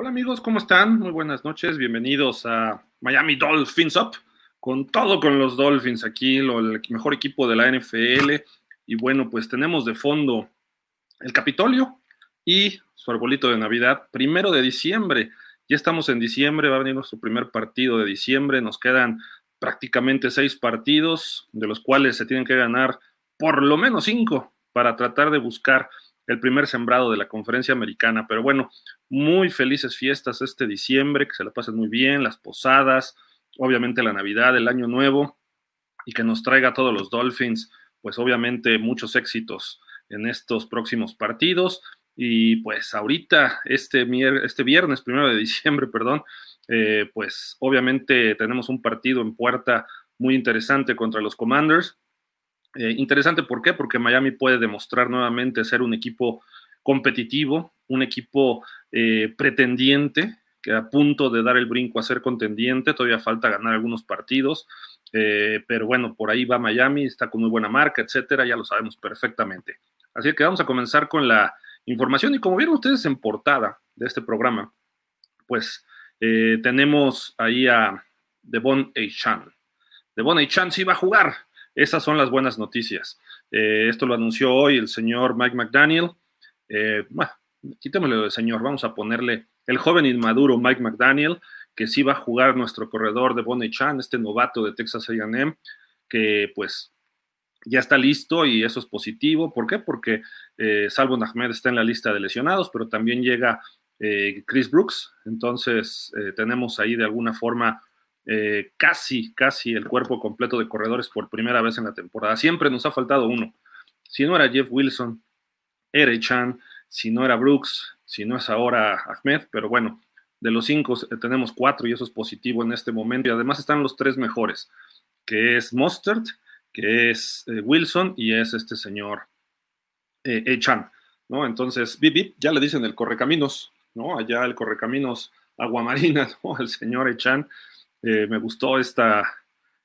Hola amigos, ¿cómo están? Muy buenas noches, bienvenidos a Miami Dolphins Up, con todo con los Dolphins aquí, lo- el mejor equipo de la NFL. Y bueno, pues tenemos de fondo el Capitolio y su arbolito de Navidad, primero de diciembre. Ya estamos en diciembre, va a venir nuestro primer partido de diciembre, nos quedan prácticamente seis partidos, de los cuales se tienen que ganar por lo menos cinco para tratar de buscar el primer sembrado de la conferencia americana. Pero bueno, muy felices fiestas este diciembre, que se la pasen muy bien, las posadas, obviamente la Navidad, el Año Nuevo, y que nos traiga a todos los Dolphins, pues obviamente muchos éxitos en estos próximos partidos. Y pues ahorita, este, este viernes, primero de diciembre, perdón, eh, pues obviamente tenemos un partido en puerta muy interesante contra los Commanders. Eh, interesante, ¿por qué? Porque Miami puede demostrar nuevamente ser un equipo competitivo, un equipo eh, pretendiente, que a punto de dar el brinco a ser contendiente, todavía falta ganar algunos partidos, eh, pero bueno, por ahí va Miami, está con muy buena marca, etcétera, ya lo sabemos perfectamente. Así que vamos a comenzar con la información y como vieron ustedes en portada de este programa, pues tenemos ahí a Devon Chan. Devon Chan sí va a jugar, esas son las buenas noticias. Eh, esto lo anunció hoy el señor Mike McDaniel. Eh, bueno, quítemelo de señor, vamos a ponerle el joven inmaduro Mike McDaniel, que sí va a jugar nuestro corredor de Bonnie Chan, este novato de Texas AM, que pues ya está listo y eso es positivo. ¿Por qué? Porque eh, Salvo Ahmed está en la lista de lesionados, pero también llega eh, Chris Brooks, entonces tenemos ahí de alguna forma eh, casi, casi el cuerpo completo de corredores por primera vez en la temporada. Siempre nos ha faltado uno. Si no era Jeff Wilson, era Chan, si no era Brooks, si no es ahora Ahmed, pero bueno, de los cinco eh, tenemos cuatro y eso es positivo en este momento. Y además están los tres mejores, que es Mustard, que es eh, Wilson y es este señor eh, Echan, ¿no? Entonces, Bip ya le dicen el correcaminos, ¿no? Allá el correcaminos Aguamarina, ¿no? Al señor Echan. Eh, me gustó esta,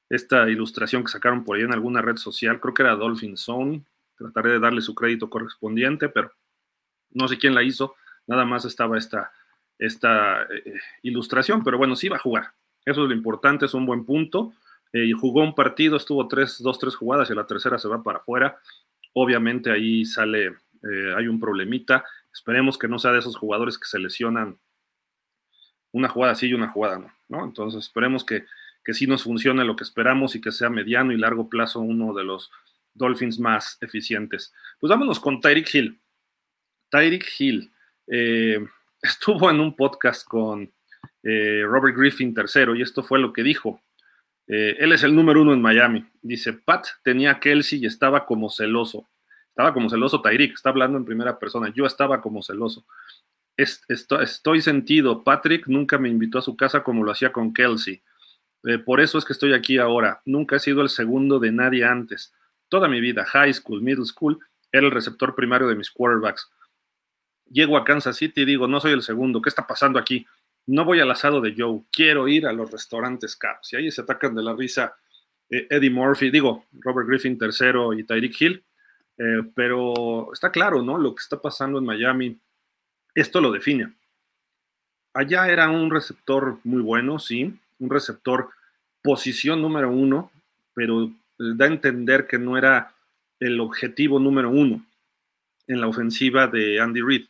esta ilustración que sacaron por ahí en alguna red social, creo que era Dolphin Zone, trataré de darle su crédito correspondiente, pero no sé quién la hizo, nada más estaba esta, esta eh, ilustración, pero bueno, sí va a jugar. Eso es lo importante, es un buen punto. Eh, jugó un partido, estuvo tres, dos, tres jugadas y la tercera se va para afuera. Obviamente ahí sale, eh, hay un problemita. Esperemos que no sea de esos jugadores que se lesionan una jugada sí y una jugada no, ¿no? Entonces esperemos que, que sí nos funcione lo que esperamos y que sea mediano y largo plazo uno de los Dolphins más eficientes. Pues vámonos con Tyreek Hill. Tyreek Hill eh, estuvo en un podcast con eh, Robert Griffin III y esto fue lo que dijo. Eh, él es el número uno en Miami. Dice, Pat tenía Kelsey y estaba como celoso. Estaba como celoso Tyreek, está hablando en primera persona. Yo estaba como celoso. Est estoy, estoy sentido. Patrick nunca me invitó a su casa como lo hacía con Kelsey. Eh, por eso es que estoy aquí ahora. Nunca he sido el segundo de nadie antes. Toda mi vida, high school, middle school, era el receptor primario de mis quarterbacks. Llego a Kansas City y digo, no soy el segundo. ¿Qué está pasando aquí? No voy al asado de Joe. Quiero ir a los restaurantes caros. Y ahí se atacan de la risa eh, Eddie Murphy, digo, Robert Griffin III y Tyreek Hill. Eh, pero está claro, ¿no? Lo que está pasando en Miami esto lo define. Allá era un receptor muy bueno, sí, un receptor posición número uno, pero da a entender que no era el objetivo número uno en la ofensiva de Andy Reid.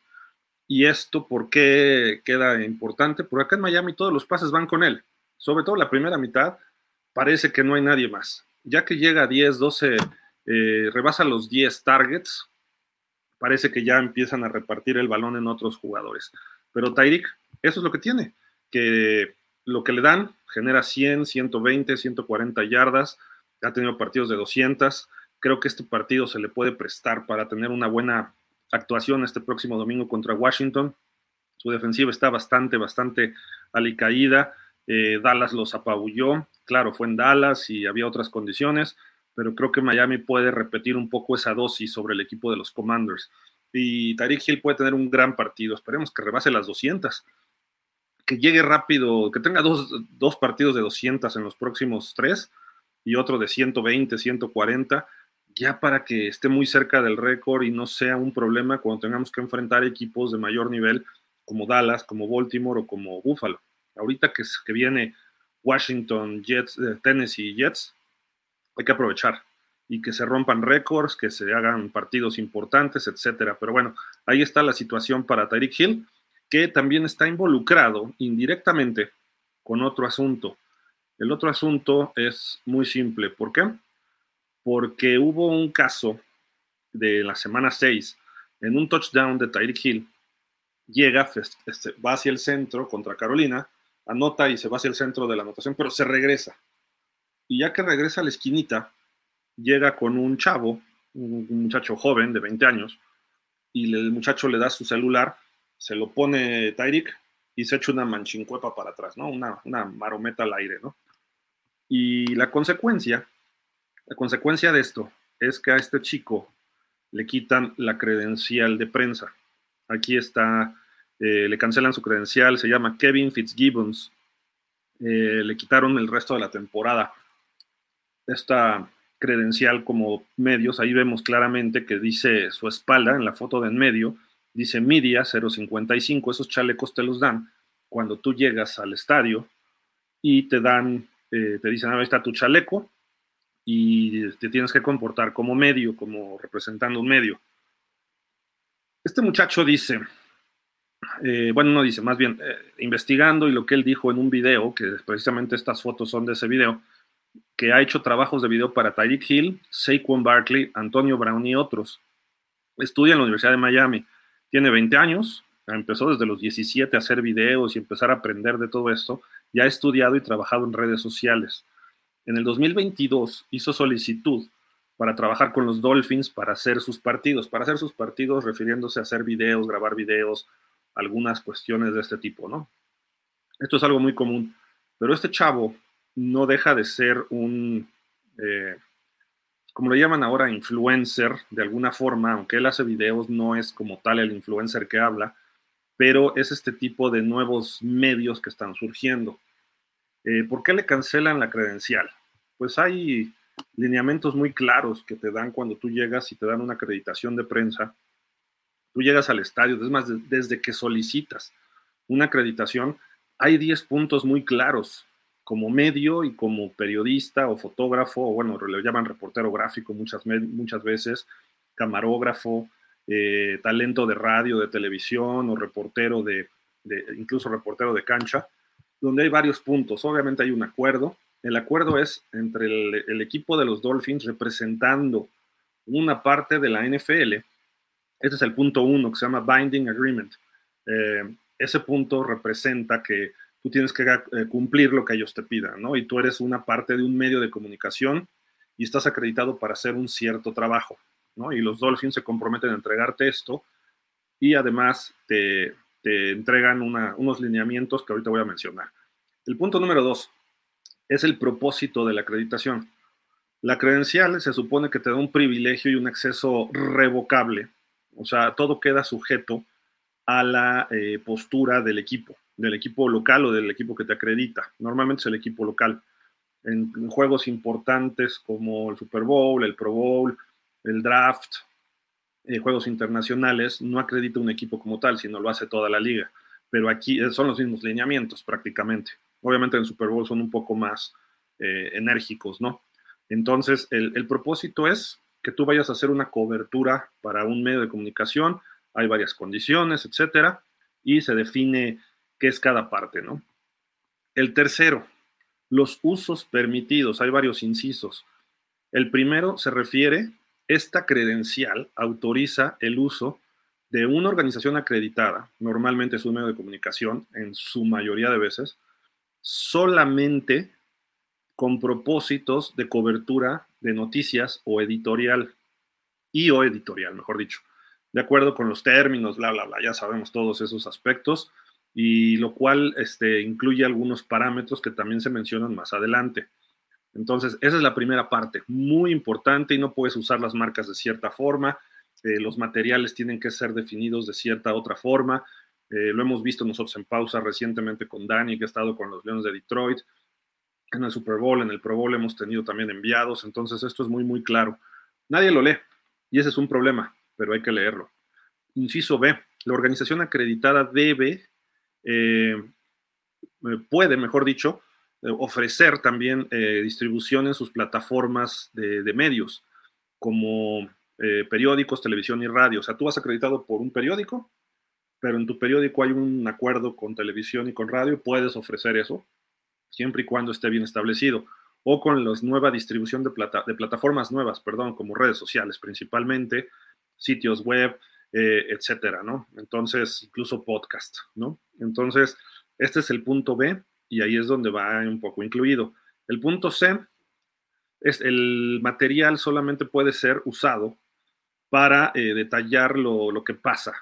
¿Y esto por qué queda importante? Porque acá en Miami todos los pases van con él. Sobre todo la primera mitad, parece que no hay nadie más. Ya que llega a 10, 12 eh, rebasa los 10 targets, parece que ya empiezan a repartir el balón en otros jugadores. Pero Tyreek, eso es lo que tiene, que lo que le dan genera 100, 120, 140 yardas, ha tenido partidos de 200, creo que este partido se le puede prestar para tener una buena actuación este próximo domingo contra Washington. Su defensiva está bastante, bastante alicaída. Eh, Dallas los apabulló. Claro, fue en Dallas y había otras condiciones, pero creo que Miami puede repetir un poco esa dosis sobre el equipo de los Commanders. Y Tariq Hill puede tener un gran partido. Esperemos que rebase las 200. Que llegue rápido, que tenga dos, dos partidos de 200 en los próximos tres y otro de 120, 140 ya para que esté muy cerca del récord y no sea un problema cuando tengamos que enfrentar equipos de mayor nivel como Dallas, como Baltimore o como Buffalo. Ahorita que, que viene Washington, Jets, eh, Tennessee Jets, hay que aprovechar y que se rompan récords, que se hagan partidos importantes, etcétera. Pero bueno, ahí está la situación para Tyreek Hill, que también está involucrado indirectamente con otro asunto. El otro asunto es muy simple. ¿Por qué? porque hubo un caso de la semana 6 en un touchdown de Tyreek Hill. Llega, este, va hacia el centro contra Carolina, anota y se va hacia el centro de la anotación, pero se regresa. Y ya que regresa a la esquinita, llega con un chavo, un, muchacho joven de 20 años, y el muchacho le da su celular, se lo pone Tyreek y se echa una manchincuepa para atrás, ¿no? Una, una marometa al aire, ¿no? Y la consecuencia la consecuencia de esto es que a este chico le quitan la credencial de prensa. Aquí está, eh, le cancelan su credencial, se llama Kevin Fitzgibbons. Eh, le quitaron el resto de la temporada. Esta credencial como medios, ahí vemos claramente que dice su espalda en la foto de en medio, dice Media 055, esos chalecos te los dan cuando tú llegas al estadio y te dan, eh, te dicen, ahí está tu chaleco, y te tienes que comportar como medio, como representando un medio. Este muchacho dice, eh, bueno, no dice, más bien, eh, investigando y lo que él dijo en un video, que precisamente estas fotos son de ese video, que ha hecho trabajos de video para Tyreek Hill, Saquon Barkley, Antonio Brown y otros. Estudia en la Universidad de Miami. Tiene 20 años, empezó desde los 17 a hacer videos y empezar a aprender de todo esto. Ya ha estudiado y trabajado en redes sociales. En el 2022 hizo solicitud para trabajar con los Dolphins para hacer sus partidos, para hacer sus partidos refiriéndose a hacer videos, grabar videos, algunas cuestiones de este tipo, ¿no? Esto es algo muy común, pero este chavo no deja de ser un, eh, como le llaman ahora, influencer de alguna forma, aunque él hace videos, no es como tal el influencer que habla, pero es este tipo de nuevos medios que están surgiendo. Eh, ¿Por qué le cancelan la credencial? Pues hay lineamientos muy claros que te dan cuando tú llegas y te dan una acreditación de prensa. Tú llegas al estadio, es más, desde que solicitas una acreditación, hay 10 puntos muy claros como medio y como periodista o fotógrafo, o bueno, le llaman reportero gráfico muchas, muchas veces, camarógrafo, eh, talento de radio, de televisión o reportero de, incluso reportero de cancha donde hay varios puntos. Obviamente hay un acuerdo. El acuerdo es entre el, equipo de los Dolphins representando una parte de la NFL. Este es el punto uno que se llama Binding Agreement. Eh, ese punto representa que tú tienes que eh, cumplir lo que ellos te pidan, ¿no? Y tú eres una parte de un medio de comunicación y estás acreditado para hacer un cierto trabajo, ¿no? Y los Dolphins se comprometen a entregarte esto y además te, te entregan unos lineamientos que ahorita voy a mencionar. El punto número dos es el propósito de la acreditación. La credencial se supone que te da un privilegio y un acceso revocable, o sea, todo queda sujeto a la eh, postura del equipo, del equipo local o del equipo que te acredita. Normalmente es el equipo local. En, juegos importantes como el Super Bowl, el Pro Bowl, el draft, eh, juegos internacionales, no acredita un equipo como tal, sino lo hace toda la liga. Pero aquí eh, son los mismos lineamientos prácticamente. Obviamente en el Super Bowl son un poco más eh, enérgicos, ¿no? Entonces, el, el, propósito es que tú vayas a hacer una cobertura para un medio de comunicación, hay varias condiciones, etcétera, y se define qué es cada parte, ¿no? El tercero, los usos permitidos, hay varios incisos. El primero se refiere, esta credencial autoriza el uso de una organización acreditada, normalmente es un medio de comunicación, en su mayoría de veces, solamente con propósitos de cobertura de noticias o editorial, y o editorial, mejor dicho, de acuerdo con los términos, bla, bla, bla, ya sabemos todos esos aspectos, y lo cual este, incluye algunos parámetros que también se mencionan más adelante. Entonces, esa es la primera parte, muy importante y no puedes usar las marcas de cierta forma, eh, los materiales tienen que ser definidos de cierta otra forma. Eh, lo hemos visto nosotros en pausa recientemente con Dani, que ha estado con los Leones de Detroit. En el Super Bowl, en el Pro Bowl hemos tenido también enviados, entonces esto es muy, muy claro. Nadie lo lee y ese es un problema, pero hay que leerlo. Inciso B, la organización acreditada debe, eh, puede, mejor dicho, ofrecer también distribución en sus plataformas de, medios, como eh, periódicos, televisión y radio. O sea, tú vas acreditado por un periódico, pero en tu periódico hay un acuerdo con televisión y con radio, puedes ofrecer eso, siempre y cuando esté bien establecido. O con la nueva distribución de, plata, de plataformas nuevas, perdón, como redes sociales principalmente, sitios web, eh, etcétera, ¿no? Entonces, incluso podcast, ¿no? Entonces, este es el punto B y ahí es donde va un poco incluido. El punto C es el material solamente puede ser usado para eh, detallar lo, que pasa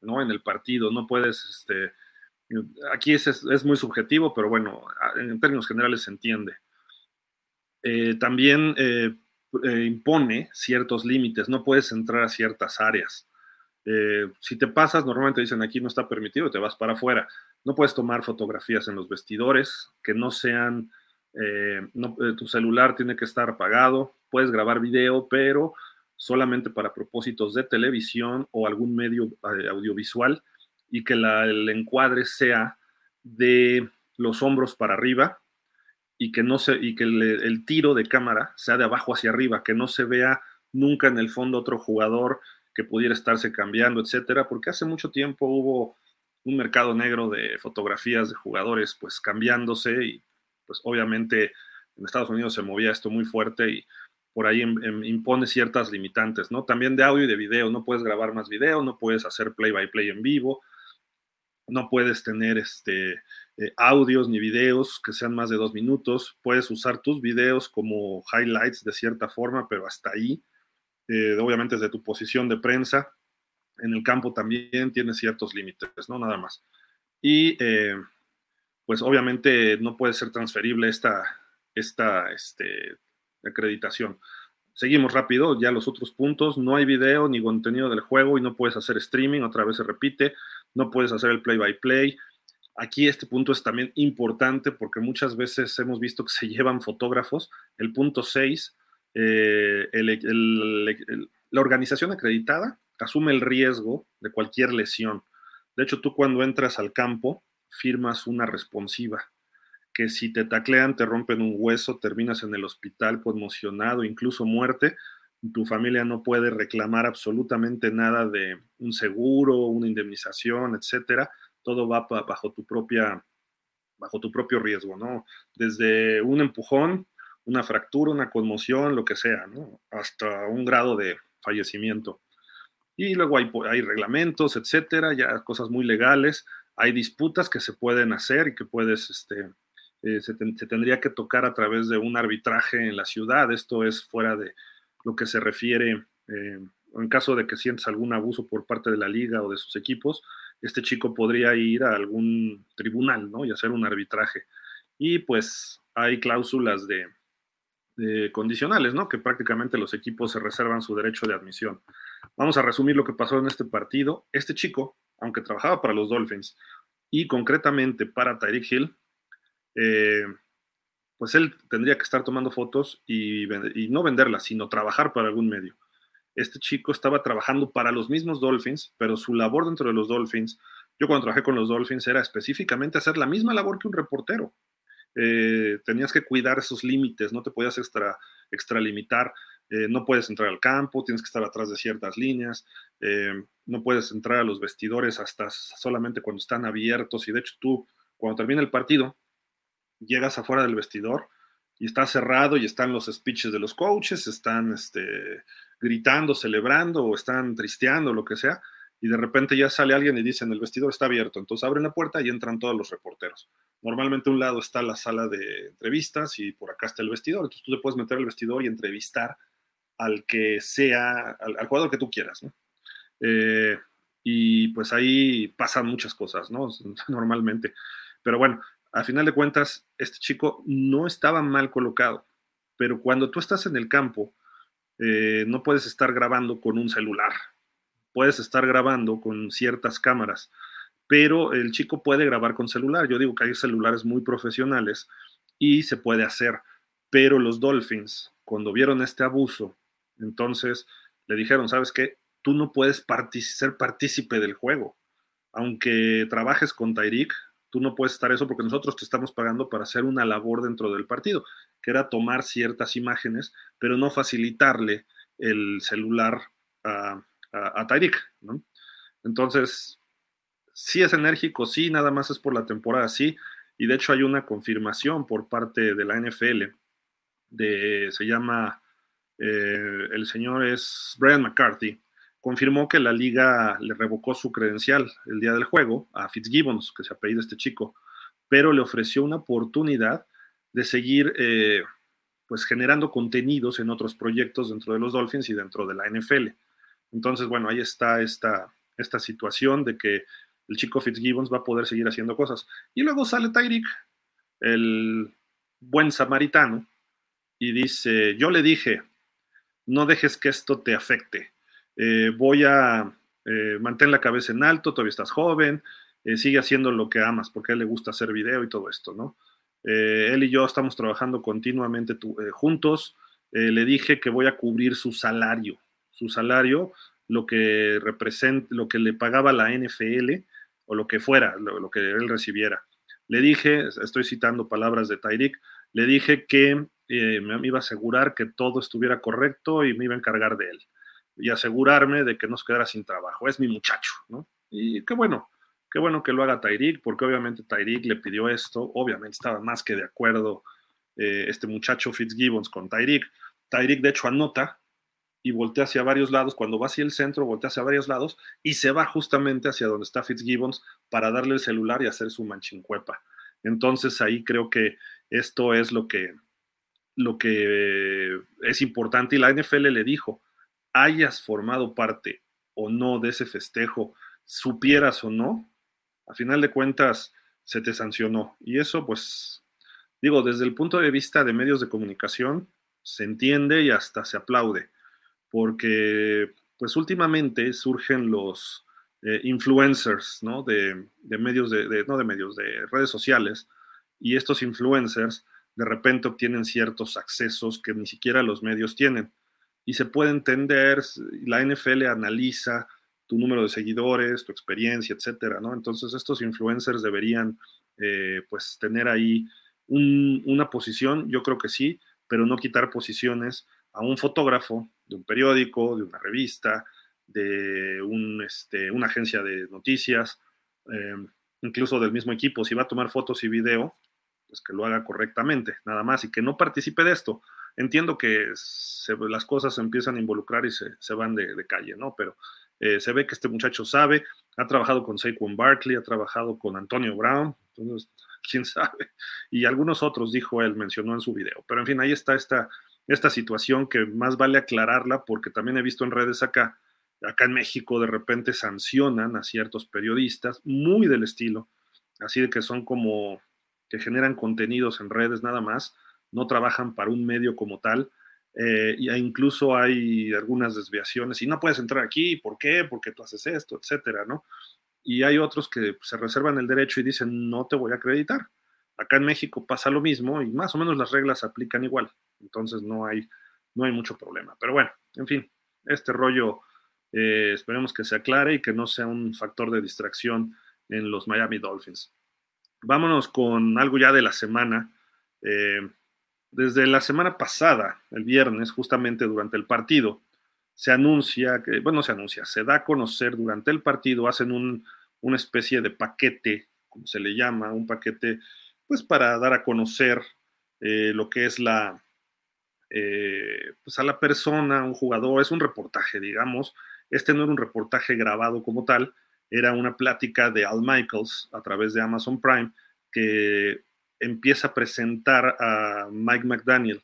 ¿no? en el partido. No puedes, este, aquí es, es, muy subjetivo, pero bueno, en términos generales se entiende. Eh, también eh, impone ciertos límites, no puedes entrar a ciertas áreas. Si te pasas, normalmente dicen aquí no está permitido, te vas para afuera. No puedes tomar fotografías en los vestidores que no sean, tu celular tiene que estar apagado, puedes grabar video, pero solamente para propósitos de televisión o algún medio eh, audiovisual y que el encuadre sea de los hombros para arriba y que no se y que el, tiro de cámara sea de abajo hacia arriba, que no se vea nunca en el fondo otro jugador que pudiera estarse cambiando, etcétera, porque hace mucho tiempo hubo un mercado negro de fotografías de jugadores pues cambiándose y pues obviamente en Estados Unidos se movía esto muy fuerte y por ahí impone ciertas limitantes, ¿no? También de audio y de video, no puedes grabar más video, no puedes hacer play by play en vivo, no puedes tener este, eh, audios ni videos que sean más de dos minutos, puedes usar tus videos como highlights de cierta forma, pero hasta ahí, eh, obviamente desde tu posición de prensa, en el campo también tiene ciertos límites, ¿no? Nada más. Y eh, pues obviamente no puede ser transferible esta, esta este, acreditación. Seguimos rápido, ya los otros puntos, no hay video ni contenido del juego y no puedes hacer streaming, otra vez se repite, no puedes hacer el play by play. Aquí este punto es también importante porque muchas veces hemos visto que se llevan fotógrafos. El punto 6, eh, la organización acreditada asume el riesgo de cualquier lesión. De hecho, tú cuando entras al campo firmas una responsiva que si te taclean, te rompen un hueso, terminas en el hospital conmocionado, incluso muerte, tu familia no puede reclamar absolutamente nada de un seguro, una indemnización, etcétera. Todo va bajo tu propia bajo tu propio riesgo, ¿no? Desde un empujón, una fractura, una conmoción, lo que sea. Hasta un grado de fallecimiento. Y luego hay, hay reglamentos, etcétera, ya cosas muy legales. Hay disputas que se pueden hacer y que puedes este, eh, se, tendría que tocar a través de un arbitraje en la ciudad. Esto es fuera de lo que se refiere, eh, en caso de que sientas algún abuso por parte de la liga o de sus equipos, este chico podría ir a algún tribunal ¿no? y hacer un arbitraje. Y pues hay cláusulas de, de condicionales, ¿no? que prácticamente los equipos se reservan su derecho de admisión. Vamos a resumir lo que pasó en este partido. Este chico, aunque trabajaba para los Dolphins y concretamente para Tyreek Hill, eh, pues él tendría que estar tomando fotos y, no venderlas, sino trabajar para algún medio. Este chico estaba trabajando para los mismos Dolphins, pero su labor dentro de los Dolphins, yo cuando trabajé con los Dolphins era específicamente hacer la misma labor que un reportero. Eh, tenías que cuidar esos límites, no te podías extra, extralimitar, eh, no puedes entrar al campo, tienes que estar atrás de ciertas líneas, no puedes entrar a los vestidores hasta solamente cuando están abiertos y de hecho tú, cuando termina el partido, llegas afuera del vestidor y está cerrado y están los speeches de los coaches, están este, gritando, celebrando o están tristeando, lo que sea, y de repente ya sale alguien y dicen el vestidor está abierto, entonces abren la puerta y entran todos los reporteros. Normalmente un lado está la sala de entrevistas y por acá está el vestidor, entonces tú te puedes meter al vestidor y entrevistar al que sea, al, jugador que tú quieras. Eh, y pues ahí pasan muchas cosas, ¿no? Normalmente. Pero bueno, a final de cuentas, este chico no estaba mal colocado, pero cuando tú estás en el campo, eh, no puedes estar grabando con un celular, puedes estar grabando con ciertas cámaras, pero el chico puede grabar con celular. Yo digo que hay celulares muy profesionales y se puede hacer, pero los Dolphins, cuando vieron este abuso, entonces le dijeron, ¿sabes qué? Tú no puedes ser partícipe del juego. Aunque trabajes con Tyreek, tú no puedes estar eso porque nosotros te estamos pagando para hacer una labor dentro del partido, que era tomar ciertas imágenes, pero no facilitarle el celular a, a, Tyreek, ¿no? Entonces, sí es enérgico, sí, nada más es por la temporada, sí, y de hecho hay una confirmación por parte de la NFL, se llama, eh, el señor es Brian McCarthy, confirmó que la liga le revocó su credencial el día del juego a Fitzgibbons, que se apellida este chico, pero le ofreció una oportunidad de seguir eh, pues generando contenidos en otros proyectos dentro de los Dolphins y dentro de la NFL. Entonces, bueno, ahí está esta, esta situación de que el chico Fitzgibbons va a poder seguir haciendo cosas. Y luego sale Tyreek, el buen samaritano, y dice, yo le dije, no dejes que esto te afecte eh, voy a eh, la cabeza en alto, todavía estás joven, eh, sigue haciendo lo que amas, porque a él le gusta hacer video y todo esto, ¿no? él y yo estamos trabajando continuamente juntos, le dije que voy a cubrir su salario, su salario, lo que representa, lo que le pagaba la NFL o lo que fuera, lo, que él recibiera. Le dije, estoy citando palabras de Tyreek, le dije que me iba a asegurar que todo estuviera correcto y me iba a encargar de él y asegurarme de que no se quedara sin trabajo. Es mi muchacho, ¿no? Y qué bueno, qué bueno que lo haga Tyreek, porque obviamente Tyreek le pidió esto, obviamente estaba más que de acuerdo eh, este muchacho Fitzgibbons con Tyreek. Tyreek de hecho anota y voltea hacia varios lados, cuando va hacia el centro, voltea hacia varios lados y se va justamente hacia donde está Fitzgibbons para darle el celular y hacer su manchincuepa. Entonces ahí creo que esto es lo que, lo que es importante y la NFL le dijo, hayas formado parte o no de ese festejo, supieras o no, a final de cuentas se te sancionó. Y eso, pues, digo, desde el punto de vista de medios de comunicación, se entiende y hasta se aplaude, porque, pues, últimamente surgen los eh, influencers, ¿no? De, medios, de, no de medios, de redes sociales, y estos influencers de repente obtienen ciertos accesos que ni siquiera los medios tienen y se puede entender, la NFL analiza tu número de seguidores, tu experiencia, etcétera, ¿no? Entonces estos influencers deberían, eh, pues, tener ahí una posición, yo creo que sí, pero no quitar posiciones a un fotógrafo de un periódico, de una revista, de un, este, una agencia de noticias, eh, incluso del mismo equipo. Si va a tomar fotos y video, pues que lo haga correctamente, nada más, y que no participe de esto entiendo que las cosas se empiezan a involucrar y se, van de, calle, ¿no? Pero eh, se ve que este muchacho sabe, ha trabajado con Saquon Barkley, ha trabajado con Antonio Brown, entonces, quién sabe, y algunos otros, dijo él, mencionó en su video. Pero en fin, ahí está esta, esta situación que más vale aclararla porque también he visto en redes acá, acá en México de repente sancionan a ciertos periodistas muy del estilo, así de que son como que generan contenidos en redes nada más, no trabajan para un medio como tal. Eh, e incluso hay algunas desviaciones y no puedes entrar aquí, ¿por qué? Porque tú haces esto, etcétera, ¿no? Y hay otros que se reservan el derecho y dicen, no te voy a acreditar. Acá en México pasa lo mismo y más o menos las reglas aplican igual. Entonces no hay, no hay mucho problema. Pero bueno, en fin, este rollo eh, esperemos que se aclare y que no sea un factor de distracción en los Miami Dolphins. Vámonos con algo ya de la semana. Eh, desde la semana pasada, el viernes, justamente durante el partido, se anuncia, bueno, se anuncia, se da a conocer durante el partido, hacen un, una especie de paquete, como se le llama, un paquete, pues para dar a conocer eh, lo que es la, eh, pues a la persona, un jugador, es un reportaje, digamos. Este no era un reportaje grabado como tal, era una plática de Al Michaels a través de Amazon Prime que empieza a presentar a Mike McDaniel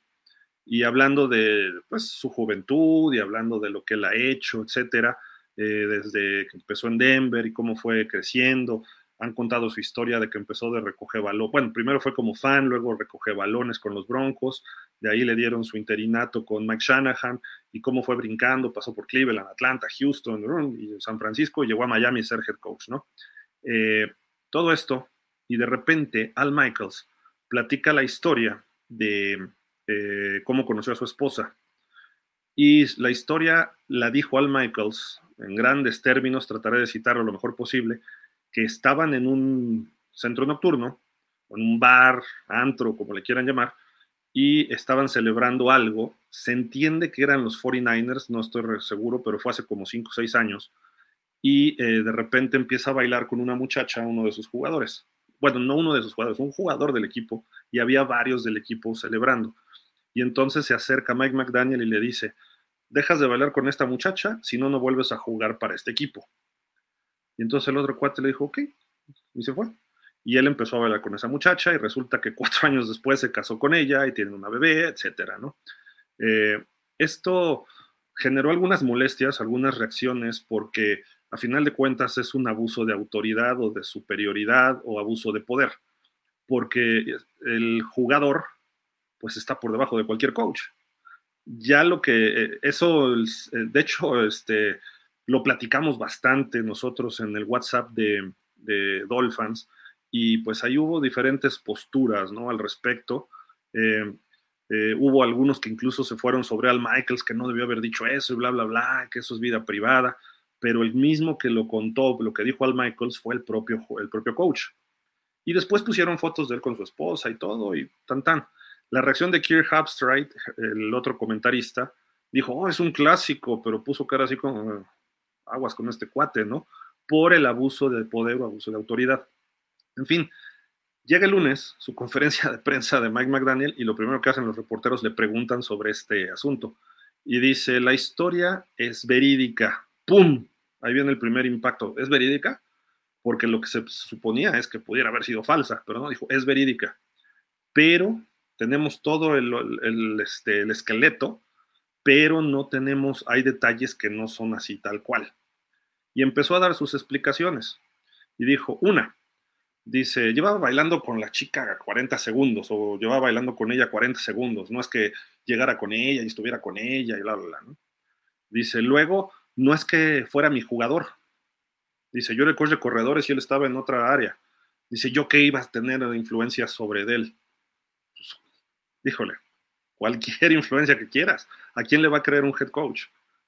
y hablando de pues, su juventud y hablando de lo que él ha hecho, etcétera, eh, desde que empezó en Denver y cómo fue creciendo. Han contado su historia de que empezó de recoger balón. Bueno, primero fue como fan, luego recoge balones con los Broncos, de ahí le dieron su interinato con Mike Shanahan y cómo fue brincando, pasó por Cleveland, Atlanta, Houston San Francisco, y llegó a Miami a ser head coach, ¿no? Eh, todo esto, y de repente Al Michaels platica la historia de eh, cómo conoció a su esposa. Y la historia la dijo Al Michaels en grandes términos, trataré de citarlo lo mejor posible, que estaban en un centro nocturno, en un bar, antro, como le quieran llamar, y estaban celebrando algo. Se entiende que eran los 49ers, no estoy seguro, pero fue hace como 5 o 6 años. Y eh, de repente empieza a bailar con una muchacha, uno de sus jugadores. Bueno, no uno de sus jugadores, un jugador del equipo, y había varios del equipo celebrando. Y entonces se acerca Mike McDaniel y le dice, dejas de bailar con esta muchacha, si no, no vuelves a jugar para este equipo. Y entonces el otro cuate le dijo, ok, y se fue. Y él empezó a bailar con esa muchacha y resulta que cuatro años después se casó con ella y tiene una bebé, etcétera, ¿no? Eh, esto generó algunas molestias, algunas reacciones, porque a final de cuentas es un abuso de autoridad o de superioridad o abuso de poder, porque el jugador pues está por debajo de cualquier coach. Ya lo que, eh, eso, eh, de hecho, este, lo platicamos bastante nosotros en el WhatsApp de, de Dolphins y pues ahí hubo diferentes posturas, ¿no? Al respecto. Eh, hubo algunos que incluso se fueron sobre Al Michaels, que no debió haber dicho eso y bla, bla, bla, que eso es vida privada, pero el mismo que lo contó, lo que dijo Al Michaels fue el propio, el propio coach. Y después pusieron fotos de él con su esposa y todo, y tan tan. La reacción de Kirk Hubstrite, el otro comentarista, dijo, oh, es un clásico, pero puso cara así como aguas con este cuate, ¿no? Por el abuso de poder o abuso de autoridad. En fin, llega el lunes su conferencia de prensa de Mike McDaniel y lo primero que hacen los reporteros le preguntan sobre este asunto. Y dice, la historia es verídica. ¡Pum! Ahí viene el primer impacto. ¿Es verídica? Porque lo que se suponía es que pudiera haber sido falsa, pero no, dijo, es verídica. Pero tenemos todo el, este, el esqueleto, pero no tenemos, hay detalles que no son así tal cual. Y empezó a dar sus explicaciones. Y dijo, una, dice, llevaba bailando con la chica 40 segundos o llevaba bailando con ella 40 segundos, no es que llegara con ella y estuviera con ella y bla, bla, bla. ¿no? Dice, luego, no es que fuera mi jugador. Dice, yo era coach corredores y él estaba en otra área. Dice, yo qué iba a tener influencia sobre él híjole, cualquier influencia que quieras. ¿A quién le va a creer un head coach?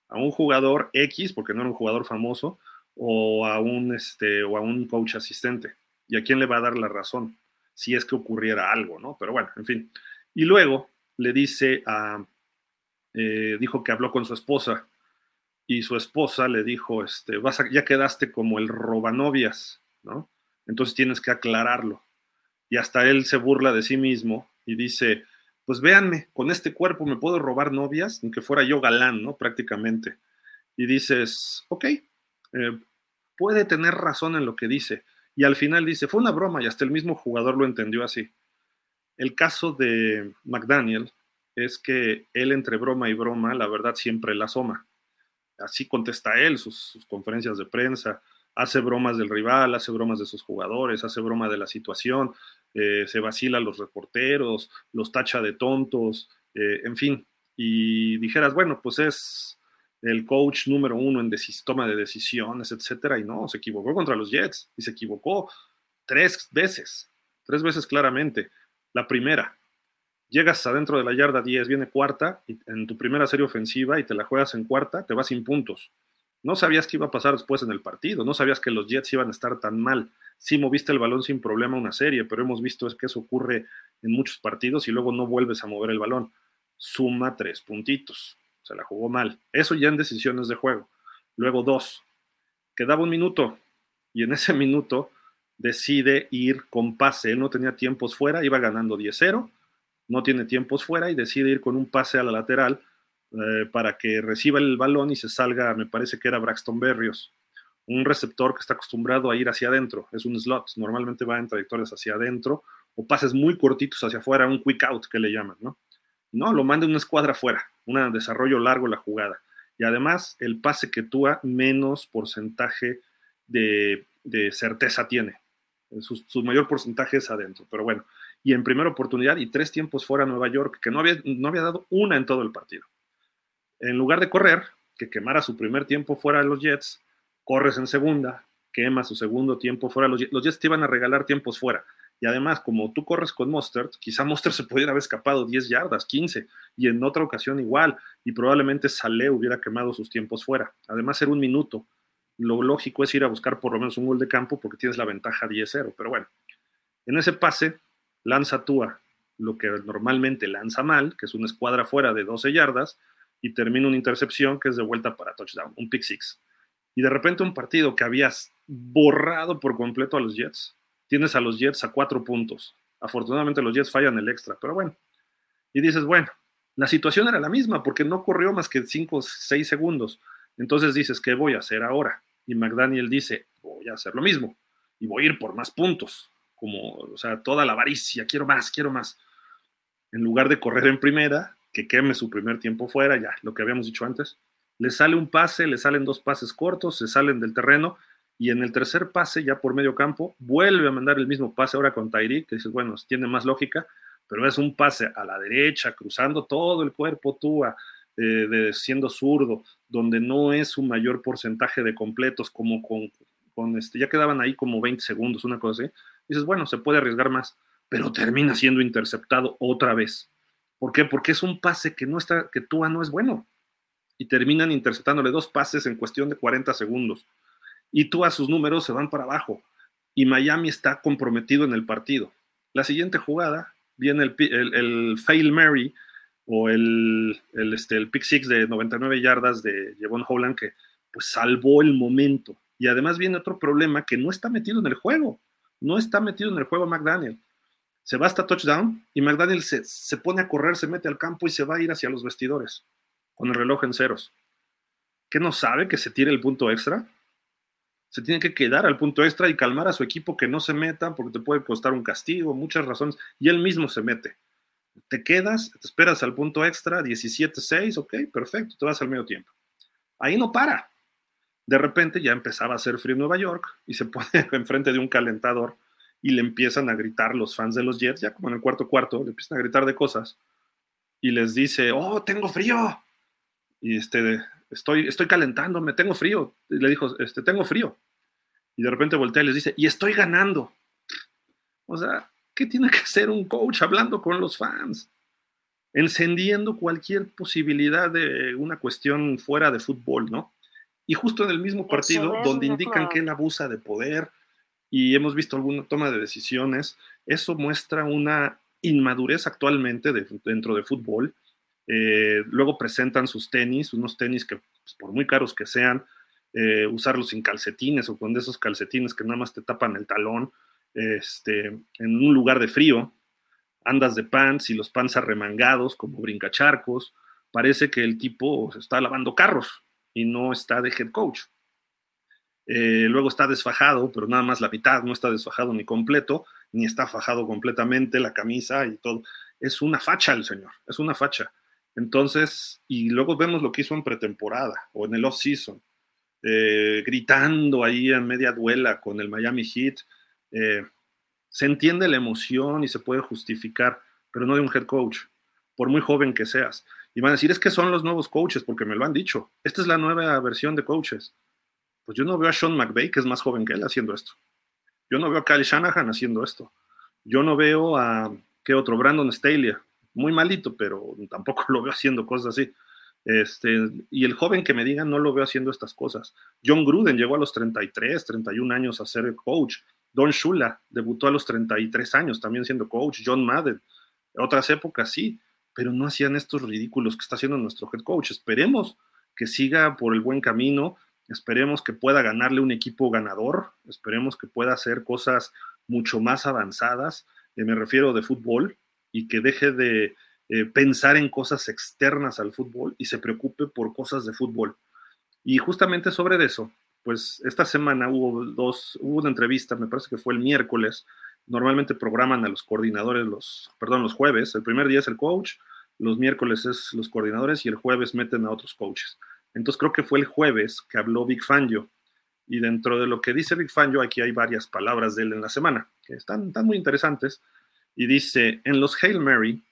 ¿A un jugador X, porque no era un jugador famoso, o a un, este, o a un coach asistente? ¿Y a quién le va a dar la razón? Si es que ocurriera algo, ¿no? Pero bueno, en fin. Y luego le dice a, eh, dijo que habló con su esposa y su esposa le dijo, este, vas ya quedaste como el robanovias, ¿no? Entonces tienes que aclararlo. Y hasta él se burla de sí mismo y dice, pues véanme, con este cuerpo me puedo robar novias, ni que fuera yo galán, ¿no? Prácticamente. Y dices, ok, eh, puede tener razón en lo que dice. Y al final dice, fue una broma y hasta el mismo jugador lo entendió así. El caso de McDaniel es que él entre broma y broma, la verdad siempre la asoma. Así contesta él sus conferencias de prensa, hace bromas del rival, hace bromas de sus jugadores, hace broma de la situación, eh, se vacila a los reporteros, los tacha de tontos, eh, en fin, y dijeras, bueno, pues es el coach número uno en toma de decisiones, etcétera, y no, se equivocó contra los Jets y se equivocó tres veces, tres veces claramente. La primera, llegas adentro de la yarda 10, viene cuarta, y en tu primera serie ofensiva y te la juegas en cuarta, te vas sin puntos. No sabías qué iba a pasar después en el partido, no sabías que los Jets iban a estar tan mal sí moviste el balón sin problema una serie, pero hemos visto que eso ocurre en muchos partidos y luego no vuelves a mover el balón. Suma tres puntitos. Se la jugó mal. Eso ya en decisiones de juego. Luego dos. Quedaba un minuto y en ese minuto decide ir con pase. Él no tenía tiempos fuera, iba ganando 10-0 no tiene tiempos fuera y decide ir con un pase a la lateral eh, para que reciba el balón y se salga, me parece que era Braxton Berrios, un receptor que está acostumbrado a ir hacia adentro, es un slot, normalmente va en trayectorias hacia adentro o pases muy cortitos hacia afuera, un quick out que le llaman, ¿no? No, lo manda una escuadra afuera, un desarrollo largo la jugada. Y además, el pase que Tua menos porcentaje de, certeza tiene. Su, su, mayor porcentaje es adentro, pero bueno. Y en primera oportunidad y tres tiempos fuera Nueva York, que no había, no había dado una en todo el partido. En lugar de correr, que quemara su primer tiempo fuera de los Jets, corres en segunda, quema su segundo tiempo fuera de los Jets. Los Jets te iban a regalar tiempos fuera. Y además, como tú corres con Mustard, quizá Mustard se pudiera haber escapado 10 yardas, 15, y en otra ocasión igual, y probablemente Saleh hubiera quemado sus tiempos fuera. Además, era un minuto. Lo lógico es ir a buscar por lo menos un gol de campo porque tienes la ventaja 10-0. Pero bueno, en ese pase, lanza Tua lo que normalmente lanza mal, que es una escuadra fuera de 12 yardas, y termina una intercepción que es de vuelta para touchdown, un pick six. Y de repente un partido que habías borrado por completo a los Jets, tienes a los Jets a cuatro puntos. Afortunadamente los Jets fallan el extra, pero bueno. Y dices, bueno, la situación era la misma porque no corrió más que cinco o seis segundos. Entonces dices, ¿qué voy a hacer ahora? Y McDaniel dice, voy a hacer lo mismo y voy a ir por más puntos. Como, o sea, toda la avaricia, quiero más, quiero más. En lugar de correr en primera, que queme su primer tiempo fuera, ya, lo que habíamos dicho antes, le sale un pase, le salen dos pases cortos, se salen del terreno y en el tercer pase, ya por medio campo, vuelve a mandar el mismo pase ahora con Tyreek, que dices, bueno, tiene más lógica, pero es un pase a la derecha, cruzando todo el cuerpo Tua, eh, de, siendo zurdo, donde no es un mayor porcentaje de completos, como con, con este, ya quedaban ahí como 20 segundos, una cosa así. Dices, bueno, se puede arriesgar más, pero termina siendo interceptado otra vez. ¿Por qué? Porque es un pase que no está, que Tua no es bueno. Y terminan interceptándole dos pases en cuestión de 40 segundos y tú a sus números se van para abajo y Miami está comprometido en el partido. La siguiente jugada viene el, el, fail Mary o el, el, este, el pick six de 99 yardas de Jevon Holland que pues salvó el momento. Y además viene otro problema que no está metido en el juego. No está metido en el juego McDaniel. Se va hasta touchdown y McDaniel se, se pone a correr, se mete al campo y se va a ir hacia los vestidores con el reloj en ceros. ¿Qué no sabe que se tire el punto extra? se tiene que quedar al punto extra y calmar a su equipo que no se meta porque te puede costar un castigo, muchas razones, y él mismo se mete. Te quedas, te esperas al punto extra, 17-6, ok, perfecto, te vas al medio tiempo. Ahí no para. De repente ya empezaba a hacer frío en Nueva York y se pone enfrente de un calentador y le empiezan a gritar los fans de los Jets, ya como en el cuarto cuarto, le empiezan a gritar de cosas y les dice, oh, tengo frío. Y este, estoy, estoy calentándome, tengo frío. le dijo, este, tengo frío. Y de repente voltea y les dice, y estoy ganando. O sea, ¿qué tiene que hacer un coach hablando con los fans? Encendiendo cualquier posibilidad de una cuestión fuera de fútbol, ¿no? Y justo en el mismo partido, donde indican que él abusa de poder y hemos visto alguna toma de decisiones, eso muestra una inmadurez actualmente dentro de fútbol eh, luego presentan sus tenis, unos tenis que pues, por muy caros que sean, eh, usarlos sin calcetines o con esos calcetines que nada más te tapan el talón, este, en un lugar de frío, andas de pants y los pants arremangados como brincacharcos, parece que el tipo está lavando carros y no está de head coach. Eh, luego está desfajado, pero nada más la mitad, no está desfajado ni completo, ni está fajado completamente la camisa y todo. Es una facha el señor, es una facha. Entonces, y luego vemos lo que hizo en pretemporada o en el off-season, eh, gritando ahí en media duela con el Miami Heat. Eh, se entiende la emoción y se puede justificar, pero no de un head coach, por muy joven que seas. Y van a decir, es que son los nuevos coaches, porque me lo han dicho. Esta es la nueva versión de coaches. Pues yo no veo a Sean McVay, que es más joven que él, haciendo esto. Yo no veo a Kyle Shanahan haciendo esto. Yo no veo a, ¿qué otro? Brandon Staley, muy malito, pero tampoco lo veo haciendo cosas así. Este, y el joven que me diga, no lo veo haciendo estas cosas. John Gruden llegó a los 33, 31 años a ser coach. Don Shula debutó a los 33 años también siendo coach. John Madden, otras épocas sí, pero no hacían estos ridículos que está haciendo nuestro head coach. Esperemos que siga por el buen camino, esperemos que pueda ganarle un equipo ganador, esperemos que pueda hacer cosas mucho más avanzadas, eh, me refiero de fútbol, y que deje de eh, pensar en cosas externas al fútbol y se preocupe por cosas de fútbol. Y justamente sobre eso, pues esta semana hubo dos, hubo una entrevista, me parece que fue el miércoles, normalmente programan a los coordinadores los, perdón, los jueves, el primer día es el coach, los miércoles es los coordinadores y el jueves meten a otros coaches. Entonces creo que fue el jueves que habló Big Fangio y dentro de lo que dice Big Fangio aquí hay varias palabras de él en la semana que están, están muy interesantes y dice, en los Hail Mary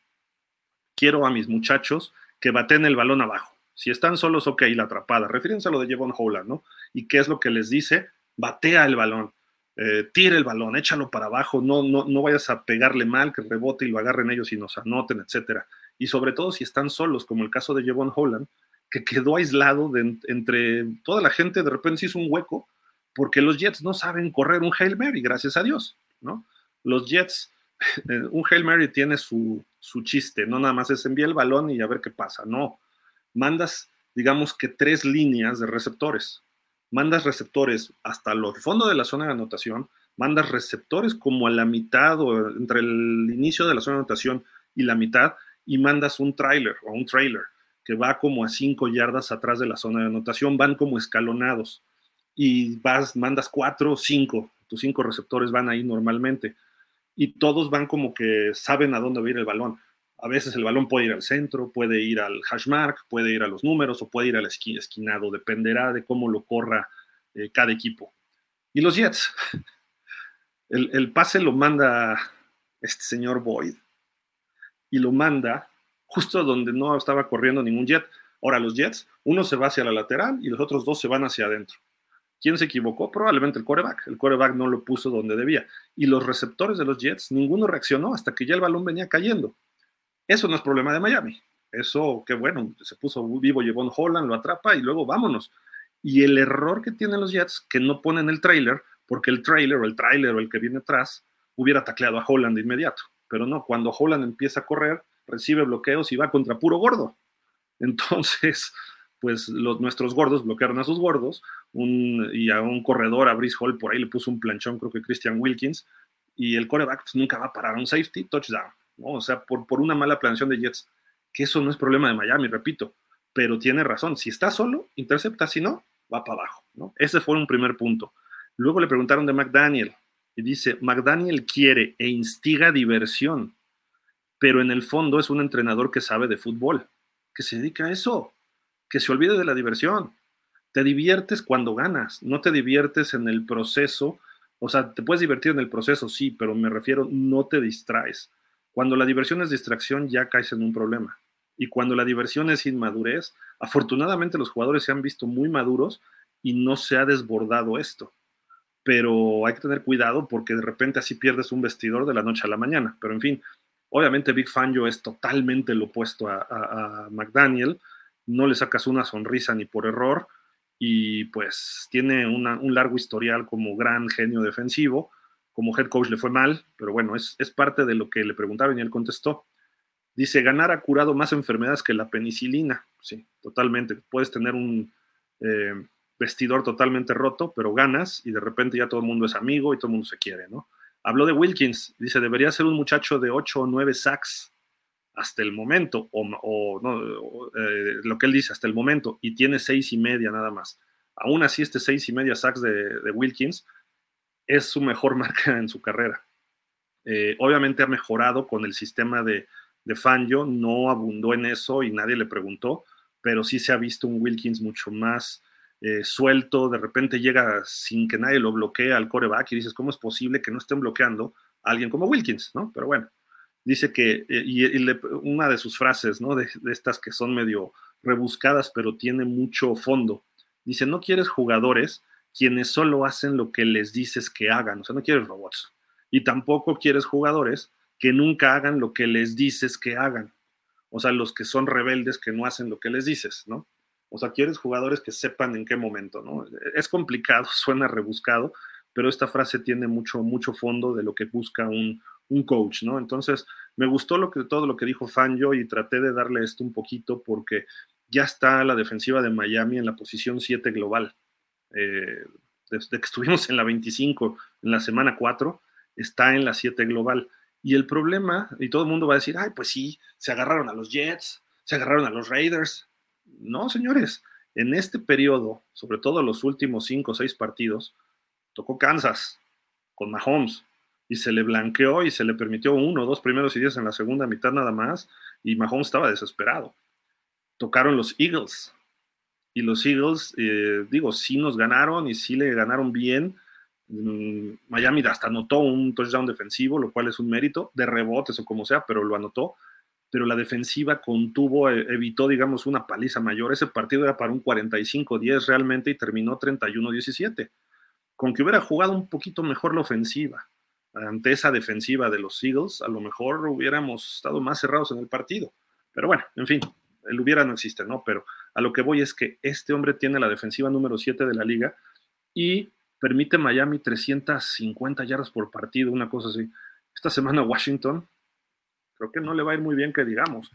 quiero a mis muchachos que baten el balón abajo. Si están solos, ok, la atrapada. Refírense a lo de Jevon Holland, ¿no? ¿Y qué es lo que les dice? Batea el balón, eh, tira el balón, échalo para abajo, no, no, no vayas a pegarle mal, que rebote y lo agarren ellos y nos anoten, etcétera. Y sobre todo si están solos, como el caso de Jevon Holland, que quedó aislado entre toda la gente, de repente se hizo un hueco, porque los Jets no saben correr un Hail Mary, gracias a Dios, ¿no? Los Jets, un Hail Mary tiene su, su chiste, no nada más es enviar el balón y a ver qué pasa, no mandas, digamos que tres líneas de receptores. Mandas receptores hasta el fondo de la zona de anotación, mandas receptores como a la mitad o entre el inicio de la zona de anotación y la mitad, y mandas un trailer o un trailer que va como a cinco yardas atrás de la zona de anotación, van como escalonados y vas, mandas cuatro cinco, tus cinco receptores van ahí normalmente y todos van como que saben a dónde va a ir el balón. A veces el balón puede ir al centro, puede ir al hashmark, puede ir a los números o puede ir al esquinado, dependerá de cómo lo corra eh, cada equipo. Y los Jets, el, el, pase lo manda este señor Boyd y lo manda justo donde no estaba corriendo ningún Jet. Ahora los Jets, uno se va hacia la lateral y los otros dos se van hacia adentro. ¿Quién se equivocó? Probablemente el coreback. El coreback no lo puso donde debía. Y los receptores de los Jets, ninguno reaccionó hasta que ya el balón venía cayendo. Eso no es problema de Miami. Eso, qué bueno, se puso vivo Jevon Holland, lo atrapa y luego vámonos. Y el error que tienen los Jets, que no ponen el trailer, porque el trailer o el trailer o el que viene atrás hubiera tacleado a Holland de inmediato. Pero no, cuando Holland empieza a correr, recibe bloqueos y va contra puro gordo. Entonces, pues los, nuestros gordos bloquearon a sus gordos y a un corredor, a Brice Hall, por ahí le puso un planchón, creo que Christian Wilkins, y el coreback pues, nunca va a parar un safety, touchdown. O sea, por, por una mala planeación de Jets, que eso no es problema de Miami, repito, pero tiene razón, si está solo, intercepta, si no, va para abajo, ¿no? Ese fue un primer punto. Luego le preguntaron de McDaniel y dice, McDaniel quiere e instiga diversión, pero en el fondo es un entrenador que sabe de fútbol, que se dedica a eso, que se olvide de la diversión. Te diviertes cuando ganas, no te diviertes en el proceso, o sea, te puedes divertir en el proceso, sí, pero me refiero, no te distraes. Cuando la diversión es distracción, ya caes en un problema. Y cuando la diversión es inmadurez, afortunadamente los jugadores se han visto muy maduros y no se ha desbordado esto. Pero hay que tener cuidado porque de repente así pierdes un vestidor de la noche a la mañana. Pero en fin, obviamente Big Fangio es totalmente lo opuesto a, McDaniel. No le sacas una sonrisa ni por error y pues tiene un largo historial como gran genio defensivo como head coach le fue mal, pero bueno, es, parte de lo que le preguntaron y él contestó. Dice, ganar ha curado más enfermedades que la penicilina. Sí, totalmente. Puedes tener un eh, vestidor totalmente roto, pero ganas y de repente ya todo el mundo es amigo y todo el mundo se quiere, ¿no? Habló de Wilkins. Dice, debería ser un muchacho de 8 o 9 sacks hasta el momento, o, no, eh, lo que él dice, hasta el momento, y tiene seis y media nada más. Aún así, este seis y media sacks de, de Wilkins es su mejor marca en su carrera. Eh, obviamente ha mejorado con el sistema de, de Fangio, no abundó en eso y nadie le preguntó, pero sí se ha visto un Wilkins mucho más eh, suelto, de repente llega sin que nadie lo bloquee al coreback y dices, ¿cómo es posible que no estén bloqueando a alguien como Wilkins? ¿no? Pero bueno, dice que, eh, y, una de sus frases, ¿no? De, de, estas que son medio rebuscadas, pero tiene mucho fondo, dice, no quieres jugadores quienes solo hacen lo que les dices que hagan, o sea, no quieres robots. Y tampoco quieres jugadores que nunca hagan lo que les dices que hagan. O sea, los que son rebeldes que no hacen lo que les dices, ¿no? O sea, quieres jugadores que sepan en qué momento, ¿no? Es complicado, suena rebuscado, pero esta frase tiene mucho, mucho fondo de lo que busca un, un coach, ¿no? Entonces, me gustó lo que, todo lo que dijo Fanjo y traté de darle esto un poquito porque ya está la defensiva de Miami en la posición 7 global eh, desde que estuvimos en la 25, en la semana 4, está en la 7 global. Y el problema, y todo el mundo va a decir, ay, pues sí, se agarraron a los Jets, se agarraron a los Raiders. No, señores, en este periodo, sobre todo los últimos cinco o seis partidos, tocó Kansas con Mahomes y se le blanqueó y se le permitió uno o dos primeros y diez en la segunda mitad nada más y Mahomes estaba desesperado. Tocaron los Eagles y los Eagles, eh, digo, sí nos ganaron y sí le ganaron bien. Mm, Miami hasta anotó un touchdown defensivo, lo cual es un mérito, de rebotes o como sea, pero lo anotó pero la defensiva contuvo, e, evitó, digamos, una paliza mayor. Ese partido era para un 45-10 realmente y terminó 31-17. Con que hubiera jugado un poquito mejor la ofensiva ante esa defensiva de los Eagles, a lo mejor hubiéramos estado más cerrados en el partido. Pero bueno, en fin, el hubiera no existe, ¿no? Pero a lo que voy es que este hombre tiene la defensiva número 7 de la liga y permite Miami 350 yardas por partido, una cosa así. Esta semana Washington creo que no le va a ir muy bien que digamos.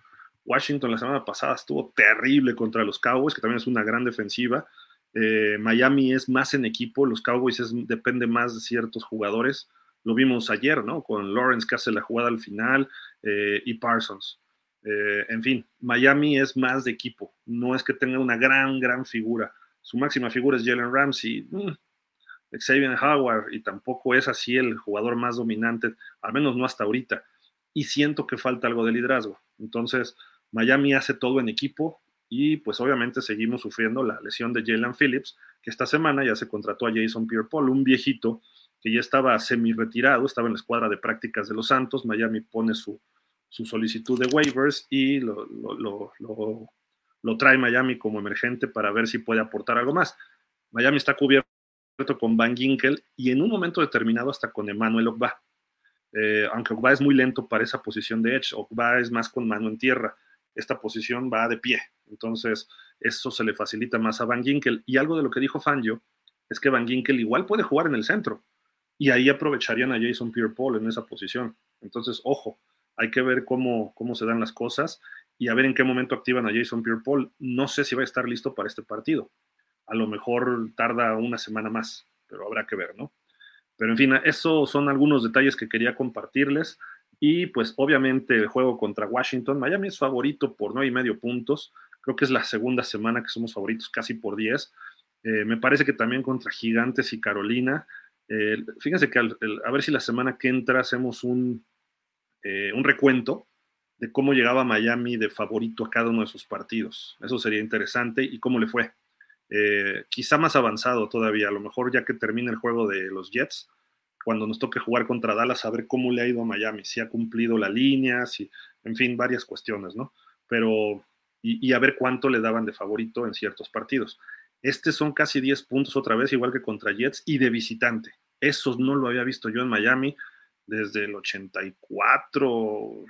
Washington la semana pasada estuvo terrible contra los Cowboys, que también es una gran defensiva. Eh, Miami es más en equipo, los Cowboys es, depende más de ciertos jugadores. Lo vimos ayer, ¿no? Con Lawrence que hace la jugada al final eh, y Parsons. Eh, en fin, Miami es más de equipo, no es que tenga una gran, gran figura. Su máxima figura es Jalen Ramsey, mm, Xavier Howard, y tampoco es así el jugador más dominante, al menos no hasta ahorita y siento que falta algo de liderazgo. Entonces, Miami hace todo en equipo y pues obviamente seguimos sufriendo la lesión de Jalen Phillips, que esta semana ya se contrató a Jason Pierre-Paul, un viejito que ya estaba semi-retirado, estaba en la escuadra de prácticas de los Santos, Miami pone su, solicitud de waivers y lo, lo, trae Miami como emergente para ver si puede aportar algo más. Miami está cubierto con Van Ginkel y en un momento determinado hasta con Emmanuel Ogba. Eh, aunque Ogba es muy lento para esa posición de edge, Ogba es más con mano en tierra, esta posición va de pie, entonces eso se le facilita más a Van Ginkel. Y algo de lo que dijo Fangio es que Van Ginkel igual puede jugar en el centro y ahí aprovecharían a Jason Pierre-Paul en esa posición. Entonces, ojo, hay que ver cómo, cómo se dan las cosas y a ver en qué momento activan a Jason Pierre-Paul. No sé si va a estar listo para este partido. A lo mejor tarda una semana más, pero habrá que ver, ¿no? Pero en fin, esos son algunos detalles que quería compartirles. Y pues obviamente el juego contra Washington, Miami es favorito por nueve y medio puntos. Creo que es la segunda semana que somos favoritos casi por 10. Eh, me parece que también contra Gigantes y Carolina. Eh, fíjense que a ver si la semana que entra hacemos un, eh, un recuento de cómo llegaba Miami de favorito a cada uno de sus partidos. Eso sería interesante y cómo le fue. Eh, quizá más avanzado todavía, a lo mejor ya que termine el juego de los Jets, cuando nos toque jugar contra Dallas, a ver cómo le ha ido a Miami, si ha cumplido la línea, si, en fin, varias cuestiones, ¿no? Pero, y, a ver cuánto le daban de favorito en ciertos partidos. Este son casi 10 puntos otra vez, igual que contra Jets, y de visitante. Eso no lo había visto yo en Miami desde el 84,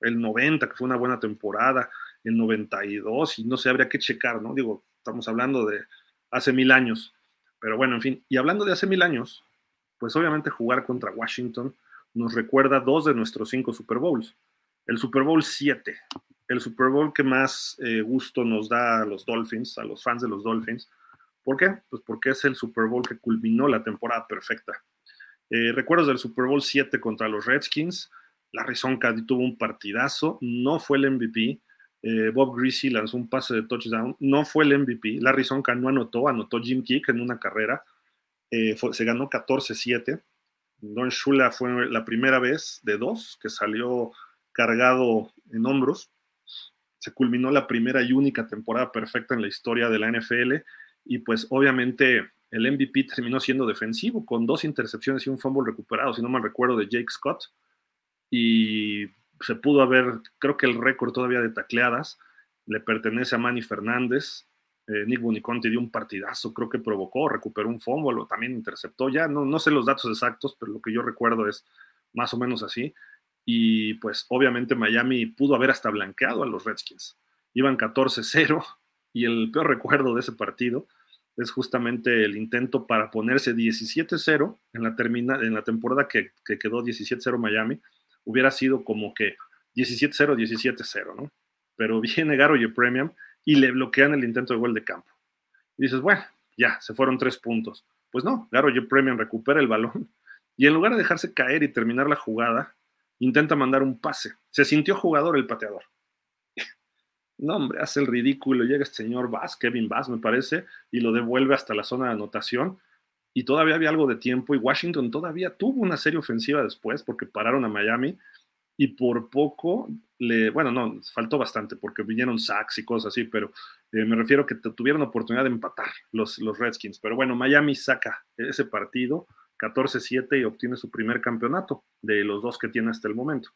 el 90, que fue una buena temporada, el 92, y no sé, habría que checar, ¿no? Digo, Estamos hablando de hace mil años. Pero bueno, en fin, y hablando de hace mil años, pues obviamente jugar contra Washington nos recuerda dos de nuestros cinco Super Bowls. El Super Bowl 7, el Super Bowl que más eh, gusto nos da a los Dolphins, a los fans de los Dolphins. ¿Por qué? Pues porque es el Super Bowl que culminó la temporada perfecta. Eh, recuerdos del Super Bowl 7 contra los Redskins. Larry Sonka tuvo un partidazo, no fue el MVP, eh, Bob Greasy lanzó un pase de touchdown, no fue el MVP, Larry Sonka no anotó, anotó Jim Kick en una carrera, eh, se ganó 14-7, Don Shula fue la primera vez de dos que salió cargado en hombros, se culminó la primera y única temporada perfecta en la historia de la NFL y pues obviamente el MVP terminó siendo defensivo con dos intercepciones y un fumble recuperado, si no mal recuerdo, de Jake Scott. Y se pudo haber, creo que el récord todavía de tacleadas le pertenece a Manny Fernández. Eh, Nick Boniconti dio un partidazo, creo que provocó, recuperó un fumble o también interceptó. Ya no, no sé los datos exactos, pero lo que yo recuerdo es más o menos así. Y pues obviamente Miami pudo haber hasta blanqueado a los Redskins. Iban 14-0 y el peor recuerdo de ese partido es justamente el intento para ponerse 17-0 en la, termina, en la temporada que, que quedó 17-0 Miami hubiera sido como que 17-0, 17-0, ¿no? Pero viene Garo y Premium y le bloquean el intento de gol de campo. Y dices, bueno, ya, se fueron tres puntos. Pues no, Garo y Premium recupera el balón y en lugar de dejarse caer y terminar la jugada, intenta mandar un pase. Se sintió jugador el pateador. No, hombre, hace el ridículo. Llega este señor Bass, Kevin Bass, me parece, y lo devuelve hasta la zona de anotación. Y todavía había algo de tiempo. Y Washington todavía tuvo una serie ofensiva después porque pararon a Miami. Y por poco le. Bueno, no, faltó bastante porque vinieron sacks y cosas así, pero eh, me refiero que tuvieron oportunidad de empatar los, los Redskins. Pero bueno, Miami saca ese partido 14-7 y obtiene su primer campeonato de los dos que tiene hasta el momento.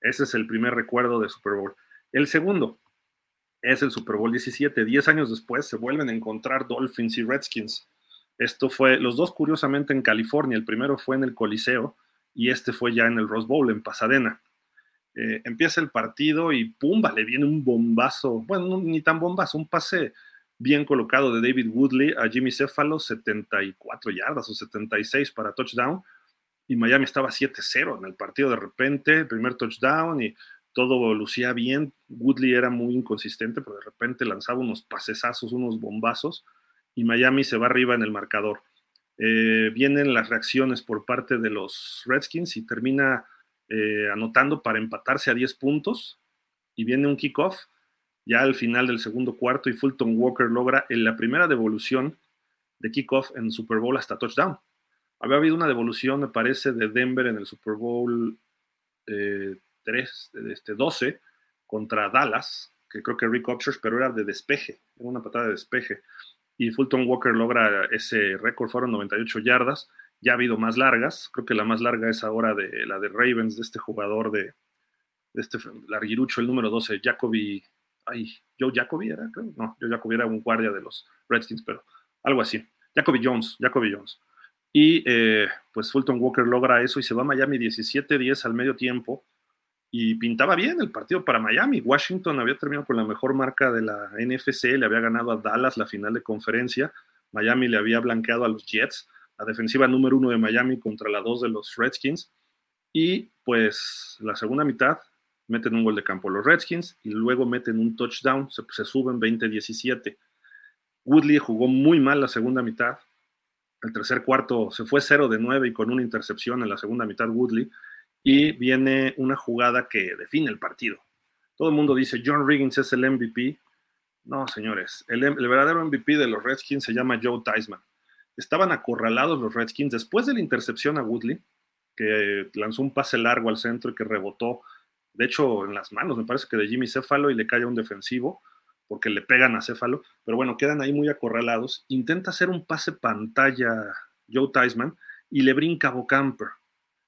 Ese es el primer recuerdo de Super Bowl. El segundo, es el Super Bowl 17. Diez años después se vuelven a encontrar Dolphins y Redskins. Esto fue, los dos curiosamente en California. El primero fue en el Coliseo y este fue ya en el Rose Bowl, en Pasadena. Eh, empieza el partido y pumba, le viene un bombazo, bueno, ni tan bombazo, un pase bien colocado de David Woodley a Jimmy Cephalo, 74 yardas o 76 para touchdown. Y Miami estaba 7-0 en el partido de repente, primer touchdown y todo lucía bien. Woodley era muy inconsistente, pero de repente lanzaba unos pasesazos, unos bombazos, y Miami se va arriba en el marcador. Eh, vienen las reacciones por parte de los Redskins y termina eh, anotando para empatarse a 10 puntos. Y viene un kickoff ya al final del segundo cuarto y Fulton Walker logra en la primera devolución de kickoff en Super Bowl hasta touchdown. Había habido una devolución, me parece, de Denver en el Super Bowl eh, 3, este, 12 contra Dallas, que creo que Rick Opshers, pero era de despeje, era una patada de despeje. Y Fulton Walker logra ese récord, fueron 98 yardas. Ya ha habido más largas, creo que la más larga es ahora de la de Ravens, de este jugador de, este larguirucho, el número 12, Jacoby, ay, Joe Jacoby era, creo, no, Joe Jacoby era un guardia de los Redskins, pero algo así. Jacoby Jones, Jacoby Jones. Y eh, pues Fulton Walker logra eso y se va a Miami 17-10 al medio tiempo y pintaba bien el partido para Miami. Washington había terminado con la mejor marca de la NFC, le había ganado a Dallas la final de conferencia. Miami le había blanqueado a los Jets, la defensiva número uno de Miami contra la dos de los Redskins. Y pues la segunda mitad meten un gol de campo los Redskins y luego meten un touchdown, se, suben 20-17. Woodley jugó muy mal la segunda mitad. El tercer cuarto se fue 0 de 9 y con una intercepción en la segunda mitad Woodley y viene una jugada que define el partido. Todo el mundo dice, John Riggins es el MVP. No, señores, el, verdadero MVP de los Redskins se llama Joe Theismann. Estaban acorralados los Redskins después de la intercepción a Woodley, que lanzó un pase largo al centro y que rebotó, de hecho, en las manos, me parece que de Jimmy Céfalo y le cae a un defensivo, porque le pegan a Céfalo, pero bueno, quedan ahí muy acorralados. Intenta hacer un pase pantalla Joe Theismann y le brinca a Bocamper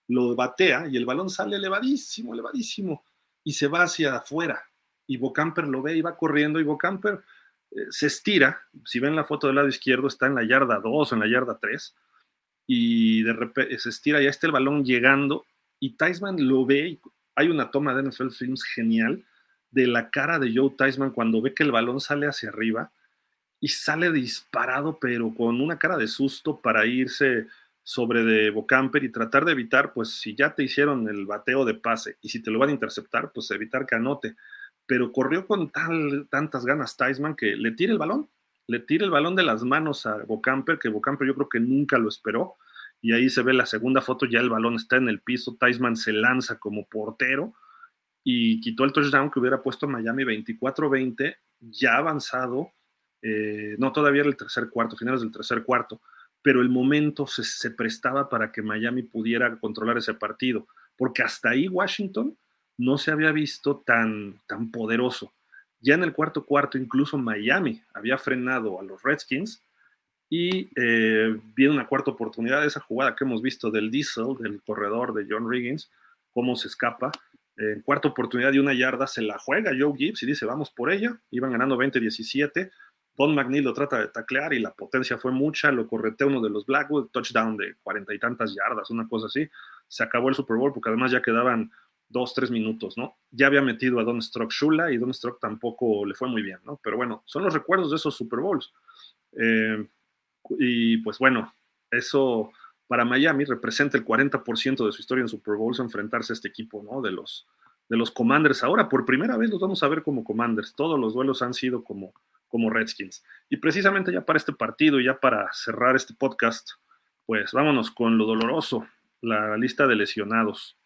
lo batea y el balón sale elevadísimo, elevadísimo y se va hacia afuera. Y Bocamper lo ve y va corriendo y Bocamper eh, se estira. Si ven la foto del lado izquierdo, está en la yarda 2 o en la yarda 3 y de repente se estira, ya está el balón llegando y Tyson lo ve. Y hay una toma de NFL Films genial de la cara de Joe Tyson cuando ve que el balón sale hacia arriba y sale disparado, pero con una cara de susto para irse sobre de Bocamper y tratar de evitar, pues si ya te hicieron el bateo de pase y si te lo van a interceptar, pues evitar que anote. Pero corrió con tal, tantas ganas Tyson que le tira el balón, le tira el balón de las manos a Bocamper, que Bocamper yo creo que nunca lo esperó. Y ahí se ve la segunda foto, ya el balón está en el piso, Tyson se lanza como portero y quitó el touchdown que hubiera puesto Miami 24-20, ya avanzado, eh, no todavía era el tercer cuarto, finales del tercer cuarto pero el momento se, prestaba para que Miami pudiera controlar ese partido, porque hasta ahí Washington no se había visto tan, tan poderoso. Ya en el cuarto cuarto, incluso Miami había frenado a los Redskins y eh, viene una cuarta oportunidad de esa jugada que hemos visto del diesel, del corredor de John Riggins, cómo se escapa. En cuarta oportunidad de una yarda se la juega Joe Gibbs y dice, vamos por ella. Iban ganando 20-17 Don McNeil lo trata de taclear y la potencia fue mucha, lo corretea uno de los Blackwood, touchdown de cuarenta y tantas yardas, una cosa así. Se acabó el Super Bowl porque además ya quedaban dos, tres minutos, ¿no? Ya había metido a Don Strock Shula y Don Strock tampoco le fue muy bien, ¿no? Pero bueno, son los recuerdos de esos Super Bowls. Eh, y pues bueno, eso para Miami representa el 40% de su historia en Super Bowls enfrentarse a este equipo, ¿no? De los, de los Commanders. Ahora, por primera vez los vamos a ver como Commanders. Todos los duelos han sido como como Redskins. Y precisamente ya para este partido, ya para cerrar este podcast, pues vámonos con lo doloroso, la lista de lesionados.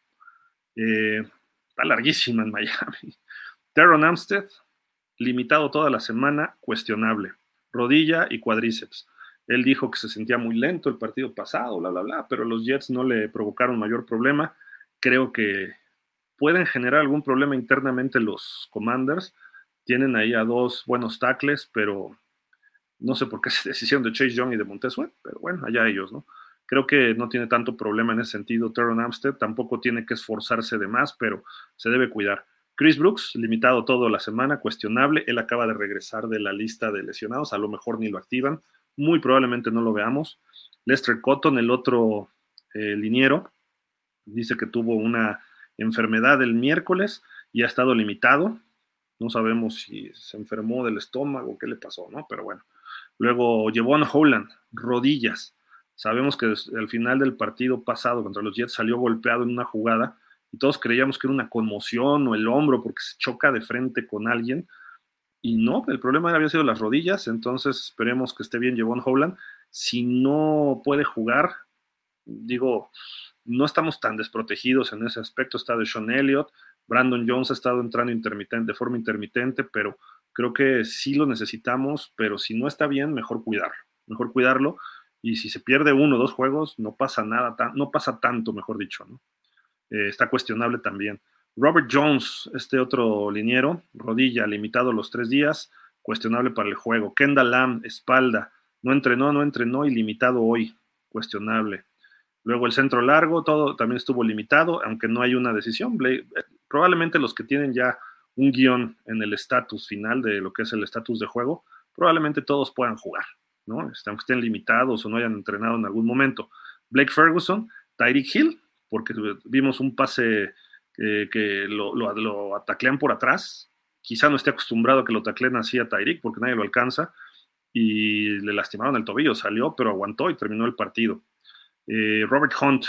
Eh, está larguísima en Miami. Teron Amstead, limitado toda la semana, cuestionable. Rodilla y cuadríceps. Él dijo que se sentía muy lento el partido pasado, bla, bla, bla, pero los Jets no le provocaron mayor problema. Creo que pueden generar algún problema internamente los Commanders. Tienen ahí a dos buenos tackles, pero no sé por qué se decisión de Chase Young y de Montez pero bueno, allá ellos, ¿no? Creo que no tiene tanto problema en ese sentido Teron Amstead, tampoco tiene que esforzarse de más, pero se debe cuidar. Chris Brooks, limitado todo la semana, cuestionable, él acaba de regresar de la lista de lesionados, a lo mejor ni lo activan, muy probablemente no lo veamos. Lester Cotton, el otro eh, liniero, dice que tuvo una enfermedad el miércoles y ha estado limitado. No sabemos si se enfermó del estómago, qué le pasó, ¿no? Pero bueno. Luego Jevon Holland, rodillas. Sabemos que al final del partido pasado contra los Jets salió golpeado en una jugada y todos creíamos que era una conmoción o el hombro porque se choca de frente con alguien. Y no, el problema había sido las rodillas, entonces esperemos que esté bien Jevon Holland. Si no puede jugar, digo, no estamos tan desprotegidos en ese aspecto. Está de Sean Elliott, Brandon Jones ha estado entrando intermitente, de forma intermitente, pero creo que sí lo necesitamos, pero si no está bien, mejor cuidarlo, mejor cuidarlo. Y si se pierde uno o dos juegos, no pasa nada, no pasa tanto, mejor dicho, ¿no? Eh, está cuestionable también. Robert Jones, este otro liniero, rodilla, limitado los tres días, cuestionable para el juego. Kendall Lamb, espalda, no entrenó, no entrenó y limitado hoy, cuestionable. Luego el centro largo, todo también estuvo limitado, aunque no hay una decisión. Eh, probablemente los que tienen ya un guion en el estatus final de lo que es el estatus de juego, probablemente todos puedan jugar, ¿no? Aunque estén limitados o no hayan entrenado en algún momento. Blake Ferguson, Tyreek Hill, porque vimos un pase que, lo, lo, ataclean por atrás. Quizá no esté acostumbrado a que lo tacleen así a Tyreek porque nadie lo alcanza y le lastimaron el tobillo, salió, pero aguantó y terminó el partido. Eh, Robert Hunt,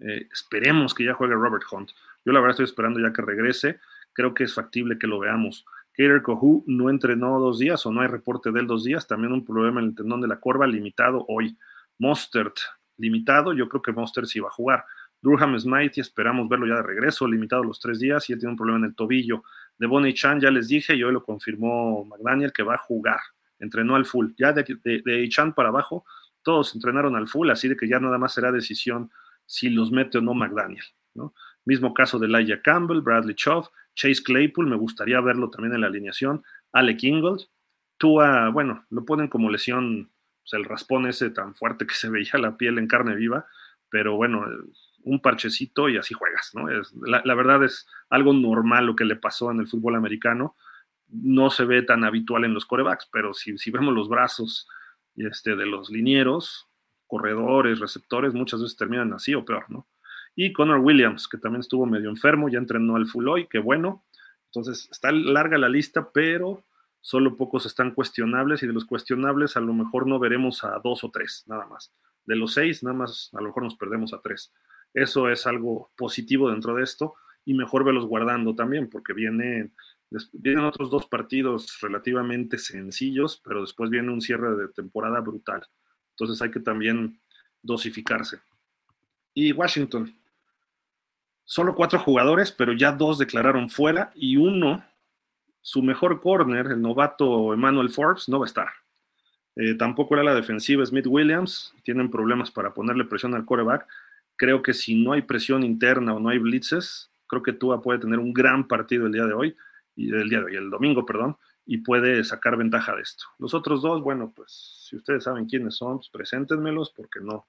eh, esperemos que ya juegue Robert Hunt. Yo la verdad estoy esperando ya que regrese creo que es factible que lo veamos. Kader Kohu no entrenó dos días o no hay reporte de él dos días, también un problema en el tendón de la corva limitado hoy. Mostert limitado, yo creo que Mostert sí va a jugar. Durham Smythe, esperamos verlo ya de regreso, limitado los tres días y él tiene un problema en el tobillo. De Bonnie Chan ya les dije y hoy lo confirmó McDaniel que va a jugar, entrenó al full. Ya de, de, Chan para abajo, todos entrenaron al full, así de que ya nada más será decisión si los mete o no McDaniel. Mismo caso de Laia Campbell, Bradley Chow, Chase Claypool, me gustaría verlo también en la alineación. Alec Ingold. Tua, bueno, lo ponen como lesión, pues el raspón ese tan fuerte que se veía la piel en carne viva, pero bueno, un parchecito y así juegas, ¿no? Es, la, verdad es algo normal lo que le pasó en el fútbol americano. No se ve tan habitual en los corebacks, pero si, si vemos los brazos este, de los linieros, corredores, receptores, muchas veces terminan así o peor, ¿no? Y Connor Williams, que también estuvo medio enfermo, ya entrenó al full hoy, qué bueno. Entonces, está larga la lista, pero solo pocos están cuestionables y de los cuestionables a lo mejor no veremos a dos o tres, nada más. De los seis, nada más a lo mejor nos perdemos a tres. Eso es algo positivo dentro de esto y mejor verlos guardando también, porque vienen, vienen otros dos partidos relativamente sencillos, pero después viene un cierre de temporada brutal. Entonces hay que también dosificarse. Y Washington, Solo cuatro jugadores, pero ya dos declararon fuera y uno, su mejor corner, el novato Emmanuel Forbes, no va a estar. Eh, tampoco era la defensiva Smith Williams, tienen problemas para ponerle presión al coreback. Creo que si no hay presión interna o no hay blitzes, creo que Tua puede tener un gran partido el día de hoy, y el día de hoy, el domingo, perdón, y puede sacar ventaja de esto. Los otros dos, bueno, pues si ustedes saben quiénes son, pues preséntenmelos porque no,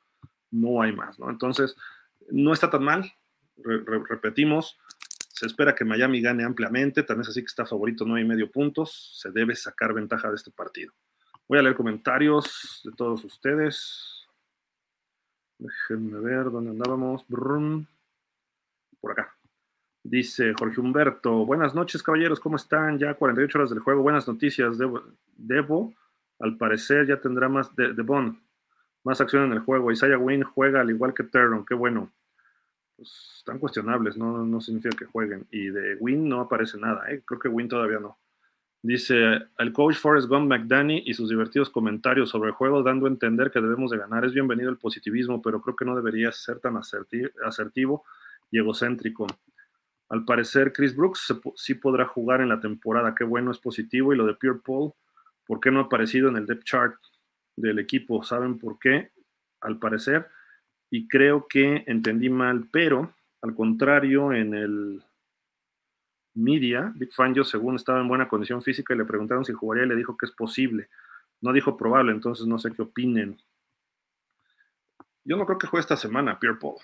no hay más, ¿no? Entonces, no está tan mal, repetimos, se espera que Miami gane ampliamente, también es así que está favorito nueve y medio puntos, se debe sacar ventaja de este partido. Voy a leer comentarios de todos ustedes. Déjenme ver dónde andábamos. Por acá. Dice Jorge Humberto, buenas noches caballeros, ¿cómo están? Ya 48 horas del juego, buenas noticias. Debo, al parecer ya tendrá más de, de Bon, más acción en el juego. Isaiah Wynn juega al igual que Terron, qué bueno pues, están cuestionables, no, no significa que jueguen. Y de Win no aparece nada, ¿eh? creo que Win todavía no. Dice, el coach Forrest Gump McDanny y sus divertidos comentarios sobre el juego dando a entender que debemos de ganar. Es bienvenido el positivismo, pero creo que no debería ser tan asertivo y egocéntrico. Al parecer, Chris Brooks sí podrá jugar en la temporada. Qué bueno, es positivo. Y lo de Pierre Paul, ¿por qué no ha aparecido en el depth chart del equipo? ¿Saben por qué? Al parecer. Y creo que entendí mal, pero al contrario, en el media, Big Fangio, según estaba en buena condición física y le preguntaron si jugaría y le dijo que es posible. No dijo probable, entonces no sé qué opinen. Yo no creo que juegue esta semana, Pierre Paul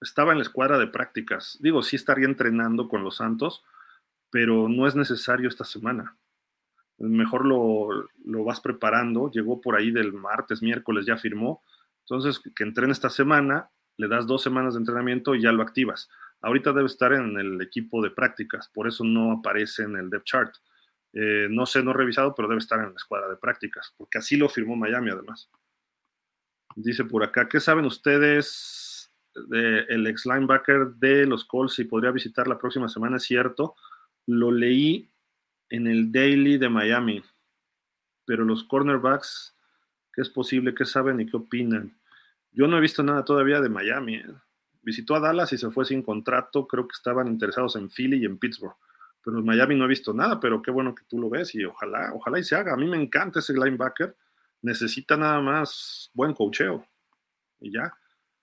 estaba en la escuadra de prácticas. Digo, sí estaría entrenando con los Santos, pero no es necesario esta semana. Mejor lo, vas preparando. Llegó por ahí del martes, miércoles, ya firmó. Entonces, que entrene esta semana, le das dos semanas de entrenamiento y ya lo activas. Ahorita debe estar en el equipo de prácticas, por eso no aparece en el depth chart. Eh, no sé, no he revisado, pero debe estar en la escuadra de prácticas, porque así lo firmó Miami además. Dice por acá, ¿qué saben ustedes el ex linebacker de los Colts y podría visitar la próxima semana, cierto. Lo leí en el Daily de Miami, pero los cornerbacks, ¿qué es posible? ¿Qué saben y qué opinan? Yo no he visto nada todavía de Miami. ¿eh? Visitó a Dallas y se fue sin contrato. Creo que estaban interesados en Philly y en Pittsburgh. Pero en Miami no he visto nada, pero qué bueno que tú lo ves y ojalá, ojalá y se haga. A mí me encanta ese linebacker. Necesita nada más buen cocheo. Y ya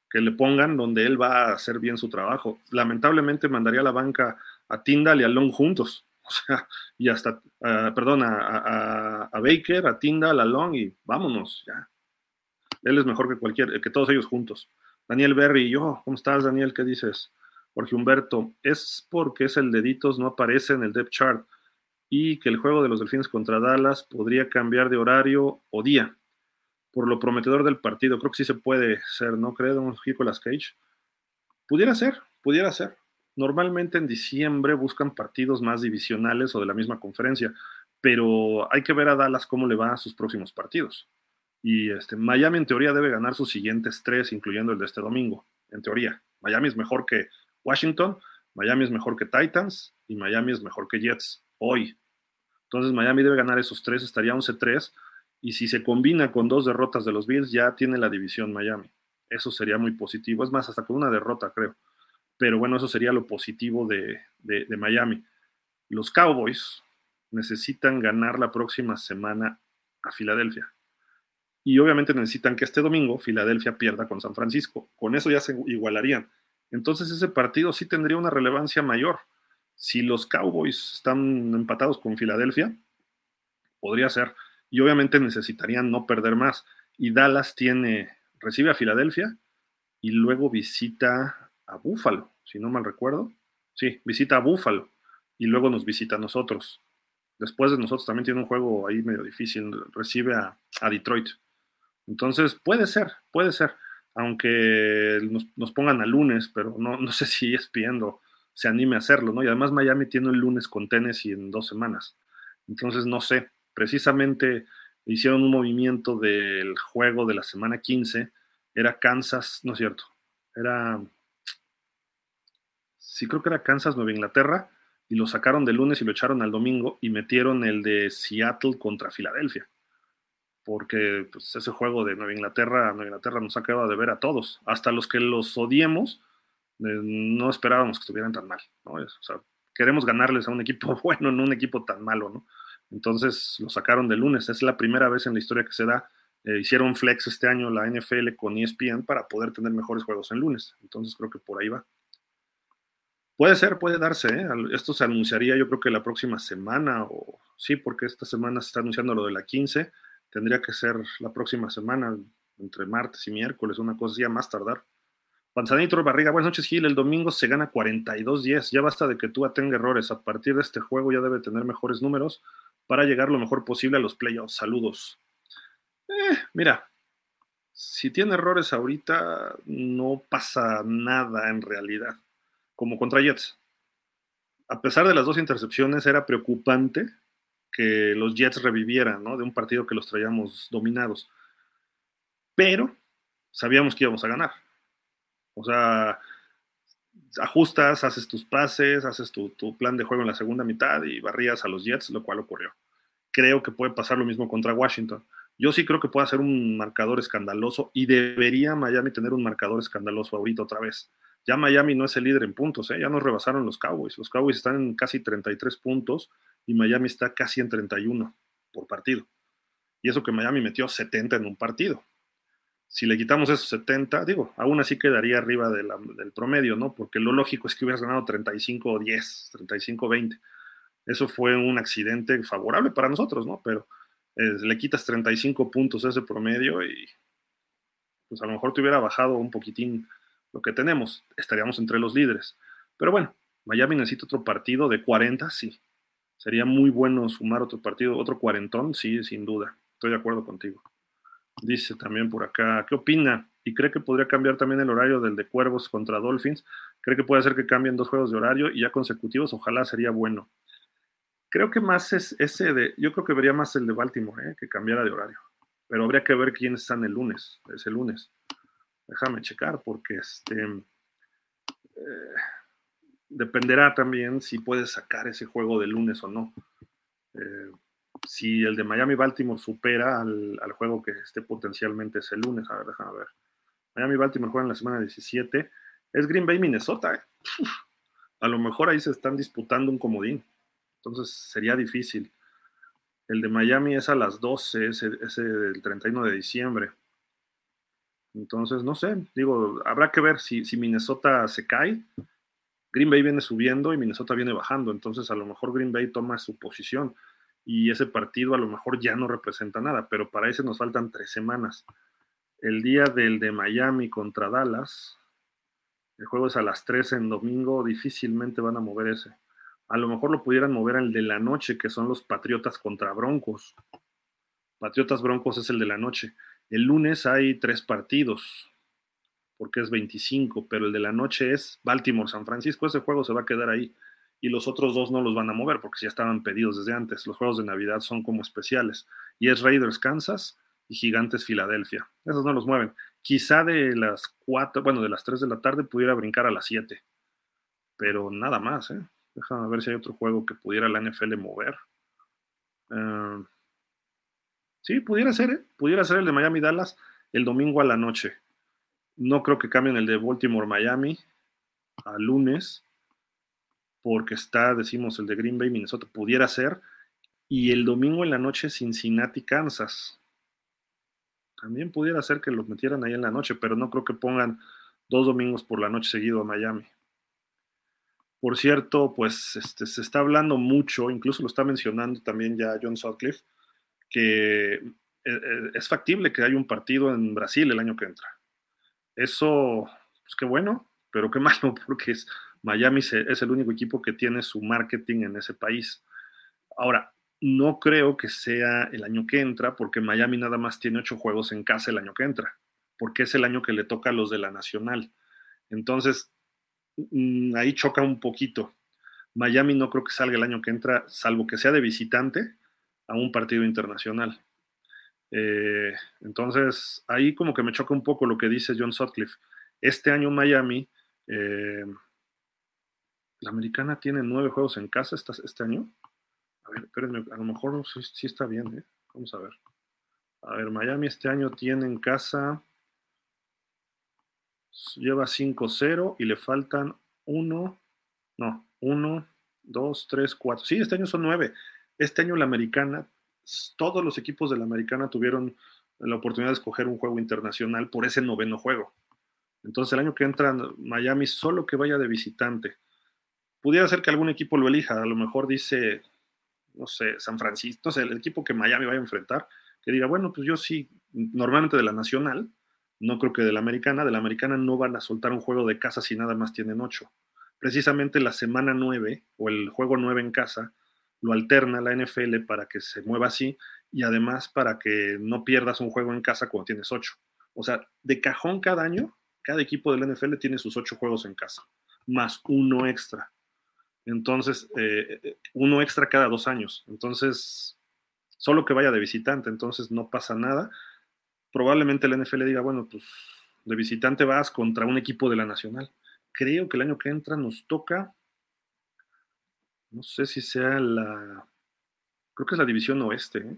que le pongan donde él va a hacer bien su trabajo. Lamentablemente mandaría a la banca a Tyndall y a Long juntos. O sea, y hasta, uh, perdón, a, a, Baker, a Tyndall, a Long y vámonos, ya. Él es mejor que cualquier, que todos ellos juntos. Daniel Berry, yo, ¿cómo estás, Daniel? ¿Qué dices? Jorge Humberto, es porque es el deditos no aparece en el depth chart y que el juego de los Delfines contra Dallas podría cambiar de horario o día por lo prometedor del partido. Creo que sí se puede ser, ¿no cree, don Nicolas Cage? Pudiera ser, pudiera ser. Normalmente en diciembre buscan partidos más divisionales o de la misma conferencia, pero hay que ver a Dallas cómo le va a sus próximos partidos. Y este, Miami en teoría debe ganar sus siguientes tres, incluyendo el de este domingo, en teoría. Miami es mejor que Washington, Miami es mejor que Titans y Miami es mejor que Jets hoy. Entonces Miami debe ganar esos tres, estaría 11-3 y si se combina con dos derrotas de los Bills, ya tiene la división Miami. Eso sería muy positivo. Es más, hasta con una derrota, creo. Pero bueno, eso sería lo positivo de, Miami. Los Cowboys necesitan ganar la próxima semana a Filadelfia. Y obviamente necesitan que este domingo Filadelfia pierda con San Francisco. Con eso ya se igualarían. Entonces ese partido sí tendría una relevancia mayor. Si los Cowboys están empatados con Filadelfia, podría ser y obviamente necesitarían no perder más. Y Dallas tiene, recibe a Filadelfia y luego visita a Buffalo, si no mal recuerdo. Sí, visita a Buffalo y luego nos visita a nosotros. Después de nosotros también tiene un juego ahí medio difícil, recibe a, Detroit. Entonces puede ser, puede ser, aunque nos, pongan a lunes, pero no, no sé si es pidiendo se anime a hacerlo, ¿no? Y además Miami tiene el lunes con Tennessee en dos semanas. Entonces no sé, precisamente hicieron un movimiento del juego de la semana 15, era Kansas, no es cierto, era, sí creo que era Kansas, Nueva Inglaterra, y lo sacaron del lunes y lo echaron al domingo y metieron el de Seattle contra Filadelfia. Porque pues, ese juego de Nueva Inglaterra, Nueva Inglaterra nos acaba de ver a todos, hasta los que los odiemos, eh, no esperábamos que estuvieran tan mal, ¿no? O sea, queremos ganarles a un equipo bueno, no un equipo tan malo, ¿no? Entonces lo sacaron de lunes. Es la primera vez en la historia que se da. Eh, hicieron flex este año la NFL con ESPN para poder tener mejores juegos en lunes. Entonces creo que por ahí va. Puede ser, puede darse. ¿eh? Esto se anunciaría yo creo que la próxima semana o sí, porque esta semana se está anunciando lo de la 15. Tendría que ser la próxima semana, entre martes y miércoles, una cosa así a más tardar. Panzanito Barriga, buenas noches Gil, el domingo se gana 42-10, ya basta de que tú tenga errores, a partir de este juego ya debe tener mejores números, para llegar lo mejor posible a los playoffs. Saludos. Eh, mira, si tiene errores ahorita, no pasa nada en realidad, como contra Jets. A pesar de las dos intercepciones, era preocupante que los Jets revivieran, ¿no? De un partido que los traíamos dominados. Pero sabíamos que íbamos a ganar. O sea, ajustas, haces tus pases, haces tu, plan de juego en la segunda mitad y barrías a los Jets, lo cual ocurrió. Creo que puede pasar lo mismo contra Washington. Yo sí creo que puede ser un marcador escandaloso y debería Miami tener un marcador escandaloso ahorita otra vez. Ya Miami no es el líder en puntos, ¿eh? ya nos rebasaron los Cowboys. Los Cowboys están en casi 33 puntos y Miami está casi en 31 por partido. Y eso que Miami metió 70 en un partido. Si le quitamos esos 70, digo, aún así quedaría arriba del promedio, ¿no? Porque lo lógico es que hubieras ganado 35 10, 35 20. Eso fue un accidente favorable para nosotros, ¿no? Pero eh, le quitas 35 puntos a ese promedio y pues a lo mejor te hubiera bajado un poquitín lo que tenemos, estaríamos entre los líderes. Pero bueno, Miami necesita otro partido de 40, sí. Sería muy bueno sumar otro partido, otro cuarentón, sí, sin duda. Estoy de acuerdo contigo. Dice también por acá, ¿qué opina? ¿Y cree que podría cambiar también el horario del de Cuervos contra Dolphins? ¿Cree que puede hacer que cambien dos juegos de horario y ya consecutivos? Ojalá sería bueno. Creo que más es ese de, yo creo que vería más el de Baltimore, ¿eh? que cambiara de horario. Pero habría que ver quiénes están el lunes, ese lunes. Déjame checar porque este eh, dependerá también si puedes sacar ese juego de lunes o no. Eh, si el de Miami-Baltimore supera al, juego que esté potencialmente ese lunes, a ver, déjame ver. Miami-Baltimore juega en la semana 17. Es Green Bay-Minnesota. ¿eh? A lo mejor ahí se están disputando un comodín. Entonces sería difícil. El de Miami es a las 12, ese, ese del 31 de diciembre. Entonces, no sé, digo, habrá que ver si, si Minnesota se cae. Green Bay viene subiendo y Minnesota viene bajando. Entonces, a lo mejor Green Bay toma su posición y ese partido a lo mejor ya no representa nada, pero para ese nos faltan tres semanas. El día del de Miami contra Dallas, el juego es a las 3 en domingo, difícilmente van a mover ese. A lo mejor lo pudieran mover al de la noche, que son los Patriotas contra Broncos. Patriotas Broncos es el de la noche. El lunes hay tres partidos, porque es 25, pero el de la noche es Baltimore-San Francisco. Ese juego se va a quedar ahí. Y los otros dos no los van a mover porque ya estaban pedidos desde antes. Los juegos de Navidad son como especiales. Y es Raiders Kansas y Gigantes Filadelfia. Esos no los mueven. Quizá de las cuatro, bueno, de las 3 de la tarde pudiera brincar a las 7. Pero nada más, ¿eh? Déjame ver si hay otro juego que pudiera la NFL mover. Uh, Sí, pudiera ser, ¿eh? Pudiera ser el de Miami Dallas el domingo a la noche. No creo que cambien el de Baltimore Miami a lunes, porque está, decimos, el de Green Bay Minnesota. Pudiera ser. Y el domingo en la noche Cincinnati Kansas. También pudiera ser que los metieran ahí en la noche, pero no creo que pongan dos domingos por la noche seguido a Miami. Por cierto, pues este, se está hablando mucho, incluso lo está mencionando también ya John Sutcliffe, que eh, eh, es factible que haya un partido en Brasil el año que entra. Eso, pues qué bueno, pero qué malo, porque es, Miami es el único equipo que tiene su marketing en ese país. Ahora, no creo que sea el año que entra, porque Miami nada más tiene ocho juegos en casa el año que entra, porque es el año que le toca a los de la Nacional. Entonces, mm, ahí choca un poquito. Miami no creo que salga el año que entra, salvo que sea de visitante, a un partido internacional. Eh, entonces, ahí como que me choca un poco lo que dice John Sutcliffe. Este año Miami, eh, la americana tiene nueve juegos en casa este, año. A ver, espérenme, a lo mejor sí, está bien, ¿eh? Vamos a ver. A ver, Miami este año tiene en casa, lleva 5-0 y le faltan uno, no, uno, dos, tres, cuatro. Sí, este año son nueve. Este año la americana, todos los equipos de la americana tuvieron la oportunidad de escoger un juego internacional por ese noveno juego. Entonces el año que entra Miami solo que vaya de visitante. Pudiera ser que algún equipo lo elija, a lo mejor dice, no sé, San Francisco, no sé, el equipo que Miami vaya a enfrentar, que diga, bueno, pues yo sí, normalmente de la nacional, no creo que de la americana, de la americana no van a soltar un juego de casa si nada más tienen ocho. Precisamente la semana nueve o el juego nueve en casa lo alterna la NFL para que se mueva así y además para que no pierdas un juego en casa cuando tienes ocho. O sea, de cajón cada año, cada equipo de la NFL tiene sus ocho juegos en casa, más uno extra. Entonces, eh, eh, uno extra cada dos años. Entonces, solo que vaya de visitante, entonces no pasa nada. Probablemente la NFL diga, bueno, pues de visitante vas contra un equipo de la Nacional. Creo que el año que entra nos toca no sé si sea la, creo que es la división oeste. ¿eh?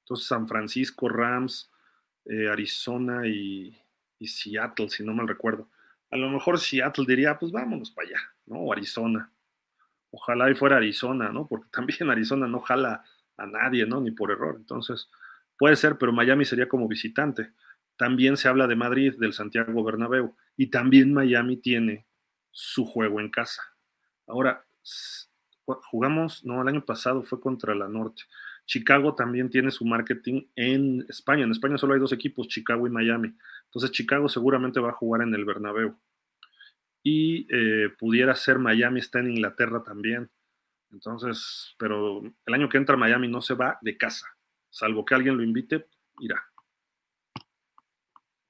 Entonces San Francisco, Rams, eh, Arizona y, Seattle, si no mal recuerdo. A lo mejor Seattle diría, pues vámonos para allá, ¿no? O Arizona. Ojalá y fuera Arizona, ¿no? Porque también Arizona no jala a nadie, ¿no? Ni por error. Entonces, puede ser, pero Miami sería como visitante. También se habla de Madrid, del Santiago Bernabéu, y también Miami tiene su juego en casa. Ahora, jugamos, no, el año pasado fue contra la Norte. Chicago también tiene su marketing en España. En España solo hay dos equipos, Chicago y Miami. Entonces Chicago seguramente va a jugar en el Bernabéu. Y eh, pudiera ser Miami está en Inglaterra también. Entonces, pero el año que entra Miami no se va de casa, salvo que alguien lo invite, irá.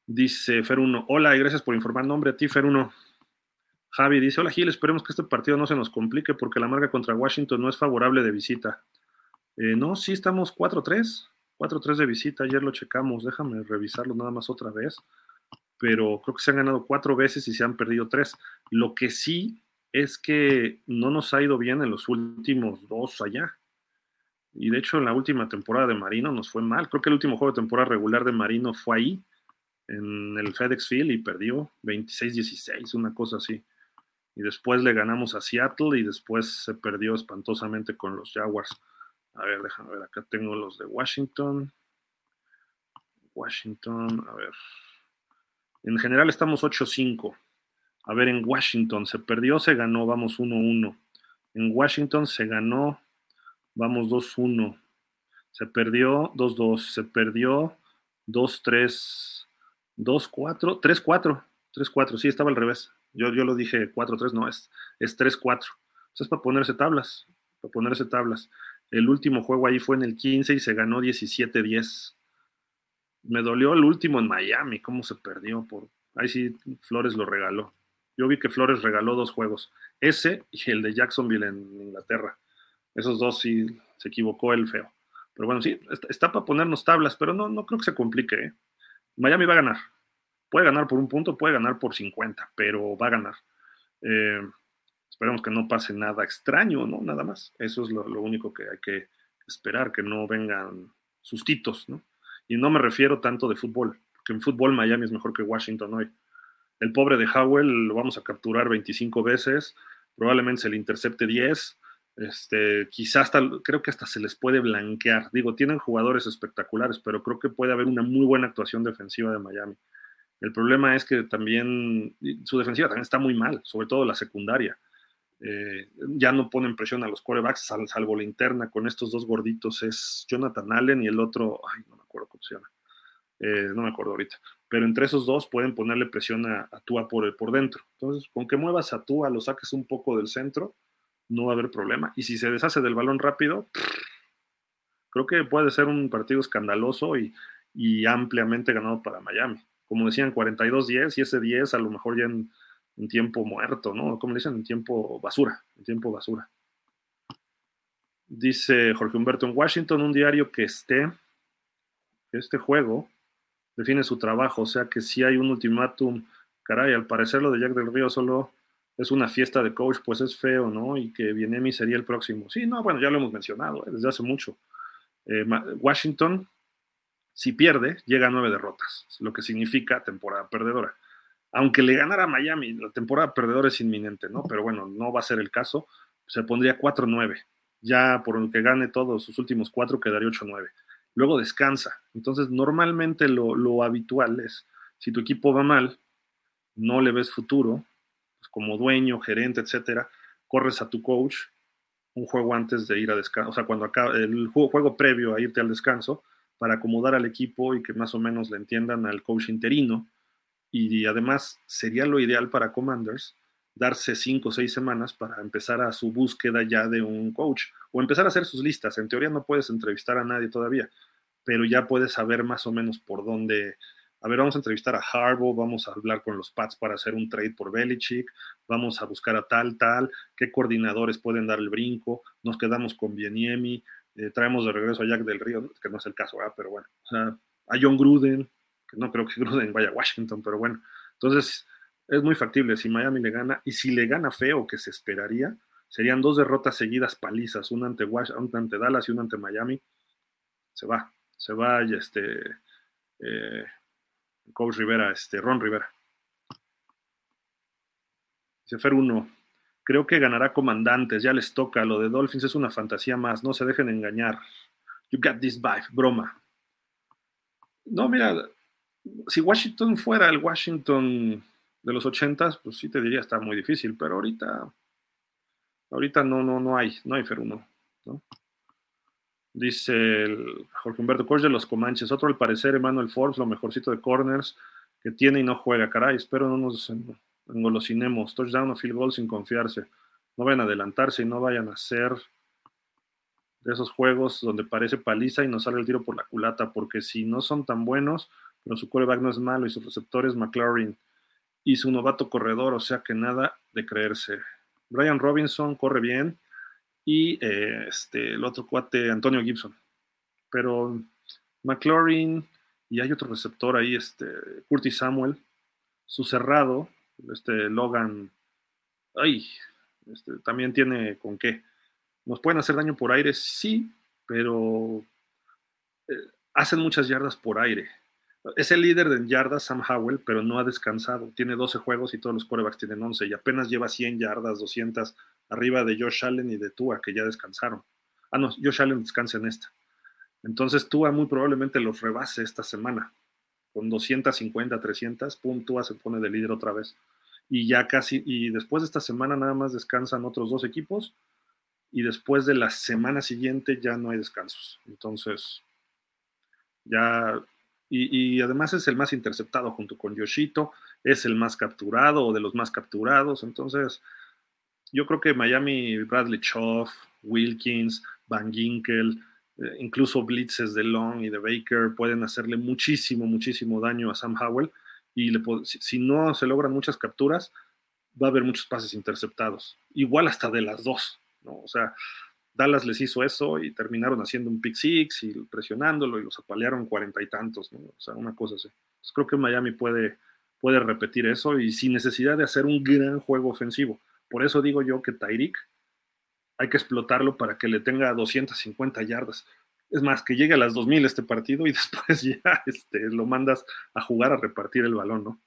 Dice Fer1, hola y gracias por informar. Nombre a ti, Fer1. Javi dice, hola Gil, esperemos que este partido no se nos complique porque la marca contra Washington no es favorable de visita. Eh, no, sí estamos 4-3, 4-3 de visita, ayer lo checamos, déjame revisarlo nada más otra vez, pero creo que se han ganado cuatro veces y se han perdido tres. Lo que sí es que no nos ha ido bien en los últimos dos allá. Y de hecho en la última temporada de Marino nos fue mal. Creo que el último juego de temporada regular de Marino fue ahí, en el FedEx Field, y perdió 26-16, una cosa así y después le ganamos a Seattle y después se perdió espantosamente con los Jaguars. A ver, déjame ver, acá tengo los de Washington. Washington, a ver. En general estamos 8-5. A ver, en Washington se perdió, se ganó, vamos 1-1. En Washington se ganó, vamos 2-1. Se perdió 2-2. Se perdió 2-3. 2-4. 3-4. 3-4. Sí, estaba al revés. Yo, yo lo dije 4-3, no, es, es 3-4. es para ponerse tablas, para ponerse tablas. El último juego ahí fue en el 15 y se ganó 17-10. Me dolió el último en Miami, cómo se perdió. Por... Ahí sí, Flores lo regaló. Yo vi que Flores regaló dos juegos, ese y el de Jacksonville en Inglaterra. Esos dos sí se equivocó el feo. Pero bueno, sí, está, para ponernos tablas, pero no, no creo que se complique. ¿eh? Miami va a ganar. Puede ganar por un punto, puede ganar por 50, pero va a ganar. Eh, esperemos que no pase nada extraño, ¿no? Nada más. Eso es lo, único que hay que esperar, que no vengan sustitos, ¿no? Y no me refiero tanto de fútbol, porque en fútbol Miami es mejor que Washington hoy. El pobre de Howell lo vamos a capturar 25 veces, probablemente se le intercepte 10, este, quizás hasta, creo que hasta se les puede blanquear. Digo, tienen jugadores espectaculares, pero creo que puede haber una muy buena actuación defensiva de Miami. El problema es que también su defensiva también está muy mal, sobre todo la secundaria. Eh, ya no ponen presión a los quarterbacks, salvo la interna con estos dos gorditos. Es Jonathan Allen y el otro, ay, no me acuerdo. Eh, no me acuerdo ahorita. Pero entre esos dos pueden ponerle presión a, a Tua por, por dentro. Entonces, con que muevas a Tua, lo saques un poco del centro, no va a haber problema. Y si se deshace del balón rápido, creo que puede ser un partido escandaloso y, y ampliamente ganado para Miami como decían, 42-10 y ese 10 a lo mejor ya en, tiempo muerto, ¿no? Como dicen, en tiempo basura, en tiempo basura. Dice Jorge Humberto, en Washington un diario que esté, este juego define su trabajo, o sea que si hay un ultimátum, caray, al parecer lo de Jack del Río solo es una fiesta de coach, pues es feo, ¿no? Y que Bienemi sería el próximo. Sí, no, bueno, ya lo hemos mencionado ¿eh? desde hace mucho. Eh, Washington si pierde, llega a nueve derrotas, lo que significa temporada perdedora. Aunque le ganara a Miami, la temporada perdedora es inminente, ¿no? Pero bueno, no va a ser el caso. Se pondría 4-9. Ya por lo que gane todos sus últimos cuatro, quedaría 8-9. Luego descansa. Entonces, normalmente lo, lo, habitual es, si tu equipo va mal, no le ves futuro, pues como dueño, gerente, etcétera, corres a tu coach un juego antes de ir a descanso, o sea, cuando acaba el juego, juego previo a irte al descanso, para acomodar al equipo y que más o menos le entiendan al coach interino. Y, además sería lo ideal para Commanders darse cinco o seis semanas para empezar a su búsqueda ya de un coach o empezar a hacer sus listas. En teoría no puedes entrevistar a nadie todavía, pero ya puedes saber más o menos por dónde. A ver, vamos a entrevistar a Harbaugh, vamos a hablar con los Pats para hacer un trade por Belichick, vamos a buscar a tal, tal, qué coordinadores pueden dar el brinco, nos quedamos con Bieniemi, eh, traemos de regreso a Jack del Río, que no es el caso, pero bueno, a John Gruden, que no creo que Gruden vaya a Washington, pero bueno, entonces es muy factible si Miami le gana, y si le gana feo, que se esperaría, serían dos derrotas seguidas palizas, una ante, una ante Dallas y una ante Miami, se va, se va y este, eh, Coach Rivera, este, Ron Rivera. Dice Fer 1. Creo que ganará comandantes, ya les toca. Lo de Dolphins es una fantasía más, no se dejen engañar. You got this vibe, broma. No, mira, si Washington fuera el Washington de los ochentas, pues sí te diría está muy difícil, pero ahorita, ahorita no, no, no hay, no hay Fer 1. ¿no? Dice el Jorge Humberto Corge de los Comanches. Otro al parecer, Emmanuel Forbes, lo mejorcito de corners que tiene y no juega. Caray, espero no nos engolosinemos. Touchdown o field goal sin confiarse. No vayan a adelantarse y no vayan a hacer de esos juegos donde parece paliza y nos sale el tiro por la culata, porque si no son tan buenos, pero su quarterback no es malo y sus receptores McLaurin y su novato corredor, o sea que nada de creerse. Brian Robinson corre bien, y eh, este, el otro cuate, Antonio Gibson. Pero McLaurin y hay otro receptor ahí, este, Curtis Samuel, su cerrado, este Logan, ay, este, también tiene con qué. ¿Nos pueden hacer daño por aire? Sí, pero eh, hacen muchas yardas por aire. Es el líder de yardas, Sam Howell, pero no ha descansado. Tiene 12 juegos y todos los quarterbacks tienen 11 y apenas lleva 100 yardas, 200 arriba de Josh Allen y de Tua, que ya descansaron. Ah, no, Josh Allen descansa en esta. Entonces Tua muy probablemente los rebase esta semana. Con 250, 300, pum, Tua se pone de líder otra vez. Y ya casi, y después de esta semana nada más descansan otros dos equipos. Y después de la semana siguiente ya no hay descansos. Entonces, ya y, además es el más interceptado junto con Yoshito, es el más capturado o de los más capturados. Entonces, yo creo que Miami, Bradley Choff, Wilkins, Van Ginkel, eh, incluso blitzes de Long y de Baker pueden hacerle muchísimo, muchísimo daño a Sam Howell. Y le, si, si, no se logran muchas capturas, va a haber muchos pases interceptados. Igual hasta de las dos, ¿no? O sea, Dallas les hizo eso y terminaron haciendo un pick six y presionándolo y los apalearon cuarenta y tantos, ¿no? O sea, una cosa así. Creo que Miami puede, puede repetir eso y sin necesidad de hacer un gran juego ofensivo. Por eso digo yo que Tyreek hay que explotarlo para que le tenga 250 yardas. Es más, que llegue a las 2000 este partido y después ya este, lo mandas a jugar a repartir el balón, ¿no?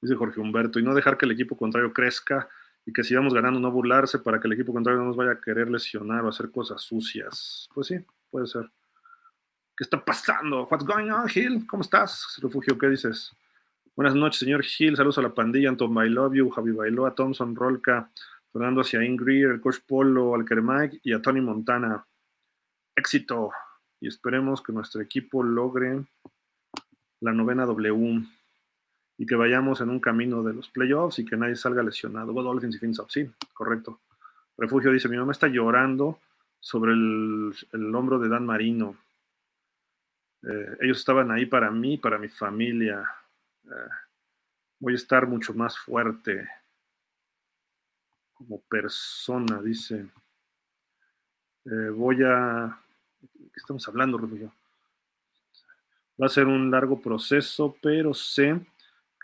Dice Jorge Humberto, y no dejar que el equipo contrario crezca y que sigamos ganando, no burlarse para que el equipo contrario no nos vaya a querer lesionar o hacer cosas sucias. Pues sí, puede ser. ¿Qué está pasando? What's going on, Gil? ¿Cómo estás? Refugio, ¿qué dices? Buenas noches, señor Gil. Saludos a la pandilla. Anton I love you, Javi Bailoa, Thompson, Rolka, Fernando hacia Ingrid, el coach Polo, Alkermike y a Tony Montana. Éxito. Y esperemos que nuestro equipo logre la novena W y que vayamos en un camino de los playoffs y que nadie salga lesionado. Dolphins y Fins up. Sí, correcto. Refugio dice, mi mamá está llorando sobre el, el hombro de Dan Marino. Eh, ellos estaban ahí para mí, para mi familia. Eh, voy a estar mucho más fuerte como persona, dice. Eh, voy a... ¿Qué estamos hablando, Refugio? Va a ser un largo proceso, pero sé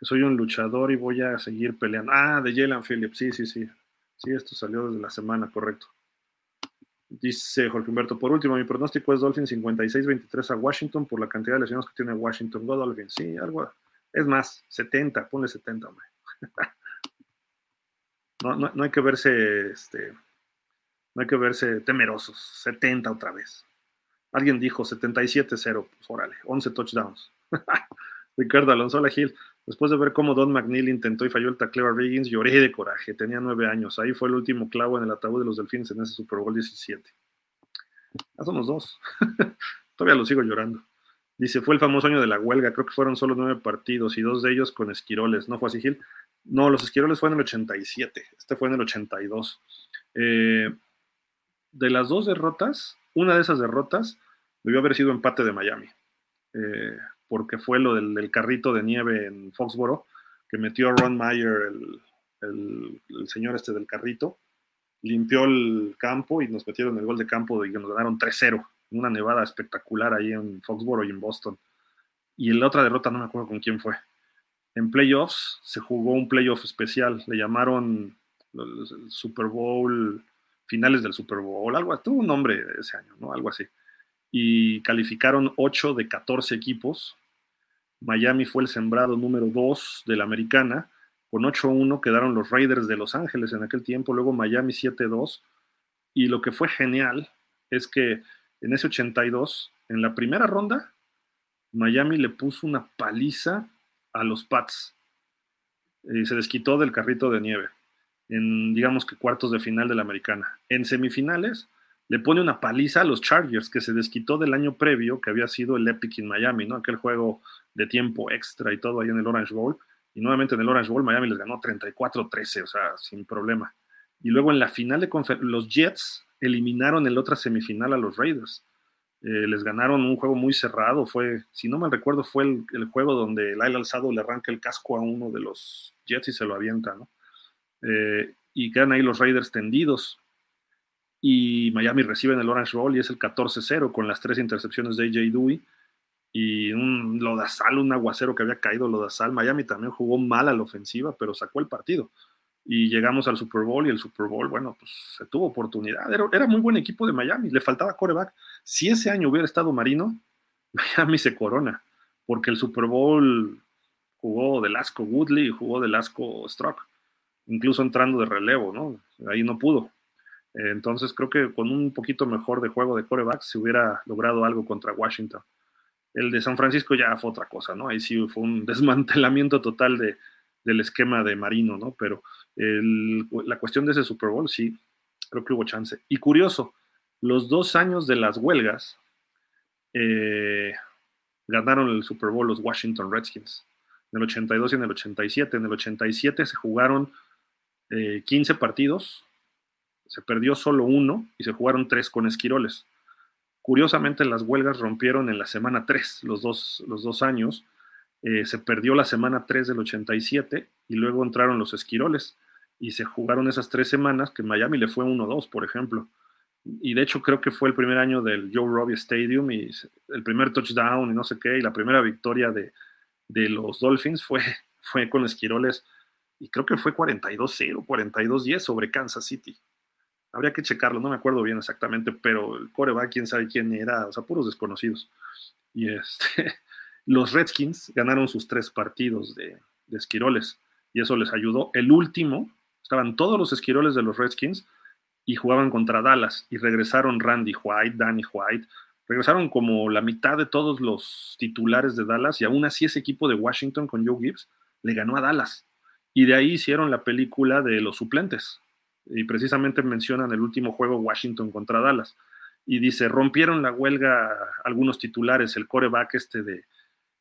soy un luchador y voy a seguir peleando. Ah, de Jalen Phillips, sí, sí, sí. Sí, esto salió desde la semana, correcto. Dice Jorge Humberto, por último, mi pronóstico es Dolphins 56-23 a Washington por la cantidad de lesiones que tiene Washington. Go Dolphins, sí, algo, es más, 70, ponle 70, hombre. no, no, no, hay que verse, este, no hay que verse temerosos. 70 otra vez. Alguien dijo 77-0, pues órale, 11 touchdowns. Ricardo Alonso La Gil, después de ver cómo Don McNeil intentó y falló el tacleo a Riggins, lloré de coraje, tenía nueve años, ahí fue el último clavo en el ataúd de los Delfines en ese Super Bowl 17. Ya somos dos, todavía lo sigo llorando. Dice, fue el famoso año de la huelga, creo que fueron solo nueve partidos y dos de ellos con esquiroles, ¿no fue así, Gil? No, los esquiroles fue en el 87, este fue en el 82. Eh, de las dos derrotas, una de esas derrotas debió haber sido empate de Miami, eh, porque fue lo del, carrito de nieve en Foxboro, que metió a Ron Meyer, el, señor este del carrito, limpió el campo y nos metieron el gol de campo y nos ganaron 3-0 una nevada espectacular ahí en Foxboro y en Boston. Y la otra derrota no me acuerdo con quién fue. En playoffs se jugó un playoff especial, le llamaron Super Bowl, finales del Super Bowl, algo, tuvo un nombre ese año, ¿no? Algo así. Y calificaron 8 de 14 equipos. Miami fue el sembrado número 2 de la americana con 8-1 quedaron los Raiders de Los Ángeles en aquel tiempo, luego Miami 7-2. Y lo que fue genial es que en ese 82, en la primera ronda, Miami le puso una paliza a los Pats. Y se desquitó del carrito de nieve en, digamos que cuartos de final de la americana. En semifinales, le pone una paliza a los Chargers, que se desquitó del año previo, que había sido el Epic in Miami, ¿no? Aquel juego de tiempo extra y todo ahí en el Orange Bowl. Y nuevamente en el Orange Bowl, Miami les ganó 34-13, o sea, sin problema. Y luego en la final de los Jets eliminaron en la otra semifinal a los Raiders. Eh, les ganaron un juego muy cerrado. Fue, si no me recuerdo, fue el, juego donde Lyle Alzado le arranca el casco a uno de los Jets y se lo avienta, ¿no? Eh, y quedan ahí los Raiders tendidos. Y Miami recibe en el Orange Bowl y es el 14-0 con las tres intercepciones de AJ Dewey y un Lodazal, un aguacero que había caído Lodazal. Miami también jugó mal a la ofensiva, pero sacó el partido. Y llegamos al Super Bowl y el Super Bowl, bueno, pues se tuvo oportunidad. Era, era muy buen equipo de Miami, le faltaba coreback. Si ese año hubiera estado Marino, Miami se corona, porque el Super Bowl jugó de Lasco Woodley y jugó de Lasco Strock, incluso entrando de relevo, ¿no? Ahí no pudo. Entonces creo que con un poquito mejor de juego de coreback se hubiera logrado algo contra Washington. El de San Francisco ya fue otra cosa, ¿no? Ahí sí fue un desmantelamiento total de, del esquema de Marino, ¿no? Pero la cuestión de ese Super Bowl, sí, creo que hubo chance. Y curioso, los dos años de las huelgas eh, ganaron el Super Bowl los Washington Redskins, en el 82 y en el 87. En el 87 se jugaron 15 eh, partidos, se perdió solo uno y se jugaron tres con esquiroles. Curiosamente, las huelgas rompieron en la semana 3, los dos, los dos años. Eh, se perdió la semana 3 del 87 y luego entraron los esquiroles y se jugaron esas tres semanas que Miami le fue 1-2, por ejemplo. Y de hecho creo que fue el primer año del Joe Robbie Stadium y el primer touchdown y no sé qué, y la primera victoria de, de los Dolphins fue, fue con esquiroles y creo que fue 42-0, 42-10 sobre Kansas City. Habría que checarlo, no me acuerdo bien exactamente, pero el coreback, quién sabe quién era, o sea, puros desconocidos. Y este, los Redskins ganaron sus tres partidos de, esquiroles y eso les ayudó. El último, estaban todos los esquiroles de los Redskins y jugaban contra Dallas y regresaron Randy White, Danny White, regresaron como la mitad de todos los titulares de Dallas y aún así ese equipo de Washington con Joe Gibbs le ganó a Dallas. Y de ahí hicieron la película de los suplentes, y precisamente mencionan el último juego Washington contra Dallas. Y dice, rompieron la huelga algunos titulares, el coreback este de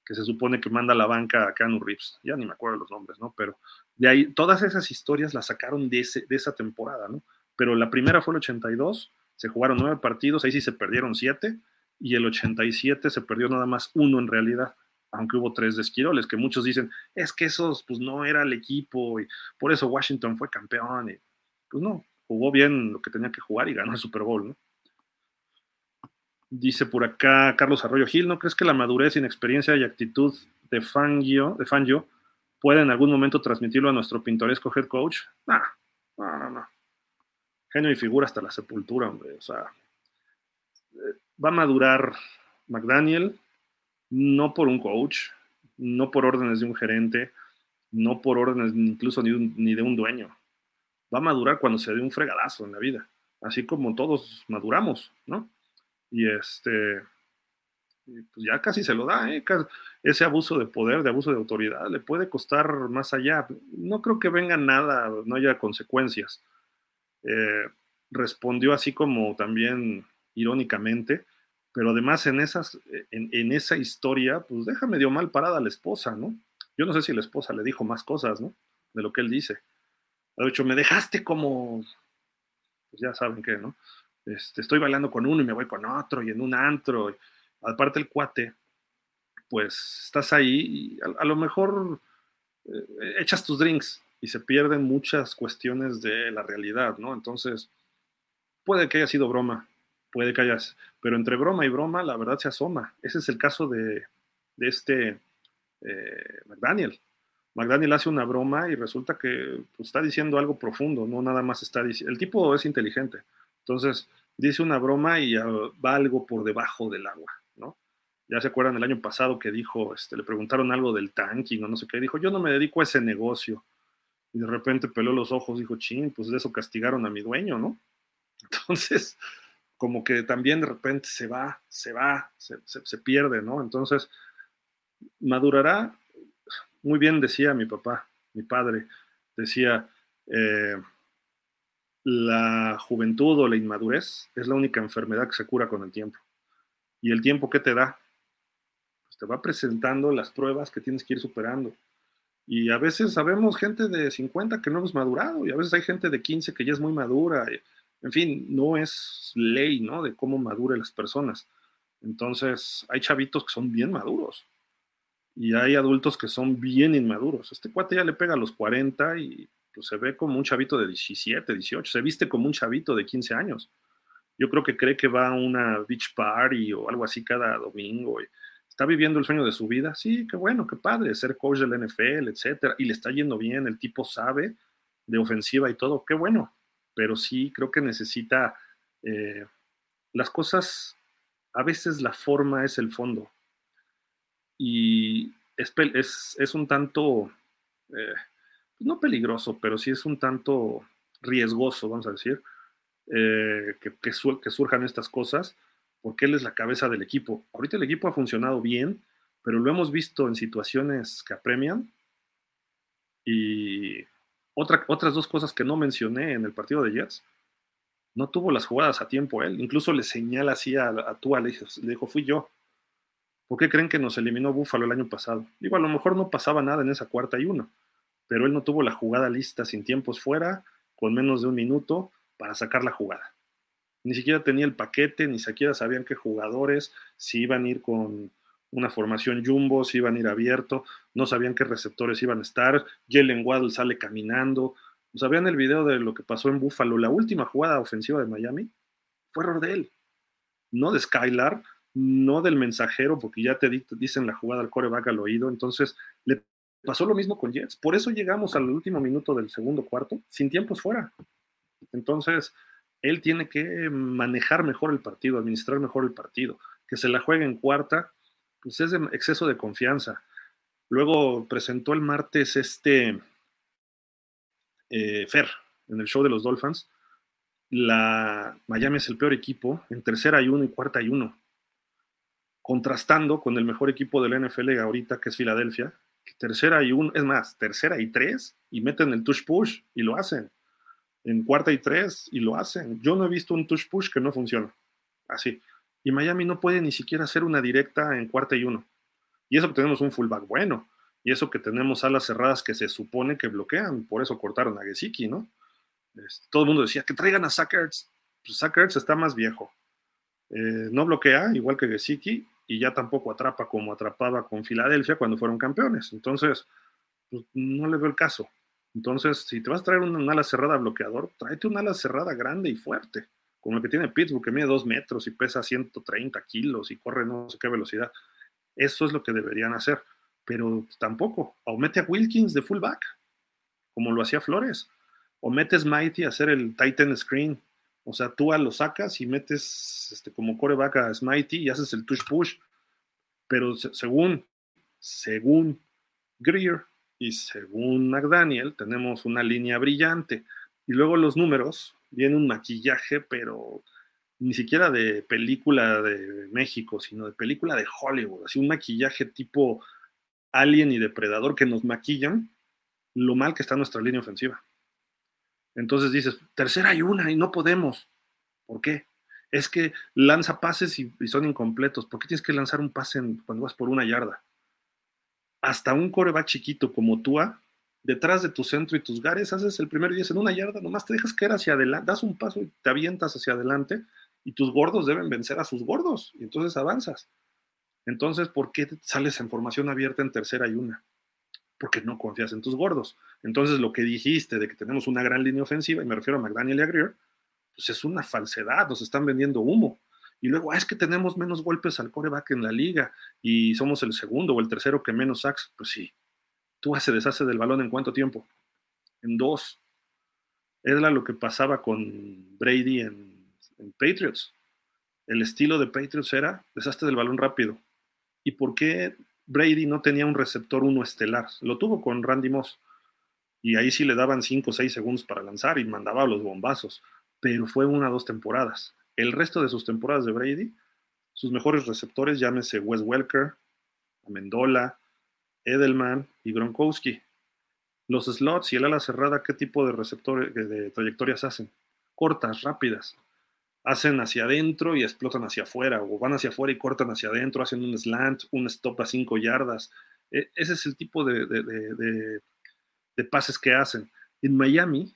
que se supone que manda a la banca a Canu Reeves, ya ni me acuerdo los nombres, ¿no? Pero de ahí, todas esas historias las sacaron de, ese, de esa temporada, ¿no? Pero la primera fue el 82, se jugaron nueve partidos, ahí sí se perdieron siete, y el 87 se perdió nada más uno en realidad, aunque hubo tres de esquiroles, que muchos dicen, es que esos pues no era el equipo, y por eso Washington fue campeón, y pues no, jugó bien lo que tenía que jugar y ganó el Super Bowl, ¿no? Dice por acá Carlos Arroyo Gil, ¿no crees que la madurez, inexperiencia y actitud de Fangio, de Fangio puede en algún momento transmitirlo a nuestro pintoresco head coach? no, no, no. Genio y figura hasta la sepultura, hombre. O sea, eh, va a madurar McDaniel no por un coach, no por órdenes de un gerente, no por órdenes incluso ni de un dueño va a madurar cuando se dé un fregadazo en la vida, así como todos maduramos, ¿no? Y este, pues ya casi se lo da, ¿eh? Ese abuso de poder, de abuso de autoridad, le puede costar más allá. No creo que venga nada, no haya consecuencias. Eh, respondió así como también irónicamente, pero además en, esas, en, esa historia, pues déjame dio mal parada a la esposa, ¿no? Yo no sé si la esposa le dijo más cosas, ¿no? De lo que él dice. De hecho, me dejaste como, pues ya saben qué, ¿no? Este, estoy bailando con uno y me voy con otro y en un antro. aparte el cuate, pues estás ahí y a, lo mejor eh, echas tus drinks y se pierden muchas cuestiones de la realidad, ¿no? Entonces, puede que haya sido broma, puede que hayas, pero entre broma y broma la verdad se asoma. Ese es el caso de, este eh, McDaniel. McDaniel hace una broma y resulta que pues, está diciendo algo profundo, no nada más está diciendo. El tipo es inteligente, entonces dice una broma y va algo por debajo del agua, ¿no? Ya se acuerdan el año pasado que dijo, este, le preguntaron algo del tanking o no sé qué, dijo, yo no me dedico a ese negocio. y de repente peló los ojos, dijo, ching, pues de eso castigaron a mi dueño, ¿no? Entonces, como que también de repente se va, se va, se, se pierde, ¿no? Entonces, madurará, muy bien decía mi papá, mi padre, decía, eh, la juventud o la inmadurez es la única enfermedad que se cura con el tiempo. ¿Y el tiempo qué te da? Pues te va presentando las pruebas que tienes que ir superando. Y a veces sabemos gente de 50 que no hemos madurado, y a veces hay gente de 15 que ya es muy madura. En fin, no es ley, ¿no? De cómo maduren las personas. Entonces, hay chavitos que son bien maduros y hay adultos que son bien inmaduros. Este cuate ya le pega a los 40 y pues, se ve como un chavito de 17, 18, se viste como un chavito de 15 años. Yo creo que cree que va a una beach party o algo así cada domingo. Está viviendo el sueño de su vida. Sí, qué bueno, qué padre, ser coach del NFL, etcétera. Y le está yendo bien, el tipo sabe de ofensiva y todo, qué bueno. Pero sí, creo que necesita eh, las cosas, a veces la forma es el fondo y es, es, un tanto, eh, no peligroso, pero sí es un tanto riesgoso, vamos a decir, eh, que, que, surjan estas cosas, porque él es la cabeza del equipo. Ahorita el equipo ha funcionado bien, pero lo hemos visto en situaciones que apremian. Y otra, otras dos cosas que no mencioné en el partido de Jets, no tuvo las jugadas a tiempo él, incluso le señala así a, a Tua, le dijo, fui yo, ¿Por qué creen que nos eliminó Búfalo el año pasado? Digo, a lo mejor no pasaba nada en esa cuarta y uno, pero él no tuvo la jugada lista sin tiempos fuera, con menos de un minuto, para sacar la jugada. Ni siquiera tenía el paquete, ni siquiera sabían qué jugadores, si iban a ir con una formación jumbo, si iban a ir abierto, no sabían qué receptores iban a estar. Jalen Waddle sale caminando. ¿Sabían el video de lo que pasó en Búfalo? La última jugada ofensiva de Miami fue error de él, no de Skylar, no del mensajero, porque ya te dicen la jugada al coreback al oído. Entonces, le pasó lo mismo con Jets. Por eso llegamos al último minuto del segundo cuarto, sin tiempos fuera. Entonces, él tiene que manejar mejor el partido, administrar mejor el partido. Que se la juegue en cuarta, pues es exceso de confianza. Luego presentó el martes este eh, Fer en el show de los Dolphins. La Miami es el peor equipo en tercera y uno y cuarta y uno contrastando con el mejor equipo del NFL ahorita, que es Filadelfia, tercera y un, es más, tercera y tres, y meten el touch push y lo hacen. En cuarta y tres y lo hacen. Yo no he visto un touch push que no funciona. Así. Y Miami no puede ni siquiera hacer una directa en cuarta y uno. Y eso que tenemos un fullback bueno. Y eso que tenemos alas cerradas que se supone que bloquean. Por eso cortaron a Gesicki, ¿no? Este, todo el mundo decía que traigan a Sackerts. Pues está más viejo. Eh, no bloquea, igual que Gesicki, y ya tampoco atrapa como atrapaba con Filadelfia cuando fueron campeones. Entonces, pues, no le veo el caso. Entonces, si te vas a traer un, ala cerrada bloqueador, tráete un ala cerrada grande y fuerte, como el que tiene Pittsburgh, que mide dos metros y pesa 130 kilos y corre no sé qué velocidad. Eso es lo que deberían hacer. Pero tampoco. O mete a Wilkins de fullback, como lo hacía Flores. O metes Mighty a hacer el Titan Screen o sea, tú lo sacas y metes este, como coreback a Smitey y haces el touch push. Pero según, según Greer y según McDaniel, tenemos una línea brillante. Y luego los números, viene un maquillaje, pero ni siquiera de película de México, sino de película de Hollywood. Así un maquillaje tipo Alien y Depredador que nos maquillan lo mal que está nuestra línea ofensiva. Entonces dices, tercera y una y no podemos. ¿Por qué? Es que lanza pases y, son incompletos. ¿Por qué tienes que lanzar un pase cuando vas por una yarda? Hasta un coreback chiquito como tú, detrás de tu centro y tus gares, haces el primer 10 en una yarda, nomás te dejas caer hacia adelante, das un paso y te avientas hacia adelante y tus gordos deben vencer a sus gordos y entonces avanzas. Entonces, ¿por qué sales en formación abierta en tercera y una? Porque no confías en tus gordos. Entonces, lo que dijiste de que tenemos una gran línea ofensiva, y me refiero a McDaniel y a pues es una falsedad, nos están vendiendo humo. Y luego, ah, es que tenemos menos golpes al coreback en la liga y somos el segundo o el tercero que menos sacks. Pues sí, tú se deshace del balón en cuánto tiempo? En dos. Era lo que pasaba con Brady en, Patriots. El estilo de Patriots era deshazte del balón rápido. ¿Y por qué Brady no tenía un receptor uno estelar. Lo tuvo con Randy Moss. Y ahí sí le daban 5 o 6 segundos para lanzar y mandaba los bombazos. Pero fue una o dos temporadas. El resto de sus temporadas de Brady, sus mejores receptores, llámese Wes Welker, Amendola, Edelman y Gronkowski. Los slots y el ala cerrada, ¿qué tipo de receptores, de trayectorias hacen? Cortas, rápidas. Hacen hacia adentro y explotan hacia afuera, o van hacia afuera y cortan hacia adentro, hacen un slant, un stop a 5 yardas. E, ese es el tipo de, pases que hacen. En Miami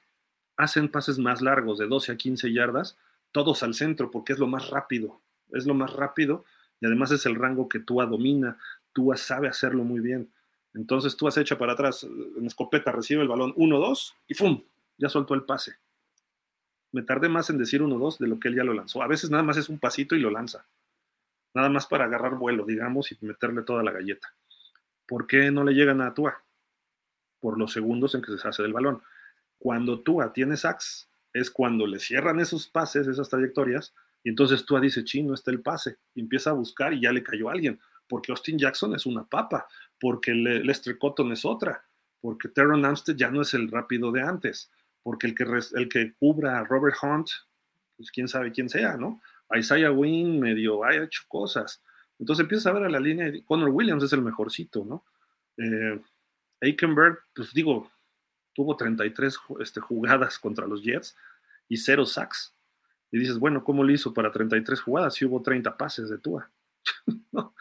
hacen pases más largos, de 12 a 15 yardas, todos al centro, porque es lo más rápido. Es lo más rápido y además es el rango que Tua domina. Tua sabe hacerlo muy bien. Entonces tú has hecho para atrás, en escopeta recibe el balón 1-2 y ¡fum! Ya soltó el pase. Me tardé más en decir 1-2 de lo que él ya lo lanzó. A veces nada más es un pasito y lo lanza. Nada más para agarrar vuelo, digamos, y meterle toda la galleta. ¿Por qué no le llegan a Tua? Por los segundos en que se hace del balón. Cuando Tua tiene sacks, es cuando le cierran esos pases, esas trayectorias, y entonces Tua dice, chino, está el pase, y empieza a buscar y ya le cayó alguien porque Austin Jackson es una papa, porque Lester Cotton es otra, porque Teron Amstead ya no es el rápido de antes, porque el que, el que cubra a Robert Hunt, pues quién sabe quién sea, ¿no? Isaiah Wynn medio ha hecho cosas. Entonces empieza a ver a la línea y Connor Williams es el mejorcito, ¿no? Eh, Aikenberg, pues digo, tuvo 33 este, jugadas contra los Jets y cero sacks. Y dices, bueno, ¿cómo lo hizo para 33 jugadas si hubo 30 pases de Tua? o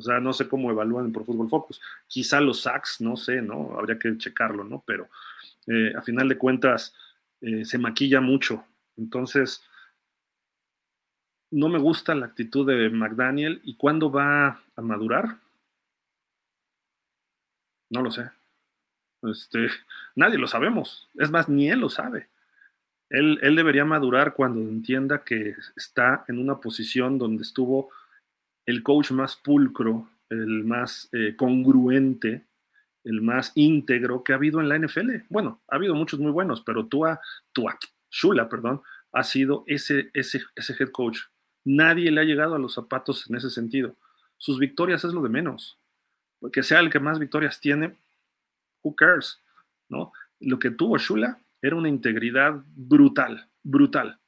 sea, no sé cómo evalúan Pro Football Focus. Quizá los sacks, no sé, ¿no? Habría que checarlo, ¿no? Pero eh, a final de cuentas eh, se maquilla mucho. Entonces, no me gusta la actitud de McDaniel. ¿Y cuándo va a madurar? No lo sé. Este, nadie lo sabemos. Es más, ni él lo sabe. Él, él debería madurar cuando entienda que está en una posición donde estuvo el coach más pulcro, el más eh, congruente, el más íntegro que ha habido en la NFL. Bueno, ha habido muchos muy buenos, pero Tua, Tua, Shula, perdón, ha sido ese, ese, ese head coach. Nadie le ha llegado a los zapatos en ese sentido. Sus victorias es lo de menos. Que sea el que más victorias tiene, who cares, ¿no? Lo que tuvo Shula era una integridad brutal, brutal,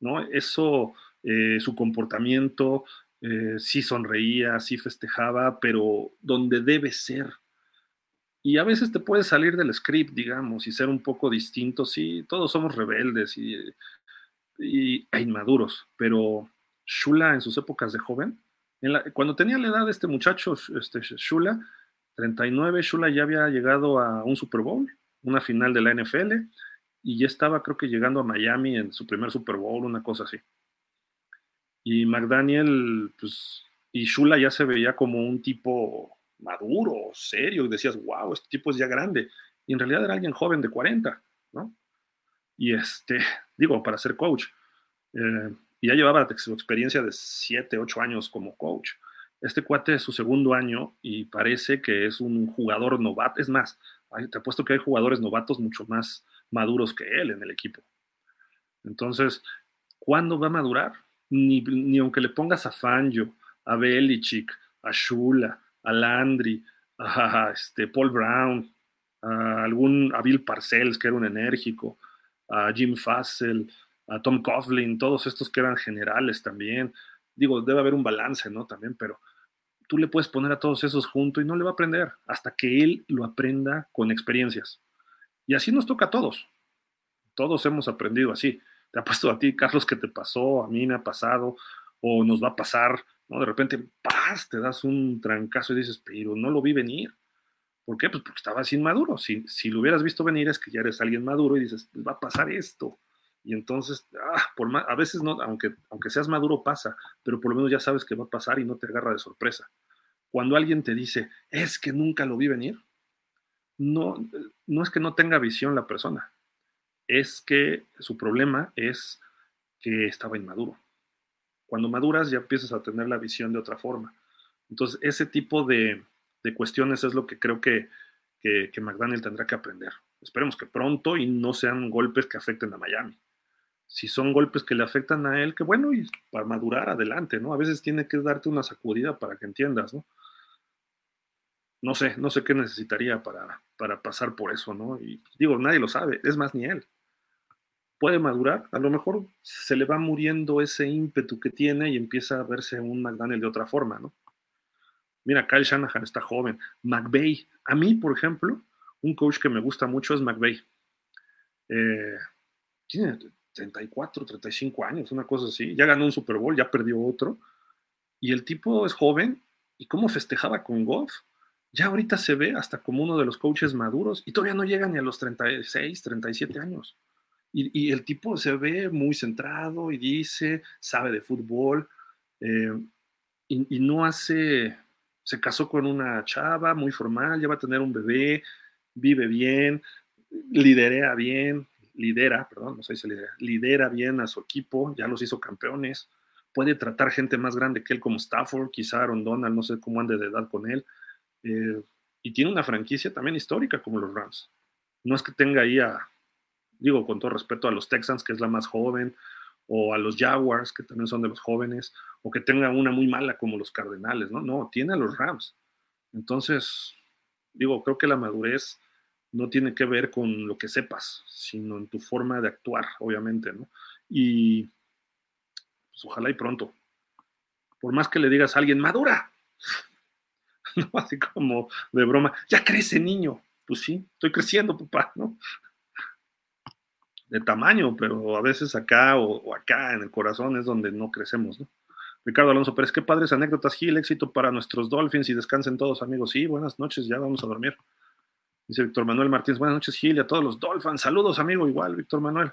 ¿no? Eso, eh, su comportamiento, eh, sí sonreía, sí festejaba, pero donde debe ser. Y a veces te puedes salir del script, digamos, y ser un poco distinto. Sí, todos somos rebeldes y, e inmaduros, pero Shula en sus épocas de joven, cuando tenía la edad de este muchacho, este Shula, 39, Shula ya había llegado a un Super Bowl, una final de la NFL, y ya estaba creo que llegando a Miami en su primer Super Bowl, una cosa así. Y McDaniel, pues, y Shula ya se veía como un tipo maduro, serio, y decías, wow, este tipo es ya grande. Y en realidad era alguien joven de 40, ¿no? Y este, digo, para ser coach. Eh, y ya llevaba su experiencia de 7, 8 años como coach. Este cuate es su segundo año y parece que es un jugador novato. Es más, te apuesto que hay jugadores novatos mucho más maduros que él en el equipo. Entonces, ¿cuándo va a madurar? ni, aunque le pongas a Fangio, a Belichick, a Shula, a Landry, a este, Paul Brown, a algún a Bill Parcells, que era un enérgico, a Jim Fassel, a Tom Coughlin, todos estos que eran generales también. Digo, debe haber un balance, ¿no? También, pero tú le puedes poner a todos esos juntos y no le va a aprender hasta que él lo aprenda con experiencias. Y así nos toca a todos. Todos hemos aprendido así te ha puesto a ti, Carlos, que te pasó, a mí me ha pasado, o nos va a pasar, ¿no? De repente, ¡paz! te das un trancazo y dices, pero no lo vi venir. ¿Por qué? Pues porque estabas inmaduro. Si, si lo hubieras visto venir es que ya eres alguien maduro y dices, va a pasar esto. Y entonces, ah, por a veces no, aunque, aunque seas maduro pasa, pero por lo menos ya sabes que va a pasar y no te agarra de sorpresa. Cuando alguien te dice, es que nunca lo vi venir, no, no es que no tenga visión la persona, es que su problema es que estaba inmaduro. Cuando maduras ya empiezas a tener la visión de otra forma. Entonces, ese tipo de, cuestiones es lo que creo que, que, McDaniel tendrá que aprender. Esperemos que pronto y no sean golpes que afecten a Miami. Si son golpes que le afectan a él, que bueno, y para madurar adelante, ¿no? A veces tiene que darte una sacudida para que entiendas, ¿no? no sé, no sé qué necesitaría para, para pasar por eso, ¿no? Y digo, nadie lo sabe, es más, ni él. Puede madurar, a lo mejor se le va muriendo ese ímpetu que tiene y empieza a verse un McDaniel de otra forma, ¿no? Mira, Kyle Shanahan está joven. McVay, a mí, por ejemplo, un coach que me gusta mucho es McVay. Eh, tiene 34, 35 años, una cosa así. Ya ganó un Super Bowl, ya perdió otro. Y el tipo es joven. ¿Y cómo festejaba con Goff? Ya ahorita se ve hasta como uno de los coaches maduros y todavía no llega ni a los 36, 37 años. Y, el tipo se ve muy centrado y dice, sabe de fútbol eh, y, no hace, se casó con una chava muy formal, ya va a tener un bebé, vive bien, lidera bien, lidera, perdón, no sé si lidera, lidera bien a su equipo, ya los hizo campeones, puede tratar gente más grande que él como Stafford, quizá Aaron Donald, no sé cómo ande de edad con él, eh, y tiene una franquicia también histórica como los Rams. No es que tenga ahí a, digo con todo respeto a los Texans, que es la más joven, o a los Jaguars, que también son de los jóvenes, o que tenga una muy mala como los Cardenales, ¿no? No, tiene a los Rams. Entonces, digo, creo que la madurez no tiene que ver con lo que sepas, sino en tu forma de actuar, obviamente, ¿no? Y pues ojalá y pronto. Por más que le digas a alguien, madura, ¿no? Así como de broma, ya crece niño. Pues sí, estoy creciendo, papá, ¿no? De tamaño, pero a veces acá o, acá en el corazón es donde no crecemos, ¿no? Ricardo Alonso Pérez, qué padres anécdotas, Gil, éxito para nuestros Dolphins y descansen todos, amigos. Sí, buenas noches, ya vamos a dormir. Dice Víctor Manuel Martínez, buenas noches, Gil, y a todos los Dolphins. Saludos, amigo, igual, Víctor Manuel.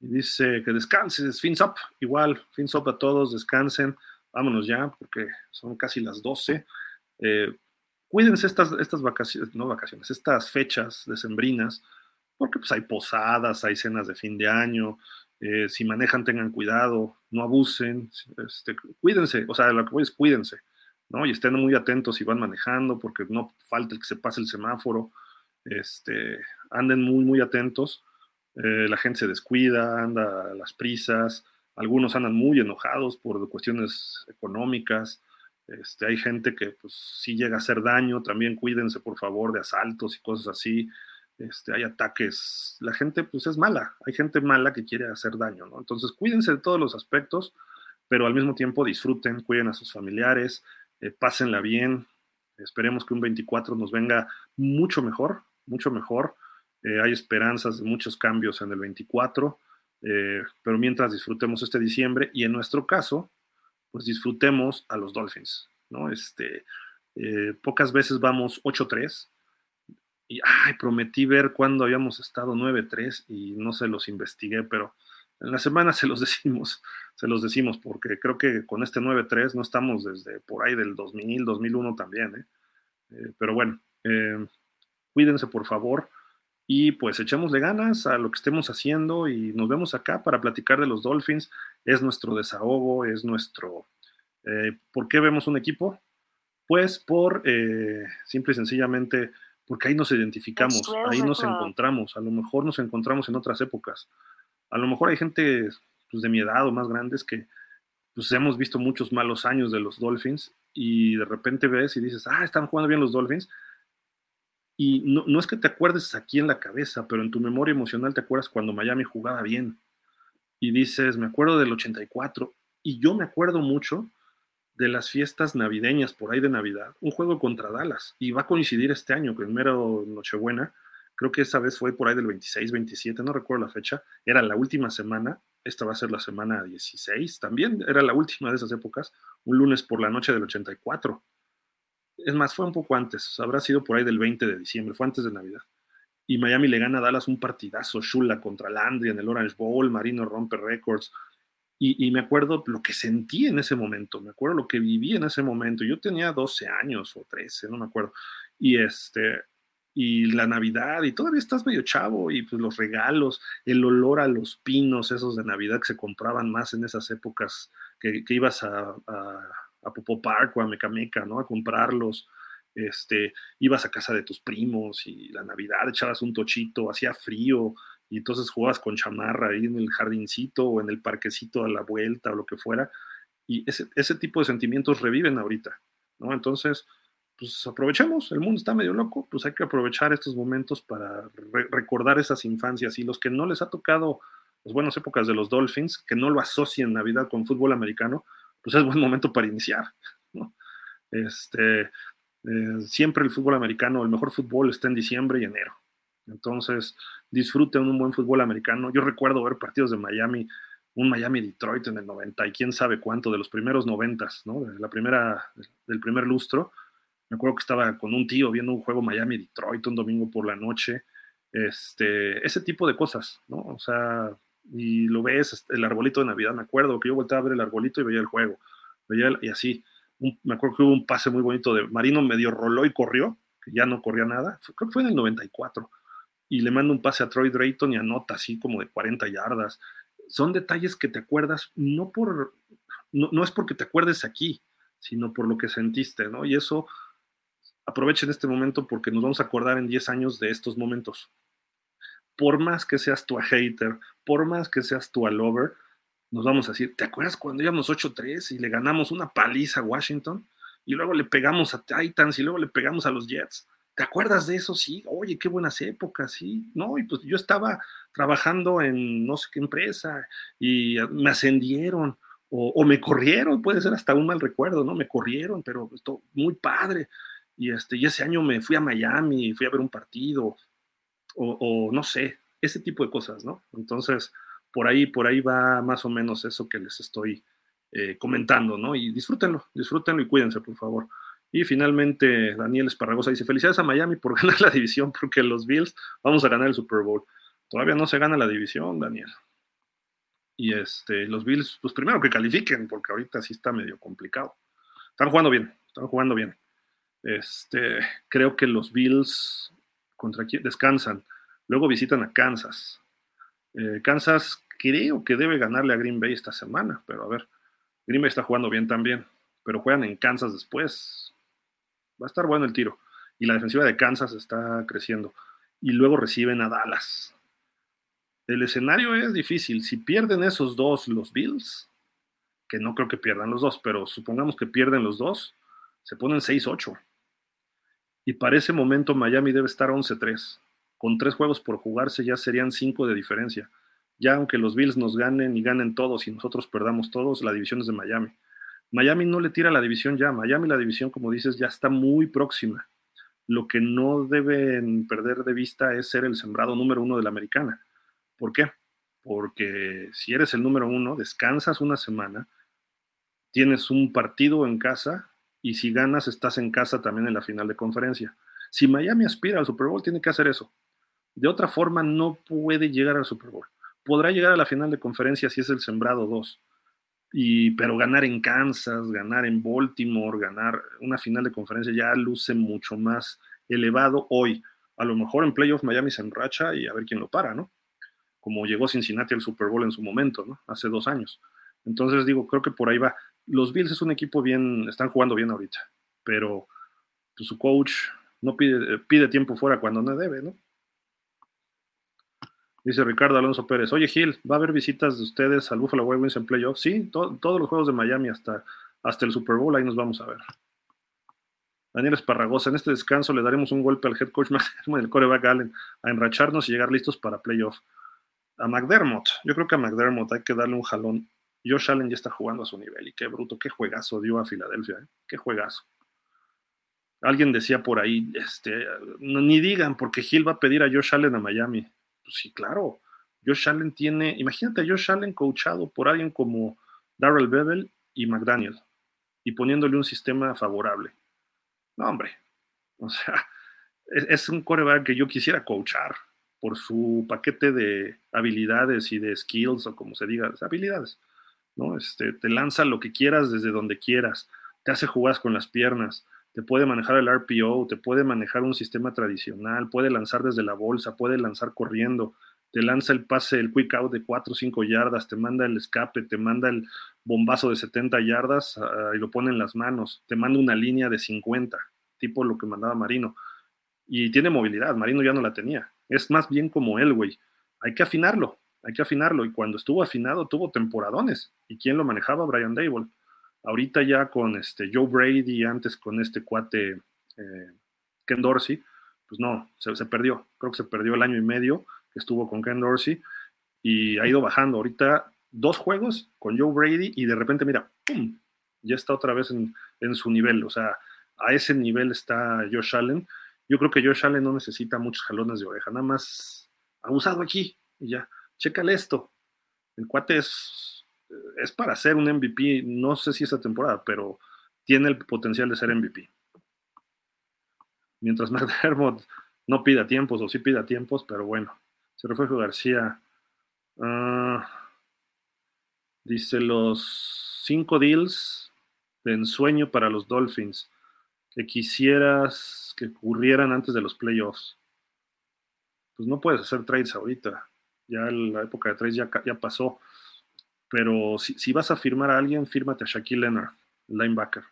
Y dice que descanses, fins up, igual, fins up a todos, descansen. Vámonos ya, porque son casi las 12. Eh, cuídense estas, estas vacaciones, no vacaciones, estas fechas decembrinas, porque pues hay posadas, hay cenas de fin de año, eh, si manejan tengan cuidado, no abusen, este, cuídense, o sea, lo que voy es cuídense, ¿no? Y estén muy atentos si van manejando, porque no falta que se pase el semáforo, este, anden muy, muy atentos, eh, la gente se descuida, anda a las prisas, algunos andan muy enojados por cuestiones económicas, este, hay gente que pues sí llega a hacer daño, también cuídense por favor de asaltos y cosas así. Este, hay ataques, la gente pues es mala, hay gente mala que quiere hacer daño, ¿no? Entonces cuídense de todos los aspectos, pero al mismo tiempo disfruten, cuiden a sus familiares, eh, pásenla bien, esperemos que un 24 nos venga mucho mejor, mucho mejor, eh, hay esperanzas de muchos cambios en el 24, eh, pero mientras disfrutemos este diciembre y en nuestro caso, pues disfrutemos a los Dolphins, ¿no? Este, eh, pocas veces vamos 8-3 y, ay, prometí ver cuándo habíamos estado 9-3 y no se los investigué, pero en la semana se los decimos, se los decimos, porque creo que con este 9-3 no estamos desde por ahí del 2000, 2001 también, ¿eh? Eh, pero bueno, cuídense por favor y pues echémosle ganas a lo que estemos haciendo y nos vemos acá para platicar de los Dolphins. Es nuestro desahogo, es nuestro... Eh, ¿Por qué vemos un equipo? Pues por, eh, simple y sencillamente, porque ahí nos identificamos, ahí nos encontramos. A lo mejor nos encontramos en otras épocas. A lo mejor hay gente pues, de mi edad o más grandes que pues hemos visto muchos malos años de los Dolphins y de repente ves y dices, ah, están jugando bien los Dolphins y no, es que te acuerdes aquí en la cabeza, pero en tu memoria emocional te acuerdas cuando Miami jugaba bien. Y dices, me acuerdo del 84. Y yo me acuerdo mucho de las fiestas navideñas, por ahí de Navidad, un juego contra Dallas. Y va a coincidir este año, primero Nochebuena. Creo que esa vez fue por ahí del 26, 27, no recuerdo la fecha. Era la última semana. Esta va a ser la semana 16. También era la última de esas épocas. Un lunes por la noche del 84 es más, fue un poco antes, habrá sido por ahí del 20 de diciembre, fue antes de Navidad. Y Miami le gana a Dallas un partidazo, Shula contra Landry en el Orange Bowl, Marino rompe récords. Y, me acuerdo lo que sentí en ese momento, me acuerdo lo que viví en ese momento. Yo tenía 12 años o 13, no me acuerdo. Y este, y la Navidad, y todavía estás medio chavo, y pues los regalos, el olor a los pinos esos de Navidad que se compraban más en esas épocas que, ibas a a Popo Park o a Mecameca, ¿no? A comprarlos. Este, ibas a casa de tus primos y la Navidad echabas un tochito, hacía frío y entonces jugabas con chamarra ahí en el jardincito o en el parquecito a la vuelta o lo que fuera. Y ese, ese tipo de sentimientos reviven ahorita, ¿no? Entonces, pues aprovechemos, el mundo está medio loco, pues hay que aprovechar estos momentos para recordar esas infancias y los que no les ha tocado las buenas épocas de los Dolphins, que no lo asocien Navidad con fútbol americano, pues es buen momento para iniciar. Este, eh, siempre el fútbol americano, el mejor fútbol está en diciembre y enero. Entonces, disfruten un buen fútbol americano. Yo recuerdo ver partidos de Miami, un Miami-Detroit en el 90 y quién sabe cuánto, de los primeros 90, ¿no? La primera, del primer lustro. Me acuerdo que estaba con un tío viendo un juego Miami-Detroit un domingo por la noche. Este, ese tipo de cosas, ¿no? O sea, y lo ves, este, el arbolito de Navidad, me acuerdo que yo volteaba a ver el arbolito y veía el juego, veía y así, me acuerdo que hubo un pase muy bonito de Marino medio roló y corrió, que ya no corría nada, creo que fue en el 94, y le manda un pase a Troy Drayton y anota así como de 40 yardas. Son detalles que te acuerdas, no por, no, no es porque te acuerdes aquí, sino por lo que sentiste, ¿no? Y eso, aprovechen este momento porque nos vamos a acordar en 10 años de estos momentos por más que seas tu hater, por más que seas tu lover, nos vamos a decir, ¿te acuerdas cuando íbamos 8-3 y le ganamos una paliza a Washington? Y luego le pegamos a Titans y luego le pegamos a los Jets. ¿Te acuerdas de eso? Sí, oye, qué buenas épocas, sí. No, y pues yo estaba trabajando en no sé qué empresa y me ascendieron o, me corrieron, puede ser hasta un mal recuerdo, ¿no? Me corrieron, pero esto muy padre. Y, este, y ese año me fui a Miami, fui a ver un partido, o, no sé, ese tipo de cosas, ¿no? Entonces, por ahí, por ahí va más o menos eso que les estoy eh, comentando, ¿no? Y disfrútenlo, disfrútenlo y cuídense, por favor. Y finalmente, Daniel Esparragosa dice, felicidades a Miami por ganar la división, porque los Bills vamos a ganar el Super Bowl. Todavía no se gana la división, Daniel. Y este, los Bills, pues primero que califiquen, porque ahorita sí está medio complicado. Están jugando bien, están jugando bien. Este, creo que los Bills contra quién descansan. Luego visitan a Kansas. Eh, Kansas creo que debe ganarle a Green Bay esta semana, pero a ver, Green Bay está jugando bien también, pero juegan en Kansas después. Va a estar bueno el tiro. Y la defensiva de Kansas está creciendo. Y luego reciben a Dallas. El escenario es difícil. Si pierden esos dos los Bills, que no creo que pierdan los dos, pero supongamos que pierden los dos, se ponen 6-8 y para ese momento Miami debe estar 11-3. Con tres juegos por jugarse ya serían cinco de diferencia. Ya aunque los Bills nos ganen y ganen todos y nosotros perdamos todos, la división es de Miami. Miami no le tira la división ya. Miami la división, como dices, ya está muy próxima. Lo que no deben perder de vista es ser el sembrado número uno de la americana. ¿Por qué? Porque si eres el número uno, descansas una semana, tienes un partido en casa y si ganas estás en casa también en la final de conferencia. Si Miami aspira al Super Bowl, tiene que hacer eso. De otra forma, no puede llegar al Super Bowl. Podrá llegar a la final de conferencia si es el sembrado 2. Y, pero ganar en Kansas, ganar en Baltimore, ganar una final de conferencia ya luce mucho más elevado hoy. A lo mejor en playoff Miami se enracha y a ver quién lo para, ¿no? Como llegó Cincinnati al Super Bowl en su momento, ¿no? Hace dos años. Entonces digo, creo que por ahí va los Bills es un equipo bien, están jugando bien ahorita, pero pues, su coach no pide, pide tiempo fuera cuando no debe, ¿no? Dice Ricardo Alonso Pérez, oye Gil, ¿va a haber visitas de ustedes al Buffalo Wild Wings en playoffs? Sí, todos los juegos de Miami hasta, hasta el Super Bowl, ahí nos vamos a ver. Daniel Esparragosa, en este descanso le daremos un golpe al head coach McDermott y el coreback Allen a enracharnos y llegar listos para playoff. A McDermott, yo creo que a McDermott hay que darle un jalón Josh Allen ya está jugando a su nivel y qué bruto, qué juegazo dio a Filadelfia, ¿eh? qué juegazo. Alguien decía por ahí, este, ni digan, porque Hill va a pedir a Josh Allen a Miami. Pues sí, claro. Josh Allen tiene, imagínate a Josh Allen coachado por alguien como Darrell Bevel y McDaniel y poniéndole un sistema favorable. No, hombre. O sea, es, es un coreback que yo quisiera coachar por su paquete de habilidades y de skills o como se diga, habilidades. ¿no? Este, te lanza lo que quieras desde donde quieras, te hace jugar con las piernas, te puede manejar el RPO, te puede manejar un sistema tradicional, puede lanzar desde la bolsa, puede lanzar corriendo, te lanza el pase, el quick out de 4 o 5 yardas, te manda el escape, te manda el bombazo de 70 yardas ah, y lo pone en las manos, te manda una línea de 50, tipo lo que mandaba Marino. Y tiene movilidad, Marino ya no la tenía. Es más bien como él, güey. Hay que afinarlo, hay que afinarlo. Y cuando estuvo afinado, tuvo temporadones. ¿Y quién lo manejaba? Brian Dable. Ahorita ya con este Joe Brady, antes con este cuate eh, Ken Dorsey, pues no, se, perdió. Creo que se perdió el año y medio que estuvo con Ken Dorsey y ha ido bajando. Ahorita dos juegos con Joe Brady y de repente, mira, ¡pum! ya está otra vez en, en su nivel. O sea, a ese nivel está Josh Allen. Yo creo que Josh Allen no necesita muchos jalones de oreja, nada más abusado aquí y ya. Chécale esto. El cuate es, es para ser un MVP, no sé si esta temporada, pero tiene el potencial de ser MVP. Mientras McDermott no pida tiempos, o sí pida tiempos, pero bueno. Se Refugio García. Uh, dice los cinco deals de ensueño para los Dolphins que quisieras que ocurrieran antes de los playoffs. Pues no puedes hacer trades ahorita. Ya la época de trades ya, ya pasó. Pero si, si, vas a firmar a alguien, fírmate a Shaquille Leonard, linebacker.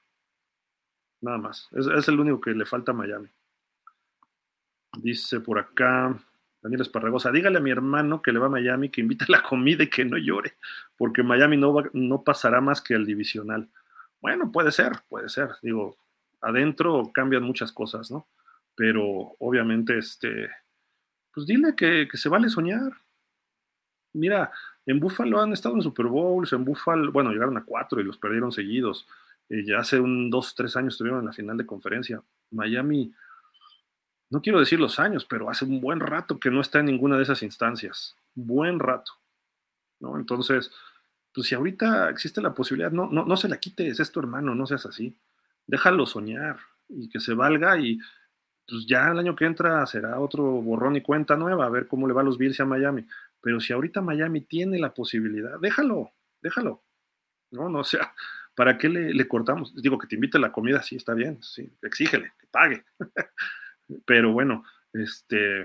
Nada más. Es, es, el único que le falta a Miami. Dice por acá Daniel Esparragosa, dígale a mi hermano que le va a Miami, que invite a la comida y que no llore, porque Miami no, va, no pasará más que el divisional. Bueno, puede ser, puede ser. Digo, adentro cambian muchas cosas, ¿no? Pero obviamente, este, pues dile que, que se vale soñar. Mira, en Buffalo han estado en Super Bowls, en Buffalo, bueno, llegaron a cuatro y los perdieron seguidos. Eh, ya hace un dos, tres años estuvieron en la final de conferencia. Miami, no quiero decir los años, pero hace un buen rato que no está en ninguna de esas instancias. Buen rato. ¿no? Entonces, pues si ahorita existe la posibilidad, no, no, no se la quites, es tu hermano, no seas así déjalo soñar y que se valga y pues ya el año que entra será otro borrón y cuenta nueva, a ver cómo le va a los Bills a Miami. Pero si ahorita Miami tiene la posibilidad, déjalo, déjalo. No, no, sea, ¿para qué le, le cortamos? Digo que te invite a la comida, sí, está bien, sí, exígele, que pague. Pero bueno, este,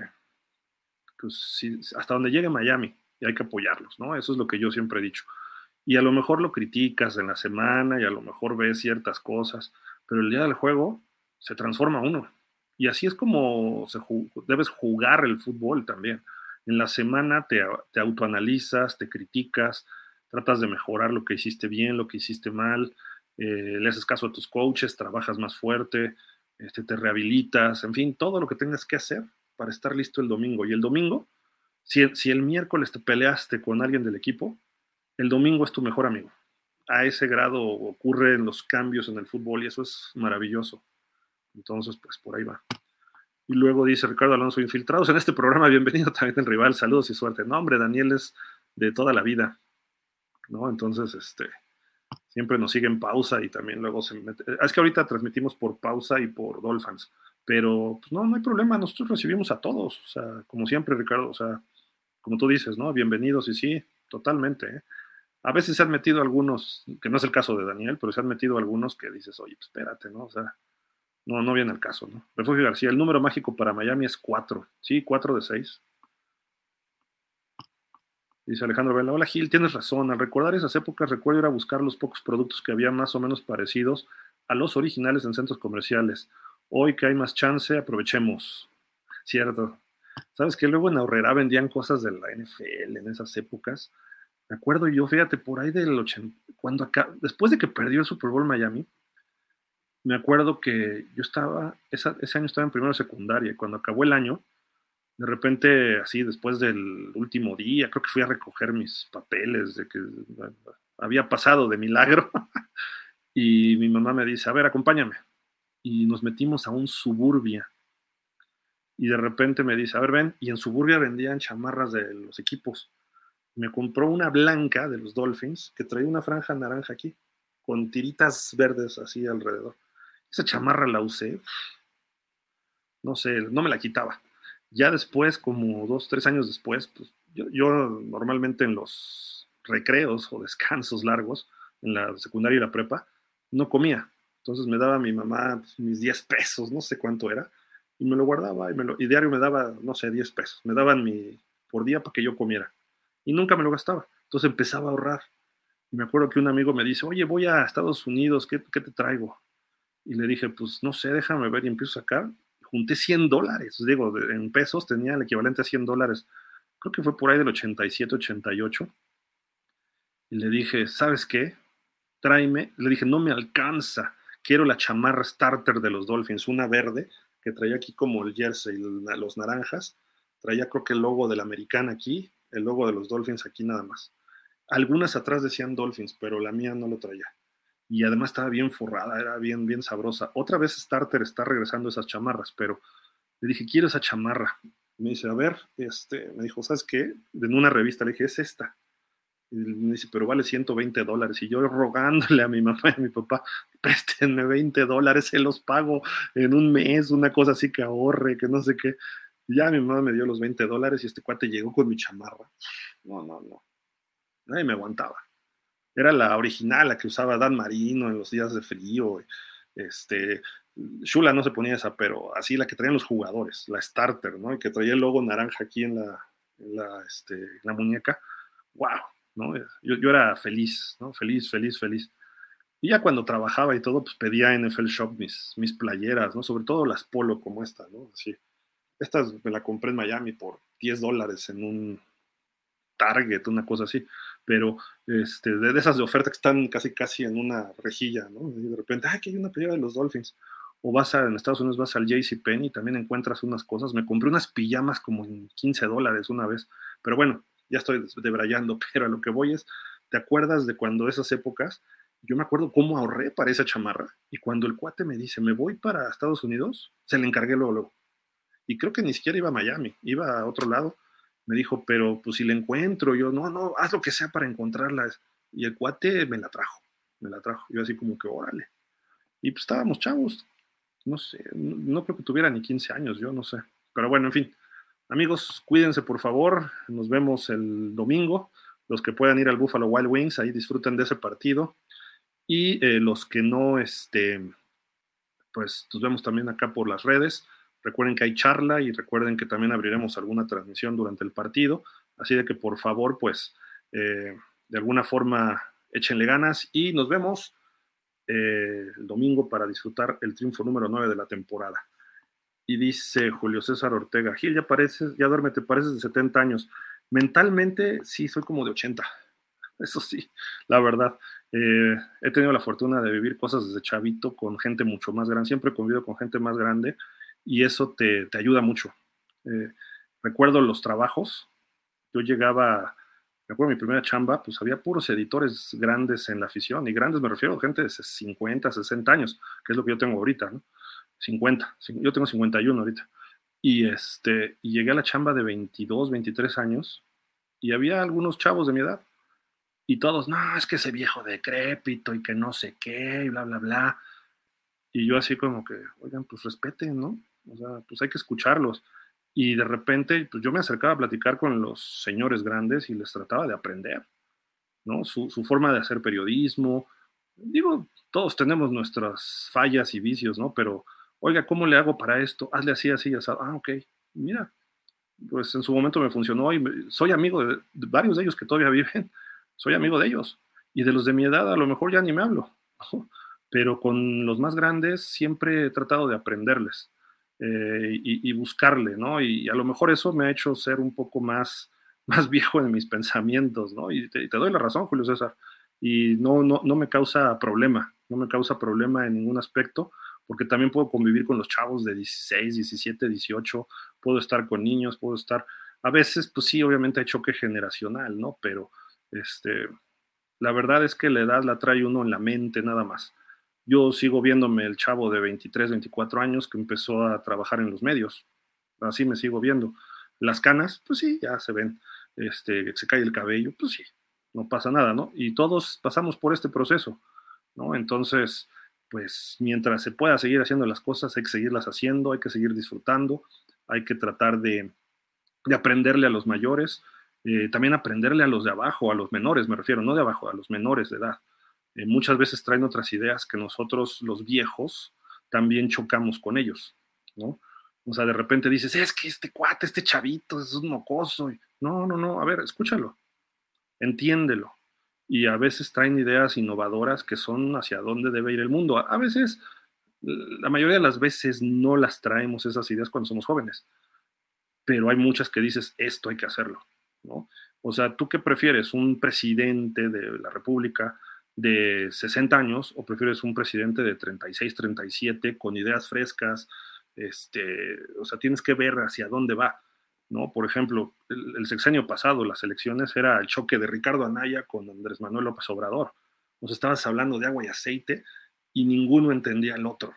pues sí, hasta donde llegue Miami, y hay que apoyarlos, ¿no? Eso es lo que yo siempre he dicho. Y a lo mejor lo criticas en la semana y a lo mejor ves ciertas cosas, pero el día del juego se transforma uno. Y así es como se debes jugar el fútbol también. En la semana te, autoanalizas, te criticas, tratas de mejorar lo que hiciste bien, lo que hiciste mal, eh, le haces caso a tus coaches, trabajas más fuerte, este, te rehabilitas, en fin, todo lo que tengas que hacer para estar listo el domingo. Y el domingo, si, si el miércoles te peleaste con alguien del equipo, el domingo es tu mejor amigo a ese grado ocurren los cambios en el fútbol y eso es maravilloso. Entonces, pues por ahí va. Y luego dice Ricardo Alonso, infiltrados en este programa, bienvenido también el rival, saludos y suerte. No, hombre, Daniel es de toda la vida, ¿no? Entonces, este, siempre nos sigue en pausa y también luego se mete. Es que ahorita transmitimos por pausa y por Dolphins, pero pues no, no hay problema, nosotros recibimos a todos, o sea, como siempre, Ricardo, o sea, como tú dices, ¿no? Bienvenidos y sí, totalmente, ¿eh? A veces se han metido algunos, que no es el caso de Daniel, pero se han metido algunos que dices, oye, pues espérate, ¿no? O sea, no, no viene el caso, ¿no? Refugio García, el número mágico para Miami es 4. Sí, 4 de 6. Dice Alejandro Vela, hola Gil, tienes razón. Al recordar esas épocas, recuerdo ir a buscar los pocos productos que había más o menos parecidos a los originales en centros comerciales. Hoy que hay más chance, aprovechemos. Cierto. ¿Sabes que luego en Ahorrera vendían cosas de la NFL en esas épocas? Me acuerdo yo, fíjate, por ahí del 80, cuando acá, después de que perdió el Super Bowl Miami, me acuerdo que yo estaba, esa, ese año estaba en primero secundaria, cuando acabó el año, de repente, así, después del último día, creo que fui a recoger mis papeles de que había pasado de milagro, y mi mamá me dice, a ver, acompáñame. Y nos metimos a un suburbia. Y de repente me dice, a ver, ven, y en suburbia vendían chamarras de los equipos me compró una blanca de los Dolphins que traía una franja naranja aquí, con tiritas verdes así alrededor. Esa chamarra la usé, no sé, no me la quitaba. Ya después, como dos, tres años después, pues yo, yo normalmente en los recreos o descansos largos, en la secundaria y la prepa, no comía. Entonces me daba mi mamá pues, mis 10 pesos, no sé cuánto era, y me lo guardaba y, me lo, diario me daba, no sé, 10 pesos. Me daban mi, por día para que yo comiera y nunca me lo gastaba. Entonces empezaba a ahorrar. Y me acuerdo que un amigo me dice, oye, voy a Estados Unidos, ¿qué, qué te traigo? Y le dije, pues no sé, déjame ver y empiezo a sacar. Junté 100 dólares, digo, en pesos tenía el equivalente a 100 dólares. Creo que fue por ahí del 87, 88. Y le dije, ¿sabes qué? Tráeme. Le dije, no me alcanza. quiero la chamarra starter de los Dolphins, una verde, que traía aquí como el jersey, los naranjas, traía creo que el logo del americano aquí, el logo de los Dolphins aquí nada más. Algunas atrás decían Dolphins, pero la mía no lo traía. Y además estaba bien forrada, era bien, bien sabrosa. Otra vez Starter está regresando esas chamarras, pero le dije, quiero esa chamarra. Me dice, a ver, este, me dijo, ¿sabes qué? En una revista le dije, es esta. Y me dice, pero vale 120 dólares. Y yo rogándole a mi mamá y a mi papá, préstenme 20 dólares, se los pago en un mes, una cosa así que ahorre, que no sé qué. Y ya mi mamá me dio los 20 dólares y este cuate llegó con mi chamarra. No, no, no. Nadie me aguantaba. Era la original, la que usaba Dan Marino en los días de frío. Este, Shula no se ponía esa, pero así la que traían los jugadores, la starter, ¿no? Y que traía el logo naranja aquí en la, la, este, la muñeca. ¡Wow! ¿no? Yo, yo, era feliz, ¿no? Feliz, feliz, feliz. Y ya cuando trabajaba y todo, pues pedía en NFL Shop mis, mis playeras, ¿no? Sobre todo las polo como esta, ¿no? Así. Esta me la compré en Miami por 10 dólares en un Target, una cosa así. Pero este, de, esas de oferta que están casi casi en una rejilla, ¿no? De repente, ¡ay, que hay una playera de los Dolphins! O vas a, en Estados Unidos, vas al JCPenney y también encuentras unas cosas. Me compré unas pijamas como en 15 dólares una vez. Pero bueno, ya estoy debrayando, pero a lo que voy es, ¿te acuerdas de cuando esas épocas? Yo me acuerdo cómo ahorré para esa chamarra y cuando el cuate me dice, me voy para Estados Unidos, se le encargué luego, luego. Y creo que ni siquiera iba a Miami, iba a otro lado. Me dijo, pero pues si la encuentro, yo, no, no, haz lo que sea para encontrarla. Y el cuate me la trajo, me la trajo. Yo así como que, órale. Y pues estábamos chavos, no sé, no, creo que tuviera ni 15 años, yo no sé. Pero bueno, en fin, Amigos, cuídense por favor. Nos vemos el domingo. Los que puedan ir al Buffalo Wild Wings, ahí disfruten de ese partido. Y eh, los que no, este, pues nos vemos también acá por las redes. Recuerden que hay charla y recuerden que también abriremos alguna transmisión durante el partido. Así de que por favor, pues eh, de alguna forma échenle ganas y nos vemos eh, el domingo para disfrutar el triunfo número 9 de la temporada. Y dice Julio César Ortega, Gil, ya pareces, ya duerme, te pareces de 70 años. Mentalmente sí, soy como de 80. Eso sí, la verdad. Eh, he tenido la fortuna de vivir cosas desde chavito con gente mucho más grande. Siempre he convivido con gente más grande y eso te, te ayuda mucho. Eh, recuerdo los trabajos. Yo llegaba, me acuerdo mi primera chamba, pues había puros editores grandes en la afición. Y grandes me refiero a gente de 50, 60 años, que es lo que yo tengo ahorita, ¿no? 50, yo tengo 51 ahorita. Y, este, y llegué a la chamba de 22, 23 años y había algunos chavos de mi edad. Y todos, no, es que ese viejo decrépito y que no sé qué, y bla, bla, bla. Y yo así como que, oigan, pues respeten, ¿no? O sea, pues hay que escucharlos. Y de repente, pues yo me acercaba a platicar con los señores grandes y les trataba de aprender, ¿no? Su, su forma de hacer periodismo. Digo, todos tenemos nuestras fallas y vicios, ¿no? Pero oiga, ¿cómo le hago para esto? Hazle así, así, así. Ah, ok, mira, pues en su momento me funcionó y soy amigo de, varios de ellos que todavía viven, soy amigo de ellos. Y de los de mi edad a lo mejor ya ni me hablo, pero con los más grandes siempre he tratado de aprenderles eh, y, buscarle, ¿no? Y a lo mejor eso me ha hecho ser un poco más, más viejo en mis pensamientos, ¿no? Y te, te doy la razón, Julio César. Y no, no, no me causa problema, no me causa problema en ningún aspecto porque también puedo convivir con los chavos de 16, 17, 18, puedo estar con niños, puedo estar, a veces, pues sí, obviamente hay choque generacional, ¿no? Pero, este, la verdad es que la edad la trae uno en la mente nada más. Yo sigo viéndome el chavo de 23, 24 años que empezó a trabajar en los medios, así me sigo viendo. Las canas, pues sí, ya se ven, este, se cae el cabello, pues sí, no pasa nada, ¿no? Y todos pasamos por este proceso, ¿no? Entonces, pues mientras se pueda seguir haciendo las cosas, hay que seguirlas haciendo, hay que seguir disfrutando, hay que tratar de, aprenderle a los mayores, eh, también aprenderle a los de abajo, a los menores, me refiero, no de abajo, a los menores de edad. Eh, muchas veces traen otras ideas que nosotros, los viejos, también chocamos con ellos, ¿no? O sea, de repente dices, es que este cuate, este chavito, es un mocoso. No, no, no, a ver, escúchalo, entiéndelo, y a veces traen ideas innovadoras que son hacia dónde debe ir el mundo. A veces, la mayoría de las veces no las traemos esas ideas cuando somos jóvenes, pero hay muchas que dices, esto hay que hacerlo, ¿no? O sea, ¿tú qué prefieres? ¿Un presidente de la República de 60 años o prefieres un presidente de 36, 37 con ideas frescas? Este, o sea, tienes que ver hacia dónde va, ¿no? Por ejemplo, el, sexenio pasado, las elecciones, era el choque de Ricardo Anaya con Andrés Manuel López Obrador. Nos estabas hablando de agua y aceite y ninguno entendía el otro,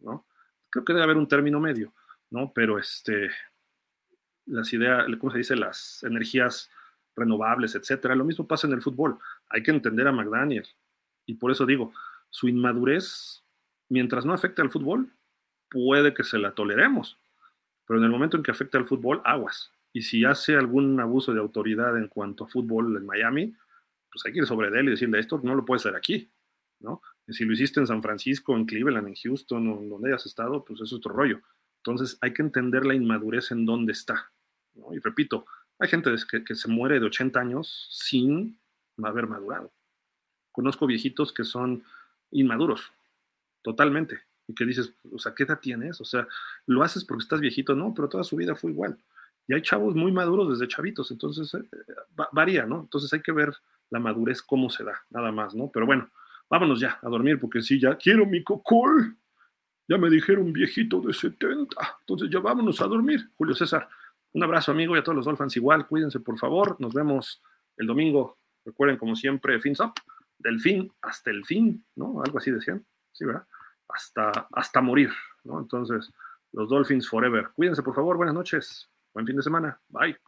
¿no? Creo que debe haber un término medio, ¿no? Pero este, las ideas, ¿cómo se dice? Las energías renovables, etcétera. Lo mismo pasa en el fútbol. Hay que entender a McDaniel. Y por eso digo, su inmadurez, mientras no afecte al fútbol, puede que se la toleremos. Pero en el momento en que afecte al fútbol, aguas. Y si hace algún abuso de autoridad en cuanto a fútbol en Miami, pues hay que ir sobre él y decirle esto no lo puede hacer aquí, ¿no? Si lo hiciste en San Francisco, en Cleveland, en Houston, donde hayas estado, pues es otro rollo. Entonces hay que entender la inmadurez en dónde está. Y repito, hay gente que, se muere de 80 años sin haber madurado. Conozco viejitos que son inmaduros, totalmente. Y que dices, o sea, ¿qué edad tienes? O sea, ¿lo haces porque estás viejito? No, pero toda su vida fue igual. Y hay chavos muy maduros desde chavitos, entonces eh, varía, ¿no? Entonces hay que ver la madurez cómo se da, nada más, ¿no? Pero bueno, vámonos ya a dormir porque sí, ya quiero mi cocol. Ya me dijeron viejito de 70, entonces ya vámonos a dormir. Julio César, un abrazo amigo y a todos los Dolphins igual, cuídense por favor, nos vemos el domingo. Recuerden como siempre, fins up, del fin hasta el fin, ¿no? Algo así decían, sí, ¿verdad? Hasta, hasta morir, ¿no? Entonces, los Dolphins forever. Cuídense por favor, buenas noches, buen fin de semana, bye.